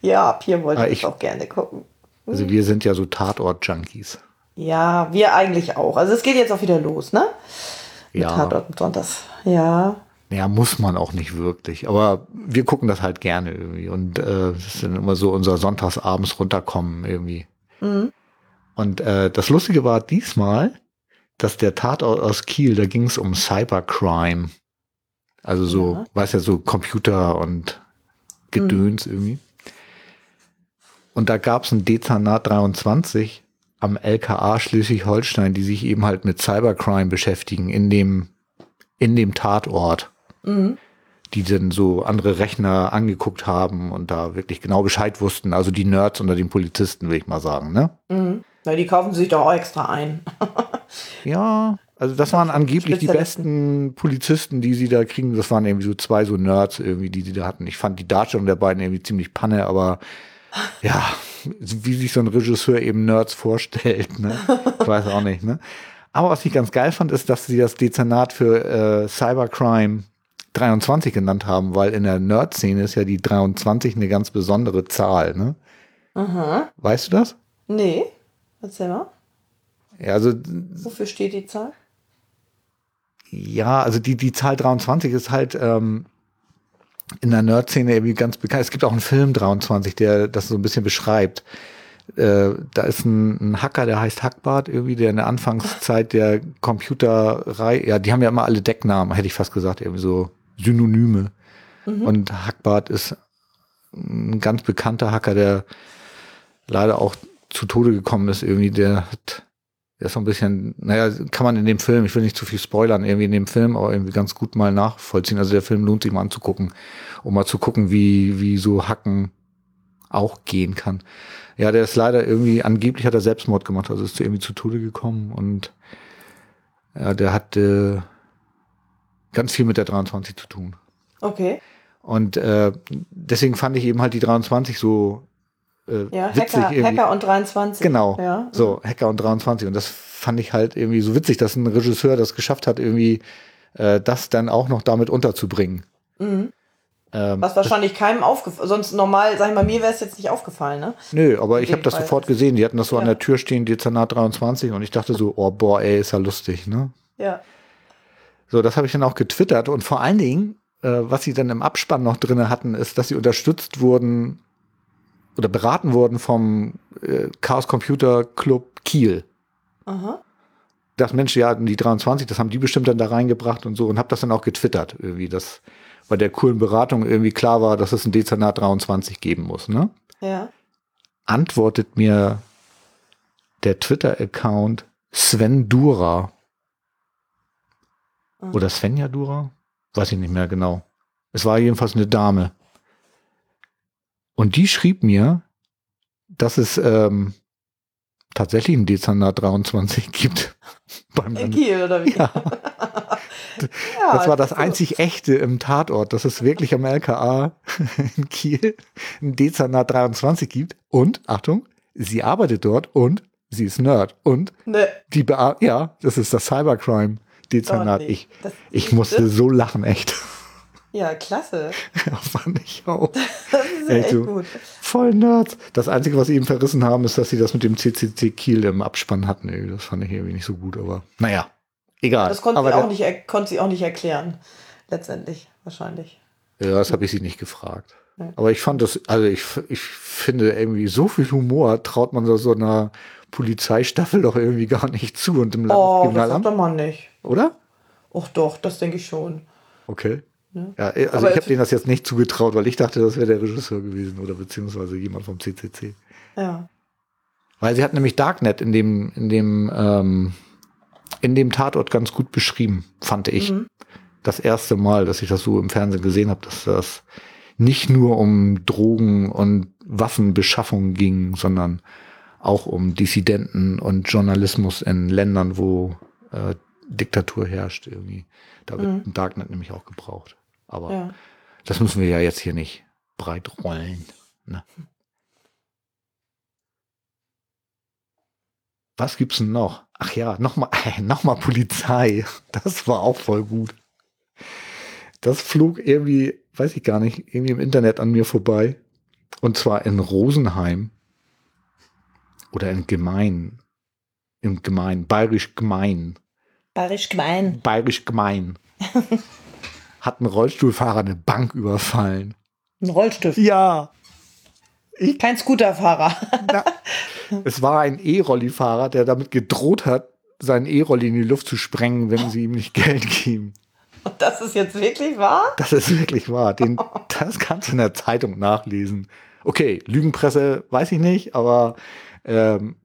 [SPEAKER 2] ja, ab hier wollte
[SPEAKER 1] Ah,
[SPEAKER 2] ich
[SPEAKER 1] ich-
[SPEAKER 2] auch gerne gucken.
[SPEAKER 1] also wir sind ja so Tatort-Junkies.
[SPEAKER 2] Ja, wir eigentlich auch. Also es geht jetzt auch wieder los, ne? Mit
[SPEAKER 1] Ja.
[SPEAKER 2] Tatort und Sonntags. Ja.
[SPEAKER 1] Ja, muss man auch nicht wirklich. Aber wir gucken das halt gerne irgendwie. Und äh, das ist dann immer so unser Sonntagsabends runterkommen irgendwie.
[SPEAKER 2] Mhm.
[SPEAKER 1] Und äh, das Lustige war diesmal, dass der Tatort aus Kiel, da ging es um Cybercrime. Also so,
[SPEAKER 2] Ja.
[SPEAKER 1] weiß ja, so Computer und Gedöns irgendwie. Und da gab es ein Dezernat 23 am LKA Schleswig-Holstein, die sich eben halt mit Cybercrime beschäftigen in dem, in dem Tatort
[SPEAKER 2] Mhm.
[SPEAKER 1] die dann so andere Rechner angeguckt haben und da wirklich genau Bescheid wussten. Also die Nerds unter den Polizisten, will ich mal sagen, ne?
[SPEAKER 2] Mhm. Na, die kaufen sich doch auch extra ein.
[SPEAKER 1] Ja, also das waren angeblich die besten Polizisten, die sie da kriegen. Das waren irgendwie so zwei so Nerds irgendwie, die sie da hatten. Ich fand die Darstellung der beiden irgendwie ziemlich panne, aber ja, wie sich so ein Regisseur eben Nerds vorstellt, ne? Ich weiß auch nicht, ne? Aber was ich ganz geil fand, ist, dass sie das Dezernat für äh, Cybercrime 23 genannt haben, weil in der Nerd-Szene ist ja die 23 eine ganz besondere Zahl, ne?
[SPEAKER 2] Aha.
[SPEAKER 1] Weißt du das?
[SPEAKER 2] Nee. Erzähl mal.
[SPEAKER 1] Ja, also
[SPEAKER 2] Wofür steht die Zahl?
[SPEAKER 1] Ja, also die, die Zahl 23 ist halt ähm, in der Nerd-Szene irgendwie ganz bekannt. Es gibt auch einen Film 23, der das so ein bisschen beschreibt. Äh, da ist ein, ein Hacker, der heißt Hackbart, irgendwie, der in der Anfangszeit der Computerei, ja, die haben ja immer alle Decknamen, hätte ich fast gesagt, irgendwie so Synonyme. Und Hackbart ist ein ganz bekannter Hacker, der leider auch zu Tode gekommen ist, irgendwie, der hat der ist so ein bisschen, naja, kann man in dem Film, ich will nicht zu viel spoilern, irgendwie in dem Film, aber irgendwie ganz gut mal nachvollziehen. Also der Film lohnt sich mal anzugucken, um mal zu gucken, wie, wie so Hacken auch gehen kann. Ja, der ist leider irgendwie, angeblich hat er Selbstmord gemacht, also ist irgendwie zu Tode gekommen und ja, der hat äh, ganz viel mit der 23 zu tun.
[SPEAKER 2] Okay.
[SPEAKER 1] Und äh, deswegen fand ich eben halt die 23 so äh,
[SPEAKER 2] Ja,
[SPEAKER 1] witzig
[SPEAKER 2] Hacker,
[SPEAKER 1] irgendwie.
[SPEAKER 2] Hacker und 23.
[SPEAKER 1] Genau.
[SPEAKER 2] Ja.
[SPEAKER 1] So, Hacker und 23. Und das fand ich halt irgendwie so witzig, dass ein Regisseur das geschafft hat, irgendwie äh, das dann auch noch damit unterzubringen.
[SPEAKER 2] Mhm.
[SPEAKER 1] Ähm,
[SPEAKER 2] Was wahrscheinlich keinem aufgefallen Sonst normal, sag ich mal, mir wäre es jetzt nicht aufgefallen, ne?
[SPEAKER 1] nö, aber ich habe das sofort gesehen. Die hatten das so an
[SPEAKER 2] Ja.
[SPEAKER 1] der Tür stehen, Dezernat 23. Und ich dachte so, oh boah, ey, ist ja lustig, ne?
[SPEAKER 2] Ja.
[SPEAKER 1] So, das habe ich dann auch getwittert. Und vor allen Dingen, äh, was sie dann im Abspann noch drinne hatten, ist, dass sie unterstützt wurden oder beraten wurden vom äh, Chaos Computer Club Kiel.
[SPEAKER 2] Aha.
[SPEAKER 1] das Mensch, ja, die 23, das haben die bestimmt dann da reingebracht und so und habe das dann auch getwittert irgendwie, dass bei der coolen Beratung irgendwie klar war, dass es ein Dezernat 23 geben muss, ne?
[SPEAKER 2] Ja.
[SPEAKER 1] Antwortet mir der Twitter-Account Sven Dura. Oder Svenja Dura? Weiß ich nicht mehr genau. Es war jedenfalls eine Dame. Und die schrieb mir, dass es ähm, tatsächlich ein Dezernat 23 gibt. Beim
[SPEAKER 2] In Kiel, oder wie?
[SPEAKER 1] Ja.
[SPEAKER 2] Ja,
[SPEAKER 1] Das war das einzig echte im Tatort, dass es wirklich am LKA in Kiel ein Dezernat 23 gibt. Und, Achtung, sie arbeitet dort und sie ist Nerd. Und
[SPEAKER 2] Ne,
[SPEAKER 1] die Bea ja, das ist das Cybercrime Dezernat.
[SPEAKER 2] Gott, nee.
[SPEAKER 1] Ich, ich musste so lachen, echt.
[SPEAKER 2] Ja, klasse.
[SPEAKER 1] ja, fand ich auch.
[SPEAKER 2] Das ist
[SPEAKER 1] Echt
[SPEAKER 2] echt
[SPEAKER 1] so.
[SPEAKER 2] gut.
[SPEAKER 1] Voll Nerds. Das Einzige, was sie eben verrissen haben, ist, dass sie das mit dem CCC Kiel im Abspann hatten. Ey, Das fand ich irgendwie nicht so gut, aber naja, egal.
[SPEAKER 2] Das konnte
[SPEAKER 1] aber
[SPEAKER 2] sie, auch nicht, konnte sie auch nicht erklären. Letztendlich, wahrscheinlich.
[SPEAKER 1] Ja, das habe ich sie nicht gefragt. Aber ich fand das, also ich, ich finde irgendwie so viel Humor traut man so, so einer Polizeistaffel doch irgendwie gar nicht zu und im
[SPEAKER 2] Oh, das sagt
[SPEAKER 1] Landeskriminalamt,
[SPEAKER 2] doch man nicht.
[SPEAKER 1] oder?
[SPEAKER 2] Och doch, das denke ich schon.
[SPEAKER 1] Okay.
[SPEAKER 2] Ne?
[SPEAKER 1] Ja, also
[SPEAKER 2] Aber
[SPEAKER 1] ich habe denen das jetzt nicht zugetraut, weil ich dachte, das wäre der Regisseur gewesen oder beziehungsweise jemand vom CCC.
[SPEAKER 2] Ja.
[SPEAKER 1] Weil sie hat nämlich Darknet in dem, in dem, ähm, in dem Tatort ganz gut beschrieben, fand ich.
[SPEAKER 2] Mhm.
[SPEAKER 1] Das erste Mal, dass ich das so im Fernsehen gesehen habe, dass das nicht nur um Drogen und Waffenbeschaffung ging, sondern auch um Dissidenten und Journalismus in Ländern, wo äh, Diktatur herrscht irgendwie. Da wird
[SPEAKER 2] Mhm.
[SPEAKER 1] Darknet nämlich auch gebraucht. Aber
[SPEAKER 2] Ja.
[SPEAKER 1] das müssen wir ja jetzt hier nicht breit rollen. Ne? Was gibt's denn noch? Ach ja, nochmal noch mal Polizei. Das war auch voll gut. Das flog irgendwie, weiß ich gar nicht, irgendwie im Internet an mir vorbei. Und zwar in Rosenheim. Oder in Gemein. Im Gemein, bayerisch Gemein.
[SPEAKER 2] Bayerisch gemein.
[SPEAKER 1] Bayerisch Gemein. Hat ein Rollstuhlfahrer eine Bank überfallen.
[SPEAKER 2] Ein Rollstift.
[SPEAKER 1] Ja.
[SPEAKER 2] Kein Scooterfahrer.
[SPEAKER 1] Na, es war ein E-Rolli-Fahrer, der damit gedroht hat, seinen E-Rolli in die Luft zu sprengen, wenn sie ihm nicht Geld geben.
[SPEAKER 2] Und das ist jetzt wirklich wahr?
[SPEAKER 1] Das ist wirklich wahr. Den, das kannst du in der Zeitung nachlesen. Okay, Lügenpresse weiß ich nicht, aber ähm,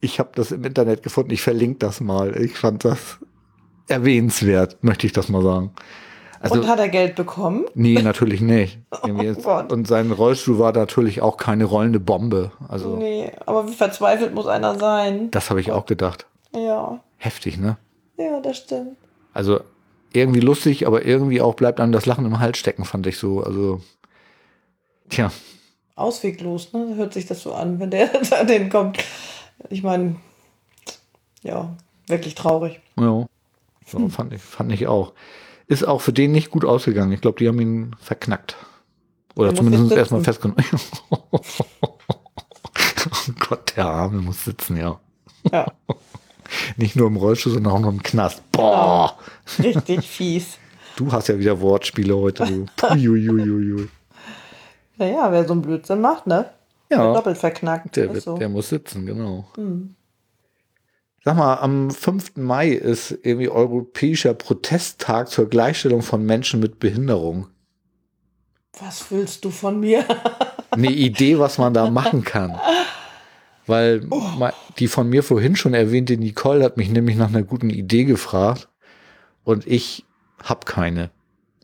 [SPEAKER 1] ich habe das im Internet gefunden. Ich verlinke das mal. Ich fand das erwähnenswert, möchte ich das mal sagen. Also,
[SPEAKER 2] Und hat er Geld bekommen?
[SPEAKER 1] nee, natürlich nicht.
[SPEAKER 2] Gott.
[SPEAKER 1] Und sein Rollstuhl war natürlich auch keine rollende Bombe. Also,
[SPEAKER 2] Nee, aber wie verzweifelt muss einer sein?
[SPEAKER 1] das habe ich auch gedacht.
[SPEAKER 2] Ja,
[SPEAKER 1] Heftig, ne?
[SPEAKER 2] ja, das stimmt.
[SPEAKER 1] Also irgendwie lustig, aber irgendwie auch bleibt einem das Lachen im Hals stecken, fand ich so. Also, tja,
[SPEAKER 2] Ausweglos, ne? Hört sich das so an, wenn der an den kommt. Ich meine, ja, wirklich traurig.
[SPEAKER 1] ja. So, fand, ich, fand ich auch. Ist auch für den nicht gut ausgegangen. Ich glaube, die haben ihn verknackt. Oder zumindest erstmal festgenommen. oh Gott, der Arme muss sitzen, ja.
[SPEAKER 2] Ja,
[SPEAKER 1] Nicht nur im Rollstuhl, sondern auch noch im Knast. Boah!
[SPEAKER 2] richtig fies.
[SPEAKER 1] Du hast ja wieder Wortspiele heute, du. Puiuiuiui.
[SPEAKER 2] Naja, wer so einen Blödsinn macht, ne?
[SPEAKER 1] Ja,
[SPEAKER 2] doppelt verknackt.
[SPEAKER 1] der, wird,
[SPEAKER 2] so.
[SPEAKER 1] der muss sitzen, genau.
[SPEAKER 2] Hm.
[SPEAKER 1] Sag mal, am 5. Mai ist irgendwie Europäischer Protesttag zur Gleichstellung von Menschen mit Behinderung.
[SPEAKER 2] Was willst du von mir?
[SPEAKER 1] Eine Idee, was man da machen kann. Weil ma- die von mir vorhin schon erwähnte Nicole hat mich nämlich nach einer guten Idee gefragt und ich hab keine.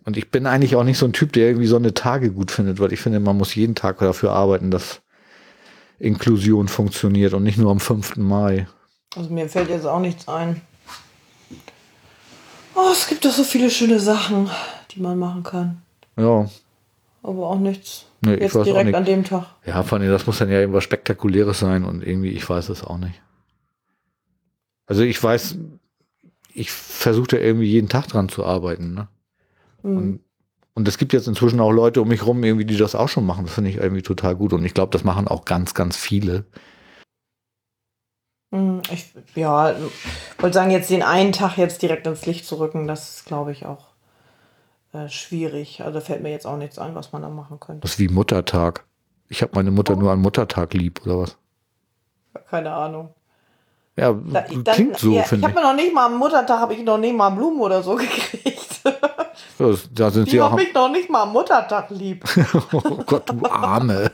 [SPEAKER 1] Und ich bin eigentlich auch nicht so ein Typ, der irgendwie so eine Tage gut findet, weil ich finde, man muss jeden Tag dafür arbeiten, dass Inklusion funktioniert und nicht nur am 5. Mai.
[SPEAKER 2] Also mir fällt jetzt auch nichts ein. Oh, es gibt doch so viele schöne Sachen, die man machen kann.
[SPEAKER 1] Ja,
[SPEAKER 2] Aber auch nichts.
[SPEAKER 1] Nee,
[SPEAKER 2] jetzt direkt an dem Tag.
[SPEAKER 1] Ja, vor allem, das muss dann ja irgendwas Spektakuläres sein und irgendwie, ich weiß es auch nicht. Also ich weiß, ich versuche da irgendwie jeden Tag dran zu arbeiten. Ne?
[SPEAKER 2] Hm.
[SPEAKER 1] Und, und es gibt jetzt inzwischen auch Leute um mich rum, irgendwie, die das auch schon machen. Das finde ich irgendwie total gut. Und ich glaube, das machen auch ganz, ganz viele.
[SPEAKER 2] Hm, Ich, ja, wollte sagen, jetzt den einen Tag jetzt direkt ins Licht zu rücken, das ist, glaube ich, auch äh, schwierig. Also fällt mir jetzt auch nichts ein, was man da machen könnte.
[SPEAKER 1] Das ist wie Muttertag. Ich habe meine Mutter nur an Muttertag lieb, oder was?
[SPEAKER 2] Keine Ahnung.
[SPEAKER 1] Ja,
[SPEAKER 2] Da,
[SPEAKER 1] klingt so,
[SPEAKER 2] ja, ich
[SPEAKER 1] finde
[SPEAKER 2] habe
[SPEAKER 1] ich.
[SPEAKER 2] mir noch nicht mal am Muttertag, habe ich noch nicht mal Blumen oder so gekriegt.
[SPEAKER 1] Ja, da sind
[SPEAKER 2] Die
[SPEAKER 1] sie
[SPEAKER 2] haben mich noch nicht mal am Muttertag lieb.
[SPEAKER 1] Oh Gott, du Arme.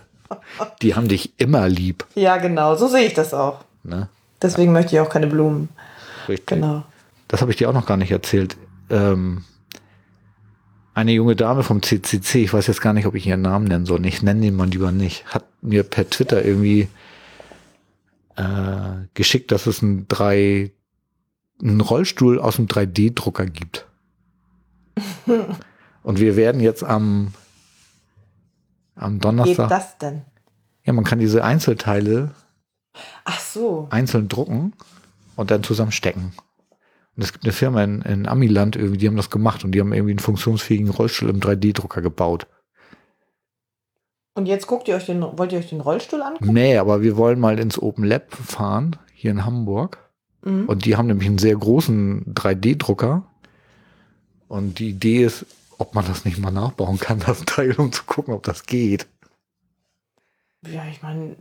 [SPEAKER 1] Die haben dich immer lieb.
[SPEAKER 2] ja, genau, so sehe ich das auch.
[SPEAKER 1] Ne?
[SPEAKER 2] Deswegen möchte ich auch keine Blumen.
[SPEAKER 1] Richtig.
[SPEAKER 2] Genau.
[SPEAKER 1] das habe ich dir auch noch gar nicht erzählt. Ähm, eine junge Dame vom CCC, ich weiß jetzt gar nicht, ob ich ihren Namen nennen soll. Ich nenne ihn mal lieber nicht. Hat mir per Twitter irgendwie äh, geschickt, dass es ein drei einen Rollstuhl aus dem 3D-Drucker gibt. Und wir werden jetzt am am
[SPEAKER 2] Geht
[SPEAKER 1] Donnerstag.
[SPEAKER 2] das denn?
[SPEAKER 1] Ja, man kann diese Einzelteile
[SPEAKER 2] Ach so.
[SPEAKER 1] einzeln drucken und dann zusammenstecken. Und es gibt eine Firma in, in Amiland irgendwie, die haben das gemacht und die haben irgendwie einen funktionsfähigen Rollstuhl im 3D-Drucker gebaut.
[SPEAKER 2] Und jetzt guckt ihr euch den, wollt ihr euch den Rollstuhl angucken?
[SPEAKER 1] Nee, aber wir wollen mal ins Open Lab fahren, hier in Hamburg.
[SPEAKER 2] Mhm.
[SPEAKER 1] Und die haben nämlich einen sehr großen 3D-Drucker. Und die Idee ist, ob man das nicht mal nachbauen kann, das Teil, um zu gucken, ob das geht.
[SPEAKER 2] Ja, ich meine,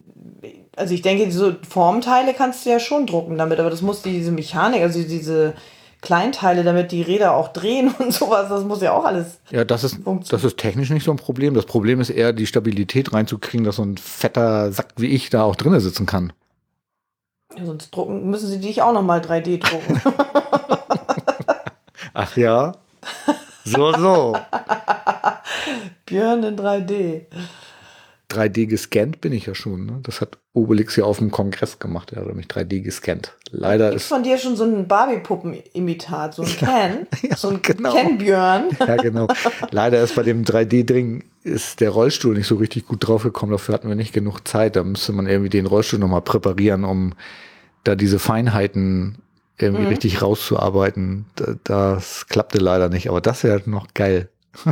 [SPEAKER 2] also ich denke, diese Formteile kannst du ja schon drucken damit, aber das muss diese Mechanik, also diese Kleinteile, damit die Räder auch drehen und sowas, das muss ja auch alles.
[SPEAKER 1] Ja, das ist, das ist technisch nicht so ein Problem. Das Problem ist eher, die Stabilität reinzukriegen, dass so ein fetter Sack wie ich da auch drinnen sitzen kann.
[SPEAKER 2] Ja, sonst drucken, müssen sie dich auch nochmal 3D drucken.
[SPEAKER 1] Ach ja? So, so.
[SPEAKER 2] Björn in 3D.
[SPEAKER 1] 3D gescannt bin ich ja schon. Ne? Das hat Obelix ja auf dem Kongress gemacht. Er hat mich 3D gescannt. Leider ist.
[SPEAKER 2] von dir schon so ein Barbie-Puppen-Imitat, so ein Ken,
[SPEAKER 1] Ja,
[SPEAKER 2] so ein
[SPEAKER 1] genau.
[SPEAKER 2] Ken-Björn.
[SPEAKER 1] Ja, genau. Leider ist bei dem 3D-Ding ist der Rollstuhl nicht so richtig gut draufgekommen. Dafür hatten wir nicht genug Zeit. Da müsste man irgendwie den Rollstuhl nochmal präparieren, um da diese Feinheiten irgendwie
[SPEAKER 2] Mhm.
[SPEAKER 1] richtig rauszuarbeiten. Da- Das klappte leider nicht. Aber das wäre noch geil.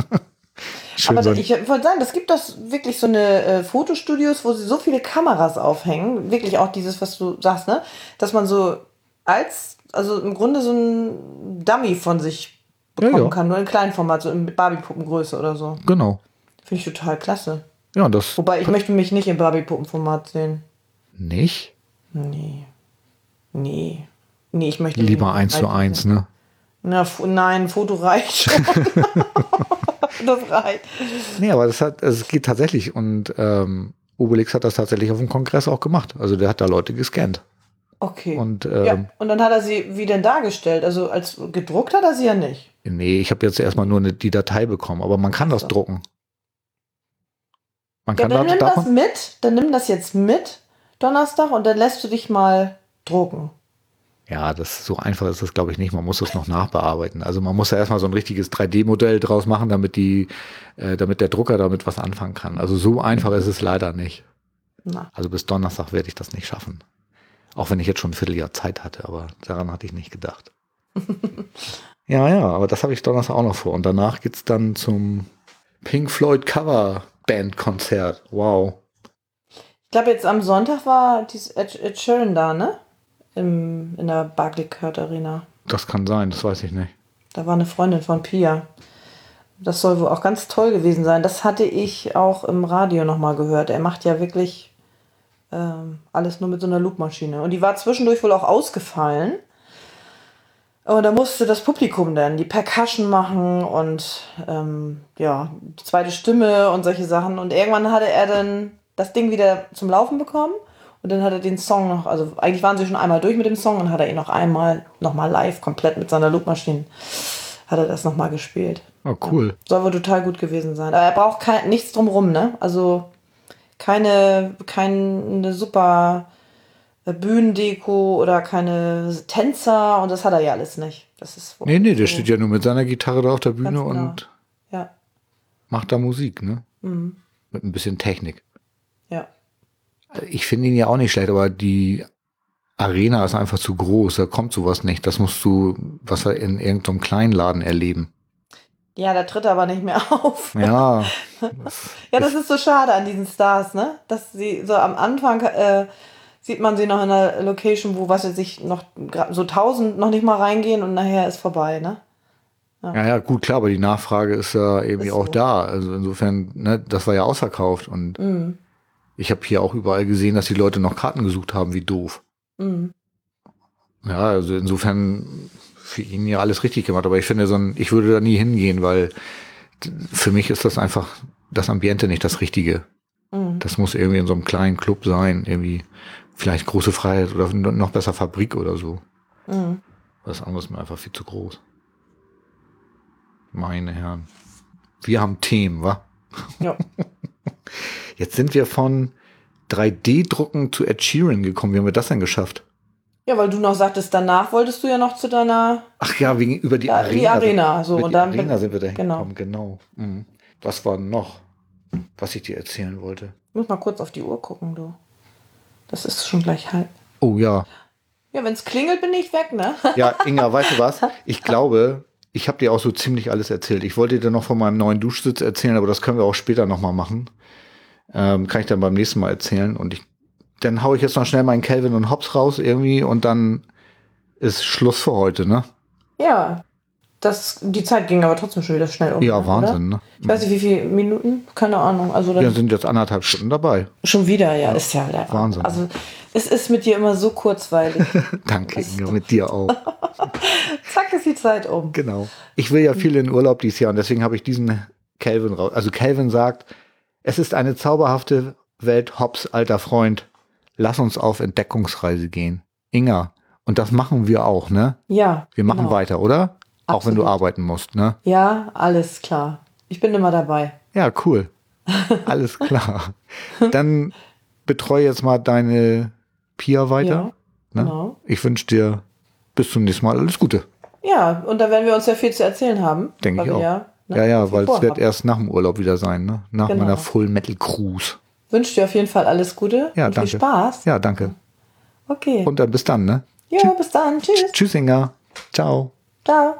[SPEAKER 1] Schön
[SPEAKER 2] Aber
[SPEAKER 1] so
[SPEAKER 2] ich wollte sagen, das gibt das wirklich so eine äh, Fotostudios, wo sie so viele Kameras aufhängen. Wirklich auch dieses, was du sagst, ne? Dass man so als, also im Grunde so ein Dummy von sich bekommen
[SPEAKER 1] Ja, ja.
[SPEAKER 2] kann, nur in Kleinformat, so in Barbie-Puppengröße oder so.
[SPEAKER 1] genau.
[SPEAKER 2] Finde ich total klasse.
[SPEAKER 1] Ja, das
[SPEAKER 2] Wobei ich möchte mich nicht im Barbie-Puppenformat sehen.
[SPEAKER 1] nicht.
[SPEAKER 2] Nee. Nee. Nee, ich möchte.
[SPEAKER 1] Lieber eins zu eins, ne?
[SPEAKER 2] Na, nein, ein Foto reicht schon. das reicht.
[SPEAKER 1] Nee, aber das hat, also es geht tatsächlich und ähm, Obelix hat das tatsächlich auf dem Kongress auch gemacht. Also der hat da Leute gescannt.
[SPEAKER 2] Okay.
[SPEAKER 1] Und ähm,
[SPEAKER 2] ja, und dann hat er sie wie denn dargestellt? Also als gedruckt hat er sie ja nicht.
[SPEAKER 1] nee, ich habe jetzt erstmal nur eine, die Datei bekommen, aber man kann das
[SPEAKER 2] so.
[SPEAKER 1] drucken. Man
[SPEAKER 2] Ja,
[SPEAKER 1] kann
[SPEAKER 2] dann nimm
[SPEAKER 1] da,
[SPEAKER 2] das
[SPEAKER 1] davon,
[SPEAKER 2] mit, dann nimm das jetzt mit Donnerstag und dann lässt du dich mal drucken.
[SPEAKER 1] Ja, das so einfach ist das, glaube ich, nicht. Man muss das noch nachbearbeiten. Also man muss ja erstmal so ein richtiges 3D-Modell draus machen, damit die, äh, damit der Drucker damit was anfangen kann. Also so einfach ist es leider nicht.
[SPEAKER 2] Na,
[SPEAKER 1] Also bis Donnerstag werde ich das nicht schaffen. Auch wenn ich jetzt schon ein Vierteljahr Zeit hatte, aber daran hatte ich nicht gedacht. ja, ja, aber das habe ich Donnerstag auch noch vor. Und danach geht's dann zum Pink Floyd Cover Band Konzert. Wow.
[SPEAKER 2] ich glaube, jetzt am Sonntag war dieses Ed, Ed Sheeran da, ne? Im, in der Barclaycard Arena.
[SPEAKER 1] Das kann sein, das weiß ich nicht.
[SPEAKER 2] Da war eine Freundin von Pia. Das soll wohl auch ganz toll gewesen sein. Das hatte ich auch im Radio nochmal gehört. Er macht ja wirklich ähm, alles nur mit so einer Loopmaschine. Und die war zwischendurch wohl auch ausgefallen. Und da musste das Publikum dann die Percussion machen und ähm, ja, die zweite Stimme und solche Sachen. Und irgendwann hatte er dann das Ding wieder zum Laufen bekommen. Und dann hat er den Song noch, also eigentlich waren sie schon einmal durch mit dem Song und hat er ihn noch einmal, nochmal live, komplett mit seiner Loopmaschine, hat er das nochmal gespielt.
[SPEAKER 1] Oh, cool.
[SPEAKER 2] Soll wohl total gut gewesen sein. Aber er braucht kein, nichts drumrum, ne? Also keine, keine super Bühnendeko oder keine Tänzer und das hat er ja alles nicht. Das ist
[SPEAKER 1] Nee, nee, der
[SPEAKER 2] so-
[SPEAKER 1] steht ja nur mit seiner Gitarre da auf der Bühne
[SPEAKER 2] genau.
[SPEAKER 1] und
[SPEAKER 2] Ja,
[SPEAKER 1] macht da Musik, ne?
[SPEAKER 2] mhm.
[SPEAKER 1] Mit ein bisschen Technik.
[SPEAKER 2] Ja.
[SPEAKER 1] Ich finde ihn ja auch nicht schlecht, aber die Arena ist einfach zu groß. Da kommt sowas nicht. Das musst du, was wir in irgendeinem kleinen Laden erleben.
[SPEAKER 2] Ja, da tritt er aber nicht mehr auf.
[SPEAKER 1] Ja. Das,
[SPEAKER 2] Ja, das ist so schade an diesen Stars, ne? Dass sie so am Anfang äh, sieht man sie noch in einer Location, wo was weiß ich noch so tausend noch nicht mal reingehen und nachher ist vorbei, ne?
[SPEAKER 1] ja, ja, gut, klar, aber die Nachfrage ist ja irgendwie
[SPEAKER 2] Ist
[SPEAKER 1] auch
[SPEAKER 2] so.
[SPEAKER 1] da. Also insofern, ne, das war ja ausverkauft und
[SPEAKER 2] Mhm.
[SPEAKER 1] Ich habe hier auch überall gesehen, dass die Leute noch Karten gesucht haben, wie doof.
[SPEAKER 2] Mhm.
[SPEAKER 1] Ja, also insofern für ihn ja alles richtig gemacht, aber ich finde so ein, ich würde da nie hingehen, weil für mich ist das einfach das Ambiente nicht das Richtige.
[SPEAKER 2] Mhm.
[SPEAKER 1] Das muss irgendwie in so einem kleinen Club sein, irgendwie vielleicht große Freiheit oder noch besser Fabrik oder so.
[SPEAKER 2] Mhm.
[SPEAKER 1] Das andere ist mir einfach viel zu groß. Meine Herren. Wir haben Themen, wa?
[SPEAKER 2] Ja.
[SPEAKER 1] Jetzt sind wir von 3D-Drucken zu Ed Sheeran gekommen. Wie haben wir das denn geschafft?
[SPEAKER 2] ja, weil du noch sagtest, danach wolltest du ja noch zu deiner.
[SPEAKER 1] Ach ja, wegen, über die
[SPEAKER 2] Ja,
[SPEAKER 1] Arena.
[SPEAKER 2] die Arena, so,
[SPEAKER 1] Über
[SPEAKER 2] und
[SPEAKER 1] die
[SPEAKER 2] dann-
[SPEAKER 1] Arena sind wir da
[SPEAKER 2] genau.
[SPEAKER 1] hingekommen, genau. Mhm. Was war noch, was ich dir erzählen wollte?
[SPEAKER 2] Ich muss mal kurz auf die Uhr gucken, du. Das ist schon gleich halb.
[SPEAKER 1] Oh ja.
[SPEAKER 2] Ja, wenn es klingelt, bin ich weg, ne?
[SPEAKER 1] Ja, Inga, weißt du was? Ich glaube, ich habe dir auch so ziemlich alles erzählt. Ich wollte dir noch von meinem neuen Duschsitz erzählen, aber das können wir auch später nochmal machen. Ähm, kann ich dann beim nächsten Mal erzählen. Und ich, dann hau ich jetzt noch schnell meinen Calvin und Hobbs raus irgendwie und dann ist Schluss für heute, ne?
[SPEAKER 2] Ja. das, die Zeit ging aber trotzdem schon wieder schnell um.
[SPEAKER 1] Ja,
[SPEAKER 2] oder?
[SPEAKER 1] Wahnsinn, ne?
[SPEAKER 2] Ich weiß nicht, wie viele Minuten, keine Ahnung. Also
[SPEAKER 1] Wir sind jetzt anderthalb Stunden dabei.
[SPEAKER 2] schon wieder, ja, ist ja der
[SPEAKER 1] Wahnsinn.
[SPEAKER 2] Also es ist mit dir immer so kurzweilig.
[SPEAKER 1] Danke, Inge, mit dir auch.
[SPEAKER 2] Zack ist die Zeit um.
[SPEAKER 1] Genau. Ich will ja viel in Urlaub dieses Jahr und deswegen habe ich diesen Calvin raus. Also Calvin sagt, es ist eine zauberhafte Welt, Hobbs, alter Freund. Lass uns auf Entdeckungsreise gehen. Inga, und das machen wir auch, ne?
[SPEAKER 2] Ja.
[SPEAKER 1] Wir machen
[SPEAKER 2] genau.
[SPEAKER 1] weiter, oder? Auch wenn du
[SPEAKER 2] Absolut.
[SPEAKER 1] arbeiten musst, ne?
[SPEAKER 2] Ja, alles klar. Ich bin immer dabei.
[SPEAKER 1] Ja, cool. Alles klar. Dann betreue jetzt mal deine Pia weiter.
[SPEAKER 2] Ja,
[SPEAKER 1] ne?
[SPEAKER 2] genau.
[SPEAKER 1] Ich wünsche dir bis zum nächsten Mal alles Gute.
[SPEAKER 2] Ja, und da werden wir uns ja viel zu erzählen haben.
[SPEAKER 1] Denke ich auch.
[SPEAKER 2] Ja, ne,
[SPEAKER 1] ja, ja, weil es wird erst nach dem Urlaub wieder sein, ne? Nach
[SPEAKER 2] Genau.
[SPEAKER 1] meiner Full Metal Cruise.
[SPEAKER 2] Wünsche dir auf jeden Fall alles Gute
[SPEAKER 1] Ja,
[SPEAKER 2] und
[SPEAKER 1] danke.
[SPEAKER 2] viel Spaß.
[SPEAKER 1] Ja, danke.
[SPEAKER 2] Okay.
[SPEAKER 1] Und dann bis dann, ne?
[SPEAKER 2] ja, bis dann. Tschüss.
[SPEAKER 1] Tschüss, Inga. Ciao.
[SPEAKER 2] Ciao.